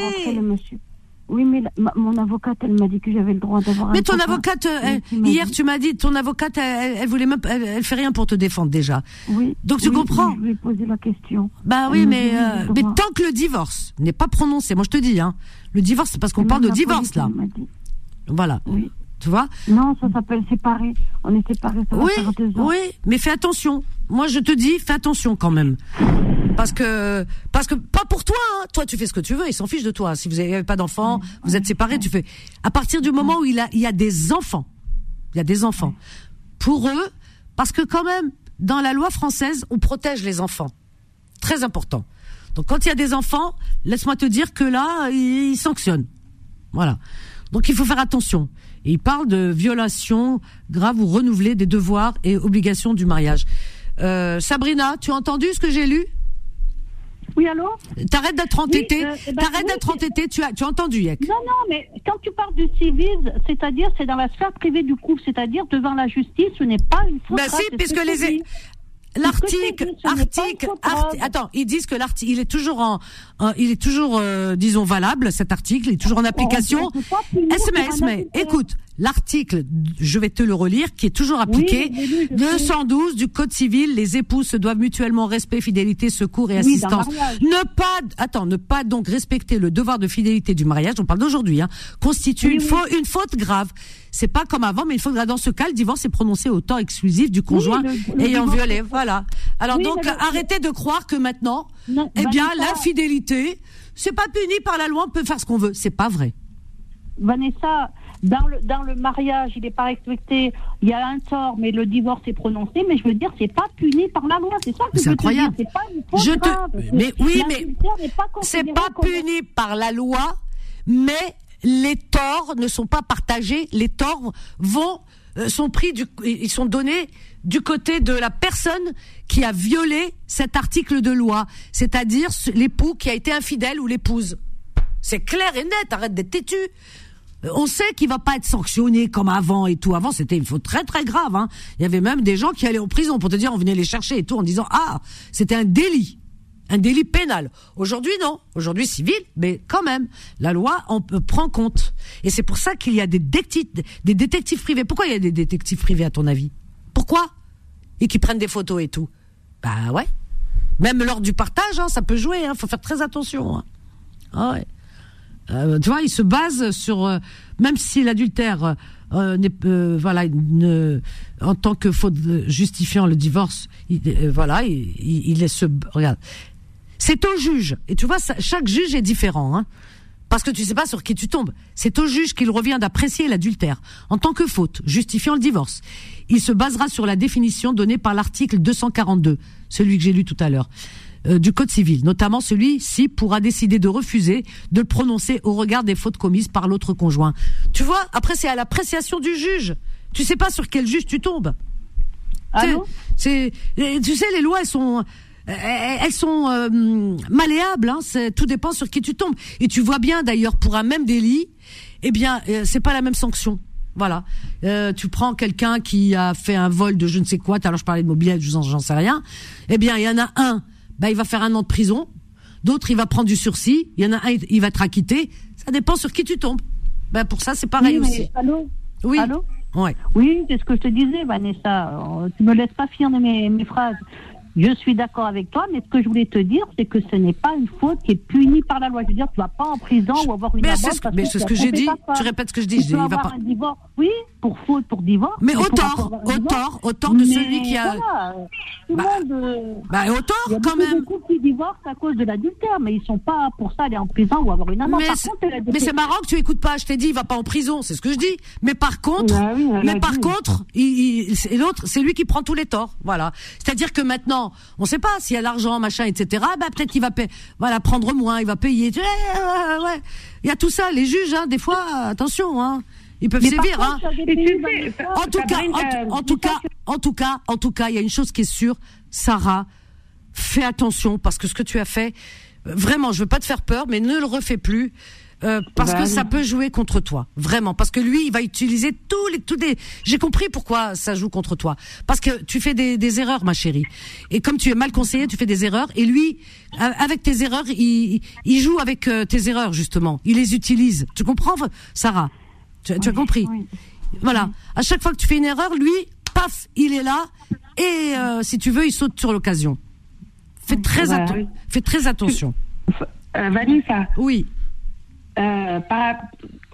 Oui, mais la- ma- mon avocate, elle m'a dit que j'avais le droit d'avoir un Mais ton copain. avocate, elle- hier dit- tu m'as dit, ton avocate, elle, elle- voulait même, elle, elle fait rien pour te défendre déjà. Oui. Donc tu oui, comprends Je lui ai posé la question. Bah oui, mais, euh, mais tant que le divorce n'est pas prononcé, moi je te dis, hein, le divorce, c'est parce qu'on parle de divorce là. dit. Voilà. Tu vois Non, ça s'appelle séparé. On est séparés, ça va Oui, faire deux ans. oui, mais fais attention. Moi, je te dis, fais attention quand même. Parce que, parce que, pas pour toi, hein. Toi, tu fais ce que tu veux, ils s'en fichent de toi. Si vous n'avez pas d'enfants, vous êtes séparés, tu fais. À partir du moment où il a, il y a des enfants, il y a des enfants. Pour eux, parce que quand même, dans la loi française, on protège les enfants. Très important. Donc, quand il y a des enfants, laisse-moi te dire que là, ils sanctionnent. Voilà. Donc il faut faire attention. Et il parle de violation grave ou renouvelée des devoirs et obligations du mariage. Euh, Sabrina, tu as entendu ce que j'ai lu? Oui, allô? T'arrêtes d'être entêtée. Oui, euh, eh ben, T'arrêtes oui, d'être entêtée. Tu as, tu as entendu, Yek? Non, non, mais quand tu parles du civil, c'est-à-dire c'est dans la sphère privée du couple, c'est-à-dire devant la justice, ce n'est pas une faute Ben si, puisque que les. L'article, article, faute arti- grave. attends, ils disent que l'article, il est toujours en, il est toujours, euh, disons valable cet article, il est toujours en application. on peut pas punir Esme, pour un Esme, adultère. écoute, l'article, je vais te le relire, qui est toujours appliqué, Oui, j'ai lu, je sais. 212 du Code civil, les époux se doivent mutuellement respect, fidélité, secours et Oui, assistance. Ne pas, attends, ne pas donc respecter le devoir de fidélité du mariage, on parle d'aujourd'hui, hein, constitue une, faute, une faute grave. C'est pas comme avant, mais faute grave. Dans ce cas, le divorce est prononcé au temps exclusif du conjoint le- le ayant violé. Voilà. Alors Oui, donc, le- arrêtez de croire que maintenant, Non, eh bien, Vanessa- l'infidélité, c'est pas puni par la loi, on peut faire ce qu'on veut. C'est pas vrai. Vanessa, dans le, dans le mariage, il n'est pas respecté, il y a un tort, mais le divorce est prononcé, mais je veux dire, c'est pas puni par la loi, c'est ça que je C'est te dire, incroyable. c'est pas une faute Je te, grave. mais oui, mais L'adultère n'est pas c'est pas puni par la loi, mais les torts ne sont pas partagés, les torts vont euh, sont pris du, ils sont donnés du côté de la personne qui a violé cet article de loi, c'est-à-dire l'époux qui a été infidèle ou l'épouse. C'est clair et net, arrête d'être têtu. Euh, on sait qu'il va pas être sanctionné comme avant et tout. Avant, c'était une faute très très grave. Hein. Il y avait même des gens qui allaient en prison pour te dire on venait les chercher et tout en disant ah c'était un délit, un délit pénal. Aujourd'hui non, aujourd'hui civil, mais quand même la loi on prend compte. Et c'est pour ça qu'il y a des des détectives privés. Pourquoi il y a des détectives privés à ton avis? Pourquoi? Et qui prennent des photos et tout. Bah ouais. Même lors du partage, hein, ça peut jouer. Hein, faut faire très attention. Hein. Ah ouais. Euh, tu vois, il se base sur euh, même si l'adultère euh, voilà en tant que faute justifiant le divorce, il, voilà, il, il, est ce regarde. C'est au juge et tu vois ça, chaque juge est différent hein, parce que tu sais pas sur qui tu tombes. C'est au juge qu'il revient d'apprécier l'adultère en tant que faute justifiant le divorce. Il se basera sur la définition donnée par l'article 242, celui que j'ai lu tout à l'heure. Euh, du Code civil, notamment celui-ci pourra décider de refuser de le prononcer au regard des fautes commises par l'autre conjoint. Tu vois, après c'est à l'appréciation du juge. Tu sais pas sur quel juge tu tombes. Ah c'est, tu sais, les lois elles sont elles sont euh, malléables. Hein, tout dépend sur qui tu tombes. Et tu vois bien d'ailleurs pour un même délit, eh bien euh, c'est pas la même sanction. Voilà. Euh, tu prends quelqu'un qui a fait un vol de je ne sais quoi. Alors je parlais de mobilier, j'en sais rien. Eh bien il y en a un bah, il va faire un an de prison. D'autres, il va prendre du sursis. Il y en a un, il va être acquitté. Ça dépend sur qui tu tombes. Ben, pour ça, c'est pareil aussi. Allô? Oui. Allô? Ouais. Oui, c'est ce que je te disais, Vanessa. Euh, tu me laisses pas finir mes, mes phrases. Je suis d'accord avec toi, mais ce que je voulais te dire, c'est que ce n'est pas une faute qui est punie par la loi. Je veux dire, tu vas pas en prison ou avoir une mais ce, mais c'est ce que j'ai dit. Tu répètes ce que je dis. Tu dis, il va pas. Un divorce. Oui, pour faute, pour divorce. Mais au tort, au tort, au tort de celui qui a. Voilà, tout bah, monde. Euh, bah, au tort, il y a quand même. beaucoup qui divorcent à cause de l'adultère, mais ils sont pas pour ça aller en prison ou avoir une amende. Mais, mais c'est marrant que tu écoutes pas. Je t'ai dit, il va pas en prison. C'est ce que je dis. Mais par contre, mais par contre, l'autre, c'est lui qui prend tous les torts. Voilà. C'est-à-dire que maintenant, on sait pas s'il y a l'argent, machin, etc. Bah peut-être qu'il va payer, voilà, prendre moins, il va payer. Ouais, Il y a tout ça, les juges, hein, des fois, attention, hein. Ils peuvent sévir, hein. En tout cas, en, tout cas, en tout cas, en tout cas, il y a une chose qui est sûre, Sarah, fais attention parce que ce que tu as fait, vraiment, je veux pas te faire peur, mais ne le refais plus. Euh, parce que ça peut jouer contre toi, vraiment. Parce que lui, il va utiliser tous les, tous des. J'ai compris pourquoi ça joue contre toi. Parce que tu fais des, des, erreurs, ma chérie. Et comme tu es mal conseillé, tu fais des erreurs. Et lui, avec tes erreurs, il, il joue avec euh, tes erreurs justement. Il les utilise. Tu comprends, Sarah? Tu, as compris Voilà. À chaque fois que tu fais une erreur, lui, paf, il est là. Et euh, si tu veux, il saute sur l'occasion. Fais très, fais très attention. Vanessa. Oui. Euh,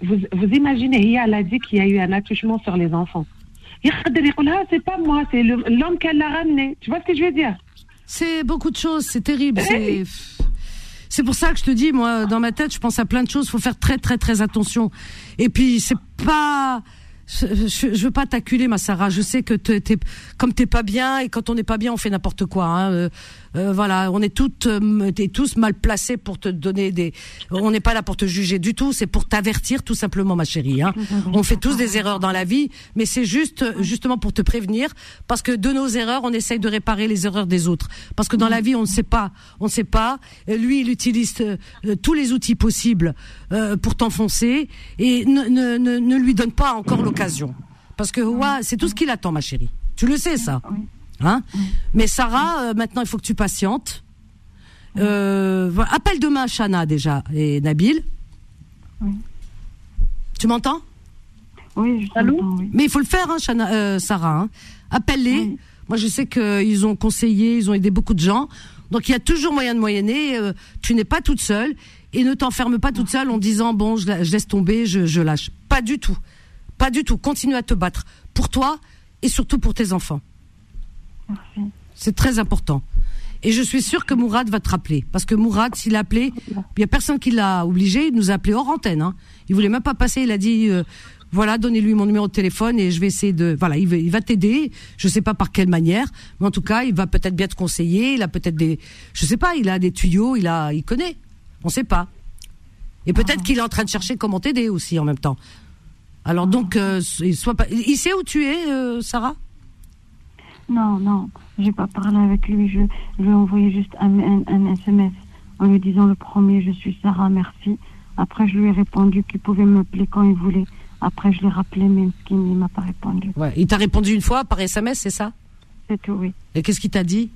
vous, vous, imaginez, elle a dit qu'il y a eu un attouchement sur les enfants. C'est pas moi, c'est l'homme qu'elle l'a ramené. Tu vois ce que je veux dire? C'est beaucoup de choses, c'est terrible. C'est pour ça que je te dis, moi, dans ma tête, je pense à plein de choses. Il faut faire très, très, très attention. Et puis, c'est pas je, je, veux pas t'acculer, ma Sarah. Je sais que t'es, comme t'es pas bien et quand on n'est pas bien, on fait n'importe quoi. Hein. Euh, euh, voilà, on est toutes, euh, tous mal placés pour te donner des. On n'est pas là pour te juger du tout. C'est pour t'avertir, tout simplement, ma chérie. Hein. On fait tous des erreurs dans la vie, mais c'est juste, justement, pour te prévenir, parce que de nos erreurs, on essaye de réparer les erreurs des autres. Parce que dans la vie, on ne sait pas, on ne sait pas. Lui, il utilise tous les outils possibles pour t'enfoncer et ne, ne, ne, ne lui donne pas encore l'occasion parce que c'est tout ce qu'il attend, ma chérie. Tu le sais, ça. Hein Mais Sarah, euh, maintenant, il faut que tu patientes. Euh, appelle demain Shana déjà et Nabil. Tu m'entends? Oui, je oui. Mais il faut le faire, hein, euh, Sarah. Hein. Appelle-les. Moi, je sais qu'ils ont conseillé, ils ont aidé beaucoup de gens. Donc, il y a toujours moyen de moyenner. tu n'es pas toute seule. Et ne t'enferme pas toute seule en disant, bon, je, laisse tomber, je, je lâche. Pas du tout. Pas du tout. Continue à te battre pour toi et surtout pour tes enfants. C'est très important. Et je suis sûre que Mourad va te rappeler. Parce que Mourad, s'il a appelé, il n'y a personne qui l'a obligé, il nous a appelé hors antenne. Hein. Il voulait même pas passer, il a dit, euh, voilà, donnez-lui mon numéro de téléphone et je vais essayer de... Voilà, il va, il va t'aider, je sais pas par quelle manière, mais en tout cas, il va peut-être bien te conseiller, il a peut-être des... Je sais pas, il a des tuyaux, il a, il connaît. On sait pas. Et peut-être qu'il est en train de chercher comment t'aider aussi en même temps. Alors donc, euh, soit pas. Il sait où tu es, euh, Sarah? Non, non, j'ai pas parlé avec lui. Je, lui ai envoyé juste un, un, SMS en lui disant le premier, je suis Sarah, merci. Après, je lui ai répondu qu'il pouvait m'appeler quand il voulait. Après, je l'ai rappelé, mais il ne m'a pas répondu. Ouais, il t'a répondu une fois par SMS, c'est ça? C'est tout, oui. Et qu'est-ce qu'il t'a dit?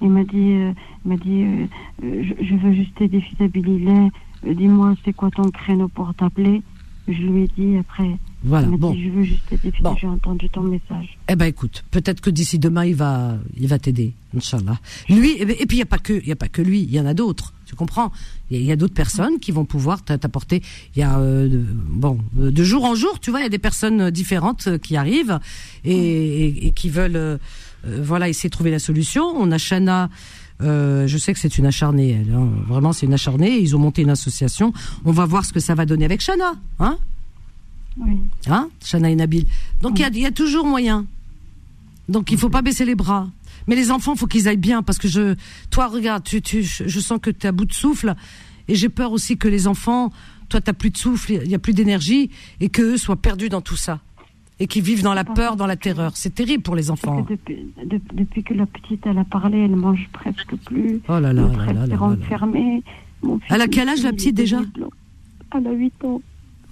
Il m'a dit, euh, il m'a dit je, veux juste t'aider, Dis-moi, c'est quoi ton créneau pour t'appeler? Je lui ai dit après. Voilà. bon. je veux juste t'aider j'ai entendu ton message. Eh ben écoute, peut-être que d'ici demain il va, il va t'aider, inchallah. Lui et, puis il y a pas que, il y a pas que lui, il y en a d'autres. Tu comprends? Il y a, d'autres personnes qui vont pouvoir t'apporter. Il y a euh, bon, de jour en jour, tu vois, il y a des personnes différentes euh, qui arrivent et, qui veulent, euh, voilà, essayer de trouver la solution. On a Shana. Je sais que c'est une acharnée, elle. Hein. Vraiment, c'est une acharnée. Ils ont monté une association. On va voir ce que ça va donner avec Shana, hein oui. Hein Chana et Nabil. Donc il y, a, toujours moyen. Donc il faut pas baisser les bras. Mais les enfants, faut qu'ils aillent bien parce que je, toi, regarde, tu, tu, je sens que tu es à bout de souffle et j'ai peur aussi que les enfants, toi, t'as plus de souffle, il y a plus d'énergie et qu'eux soient perdus dans tout ça et qu'ils vivent dans la peur, dans la terreur. C'est terrible pour les enfants. Depuis, que la petite elle a parlé, elle mange presque plus. Oh là là, là, là, là, renfermée. Elle a quel âge la petite déjà Elle a 8 ans.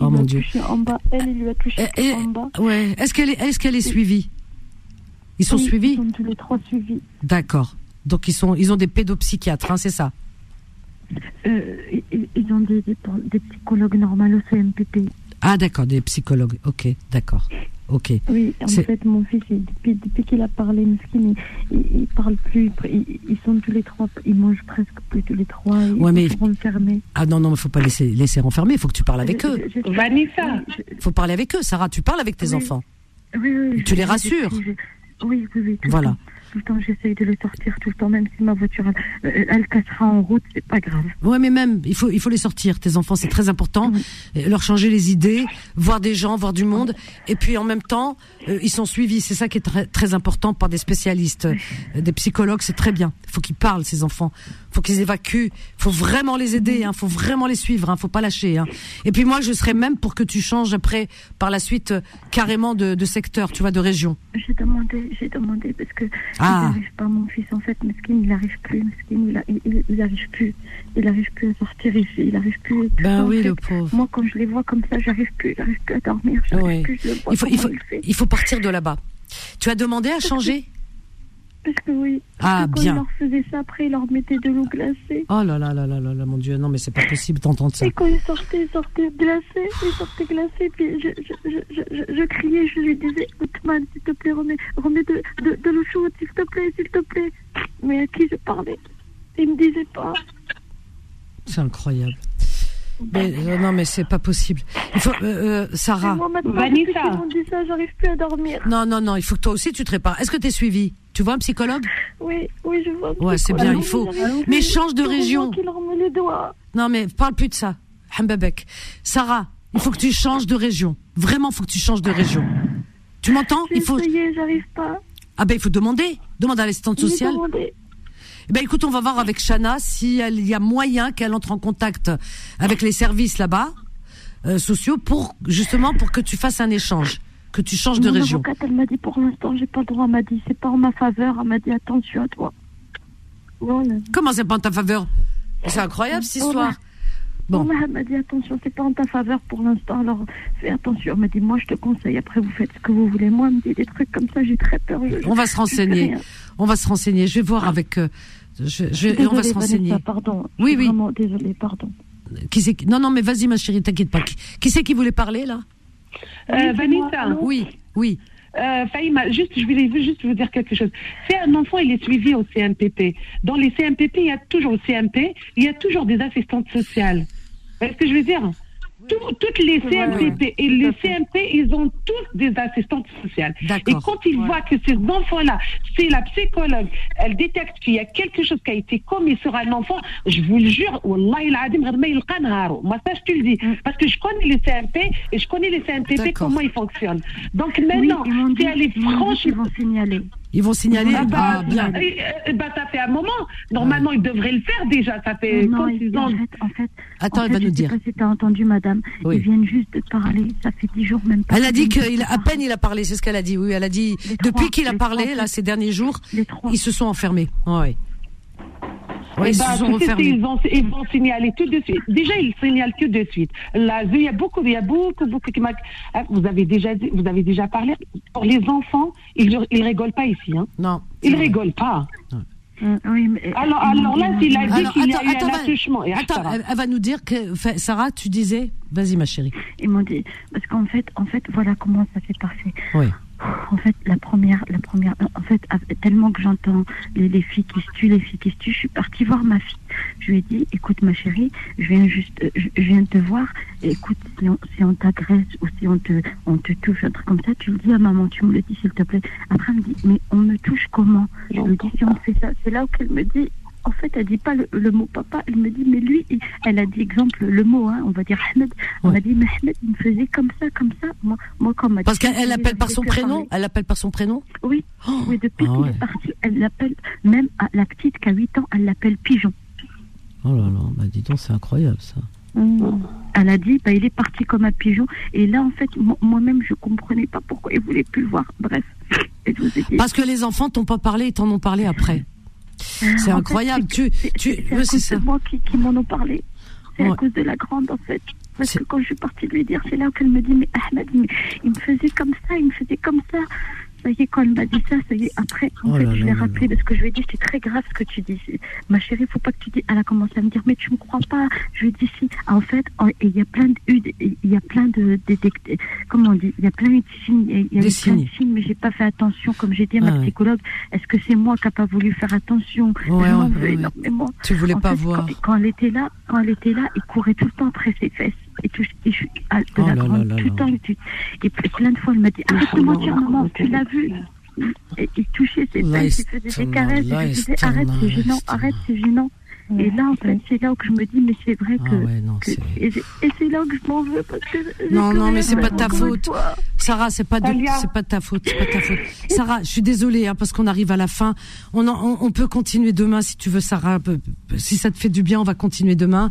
Oh mon Dieu. En bas. Elle, il lui a touché en bas. Ouais. Est-ce qu'elle est, est-ce qu'elle est suivie? Ils sont suivis? Ils sont tous les trois suivis. D'accord. Donc ils sont, ils ont des pédopsychiatres, hein, c'est ça? Euh, Ils ont des, des, psychologues normaux au CMPP. Ah d'accord, des psychologues. Ok, d'accord. Ok. Oui, en fait, mon fils, depuis, depuis qu'il a parlé, il, il, parle plus. Ils, sont tous les trois, ils mangent presque plus tous les trois. Ils ouais, mais... sont renfermés. Ah non, non, il faut pas laisser, laisser renfermer, il faut que tu parles avec eux. Vanessa Il faut parler avec eux, Sarah, tu parles avec tes enfants. Oui, oui. Tu les rassures. Oui, oui, oui. Voilà tout le temps, j'essaye de les sortir tout le temps, même si ma voiture, elle, elle cassera en route, c'est pas grave. Ouais, mais même, il faut, il faut les sortir, tes enfants, c'est très important. Leur changer les idées, voir des gens, voir du monde. Et puis, en même temps, euh, ils sont suivis. C'est ça qui est très, très important par des spécialistes, euh, des psychologues, c'est très bien. Il faut qu'ils parlent, ces enfants. Il faut qu'ils évacuent. Il faut vraiment les aider, il hein. faut vraiment les suivre, hein. faut pas lâcher. Hein. Et puis, moi, je serais même pour que tu changes après, par la suite, euh, carrément de, de secteur, tu vois, de région. J'ai demandé, j'ai demandé, parce que ah. Il n'arrive pas, mon fils, en fait, Mesquine, il n'arrive plus, Mesquine, il n'arrive plus. Il n'arrive plus à sortir ici, il n'arrive plus. Ben oui, le pauvre. Moi, quand je les vois comme ça, j'arrive plus, j'arrive plus à dormir. Oui. Plus, il, faut, il, faut, il faut partir de là-bas. Tu as demandé à changer parce que oui. Ah, quand bien. il leur faisait ça, après, il leur mettait de l'eau glacée. Oh là là là là là là, mon Dieu, non, mais c'est pas possible d'entendre ça. Et quand il sortait, il sortait glacé, il sortait glacé, puis je, je, je, je, je criais, je lui disais, Othman, s'il te plaît, remets, remets de, de, de l'eau chaude, s'il te plaît, s'il te plaît. Mais à qui je parlais? Il me disait pas. C'est incroyable. Mais, euh, non, mais c'est pas possible. Il faut, euh, euh Sarah. Moi, Vanessa. dit ça, j'arrive plus à dormir. Non, non, non, il faut que toi aussi tu te répares. Est-ce que tu es suivi Tu vois un psychologue? Oui, oui, je vois. Ouais, c'est bien, il faut. Mais change de région. Les doigts. Non, mais parle plus de ça. Hambabek. Sarah, il faut que tu changes de région. Vraiment, il faut que tu changes de région. Tu m'entends? Il faut. j'arrive pas. Ah ben, il faut demander. Demande à l'assistante sociale. Eh ben écoute, on va voir avec Shana s'il y a moyen qu'elle entre en contact avec les services là-bas euh, sociaux pour justement pour que tu fasses un échange, que tu changes de région. Avocate, elle m'a dit pour l'instant, j'ai pas le droit. Elle m'a dit c'est pas en ma faveur. Elle m'a dit attention à toi. Comment c'est pas en ta faveur? C'est incroyable cette histoire. Bon. elle m'a dit attention, c'est pas en ta faveur pour l'instant, alors fais attention. Elle m'a dit moi je te conseille, après vous faites ce que vous voulez. Moi, elle me dit des trucs comme ça, j'ai très peur. on va se renseigner. On va se renseigner. Je vais voir avec. Euh, je, je, on va se renseigner. pardon. Oui, oui. Vraiment désolée, pardon. Qui c'est Non, non, mais vas-y, ma chérie, t'inquiète pas. Qui, c'est qui voulait parler là? Euh, Vanessa. Oui, oui. Euh, Faïma, juste, je voulais juste vous dire quelque chose. C'est un enfant, il est suivi au CMPP. Dans les CMPP, il y a toujours au CMP, il y a toujours des assistantes sociales. Est-ce que je veux dire? Toutes les CMPP et les CMP, ils ont tous des assistantes sociales. Et quand ils voient que ces enfants-là, c'est la psychologue, elle détecte qu'il y a quelque chose qui a été commis sur un enfant, je vous le jure, Moi, ça, je te le dis. Mm. Parce que je connais les CMP et je connais les CMPP, comment ils fonctionnent. Donc maintenant, si elle est franchement. signaler. Ils vont signaler. Ah bah, ah, bien. bah, ça fait un moment. Normalement, ils devraient le faire déjà. Ça fait Non, quand ils- en fait, en fait, Attends, en elle va nous je sais dire. pas si t'as entendu, madame. Oui. Ils viennent juste de parler. Ça fait dix jours même pas. Elle a dit qu'il à peine il a parlé, c'est ce qu'elle a dit. Oui, elle a dit depuis qu'il a parlé trois, là ces derniers jours, Les trois. ils se sont enfermés. Ouais. Eh ils ben, se sont ils, vont, ils vont signaler tout de suite. Déjà, ils signalent tout de suite. Là, il y a beaucoup, il y a beaucoup, beaucoup qui m'a- Ah, Vous avez déjà, dit- vous avez déjà parlé. Pour les enfants, ils, ils rigolent pas ici. Hein. Non. Ils rigolent pas. Euh, oui, mais- Alors, alors là, s'il a dit Alors, qu'il y a attends, eu attends, un attouchement. et attends, elle, elle va nous dire que fait, Sarah, tu disais, vas-y ma chérie. Ils m'ont dit parce qu'en fait, en fait, voilà comment ça s'est passé. Oui. En fait, la première, la première, en fait, tellement que j'entends les, les filles qui se tuent, les filles qui se tuent, je suis partie voir ma fille. Je lui ai dit, écoute ma chérie, je viens juste, euh, je, viens te voir. Écoute, si on, si on t'agresse ou si on te, on te touche, un truc comme ça, tu le dis à maman, tu me le dis s'il te plaît. Après, elle me dit, mais on me touche comment? Je lui dis, si on fait ça, c'est là où elle me dit. En fait, elle dit pas le, le mot papa, elle me dit, mais lui, elle a dit exemple le mot, hein, on va dire Ahmed. Elle m'a dit, mais Ahmed, il me faisait comme ça, comme ça. Moi, moi quand ma Parce qu'elle appelle par son prénom. parler. Elle appelle par son prénom. Oui, oui depuis Ah qu'il ouais. est parti, elle l'appelle, même à la petite qui a 8 ans, elle l'appelle Pigeon. Oh là là, bah dis donc, c'est incroyable ça. Elle a dit, bah, il est parti comme un pigeon. Et là, en fait, mo- moi-même, je comprenais pas pourquoi il voulait plus le voir. Bref. Et je vous ai dit- Parce que les enfants t'ont pas parlé, ils t'en ont parlé après. C'est incroyable. fait, Tu, tu, C'est ça. moi qui, qui m'en ont parlé. C'est Ouais. à cause de la grande, en fait. Parce que quand je suis partie lui dire, c'est là qu'elle me dit, mais Ahmed, mais il me faisait comme ça, il me faisait comme ça. Ça y est, quand elle m'a dit ça, ça y est, après, en Oh fait, là je l'ai rappelé parce que je lui ai dit, c'est très grave ce que tu dis. Ma chérie, faut pas que tu dis. Elle a commencé à me dire, mais tu me crois pas. Je lui ai dit, si. En fait, il y a plein de, il y a plein de, de- de- comment on dit, il y a plein de signes, il y a plein de signes. signes, mais j'ai pas fait attention. Comme j'ai dit à ma Ah ouais. psychologue, est-ce que c'est moi qui n'ai pas voulu faire attention? Ouais, ouais, veux énormément. Tu voulais En pas fait, voir. Quand, quand elle était là, quand elle était là, il courait tout le temps après ses fesses. Et, tout, et je, à- de Oh la là grande, là tout le temps. Et, plein de fois, elle m'a dit Arrête de mentir, maman, tu l'as vu. Et il touchait ses fesses, il faisait des caresses. Et je il disais Arrête, c'est gênant, arrête, c'est gênant. Et là, en fait, c'est là où je me dis Mais c'est vrai Ah que. ouais, non, que- et c'est- là où je m'en veux. Parce que Non, non, mais c'est pas de ta faute. Sarah, c'est pas de, Talia. c'est pas de ta faute, c'est pas de ta faute. Sarah, je suis désolée, hein, parce qu'on arrive à la fin. On, en- on, on peut continuer demain si tu veux, Sarah. Si ça te fait du bien, on va continuer demain.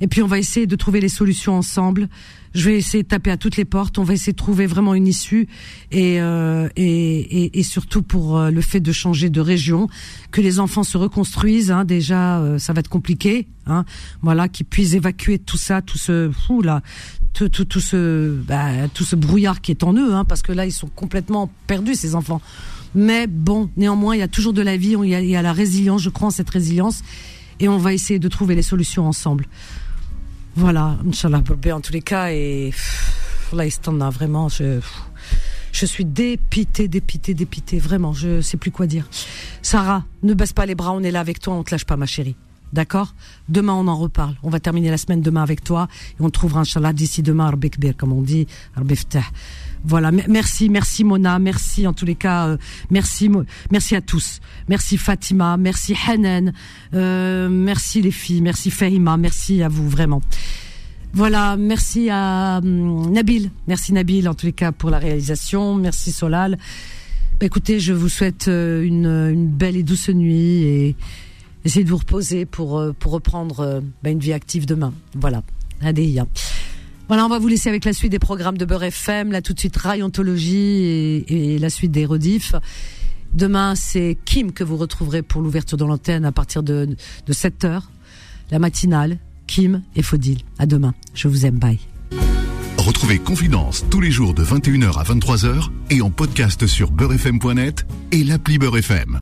Et puis on va essayer de trouver les solutions ensemble. Je vais essayer de taper à toutes les portes. On va essayer de trouver vraiment une issue et euh, et, et, et surtout pour euh, le fait de changer de région, que les enfants se reconstruisent. Hein, déjà, euh, ça va être compliqué. Hein, voilà, qu'ils puissent évacuer tout ça, tout ce fou là, tout, tout, tout ce bah, tout ce brouillard qui est en eux, hein, parce que là ils sont complètement perdus ces enfants. Mais bon, néanmoins, il y a toujours de la vie, il y a, il y a la résilience. Je crois en cette résilience et on va essayer de trouver les solutions ensemble. Voilà, Inch'Allah, en tous les cas, et là, a vraiment, je, je suis dépitée, dépitée, dépitée, vraiment, je sais plus quoi dire. Sarah, ne baisse pas les bras, on est là avec toi, on te lâche pas, ma chérie. D'accord? Demain, on en reparle. On va terminer la semaine demain avec toi et on trouvera, Inch'Allah, d'ici demain, Rabbi Kbir, comme on dit, Rabbi Ftah. Voilà, me- merci, merci Mona, merci en tous les cas, euh, merci, merci à tous, merci Fatima, merci Hanan, euh, merci les filles, merci Fahima, merci à vous vraiment. Voilà, merci à hum, Nabil, merci Nabil en tous les cas pour la réalisation, merci Solal. Bah, écoutez, je vous souhaite euh, une, belle et douce nuit et essayez de vous reposer pour pour reprendre bah, une vie active demain. Voilà, Adéia. Voilà, on va vous laisser avec la suite des programmes de Beurre FM, là tout de suite Rayontologie et, et la suite des rediffs. Demain, c'est Kim que vous retrouverez pour l'ouverture de l'antenne à partir de, de 7h, la matinale. Kim et Faudil. À demain. Je vous aime. Bye. Retrouvez Confidence tous les jours de 21h à 23h et en podcast sur beurrefm.net et l'appli Beurre FM.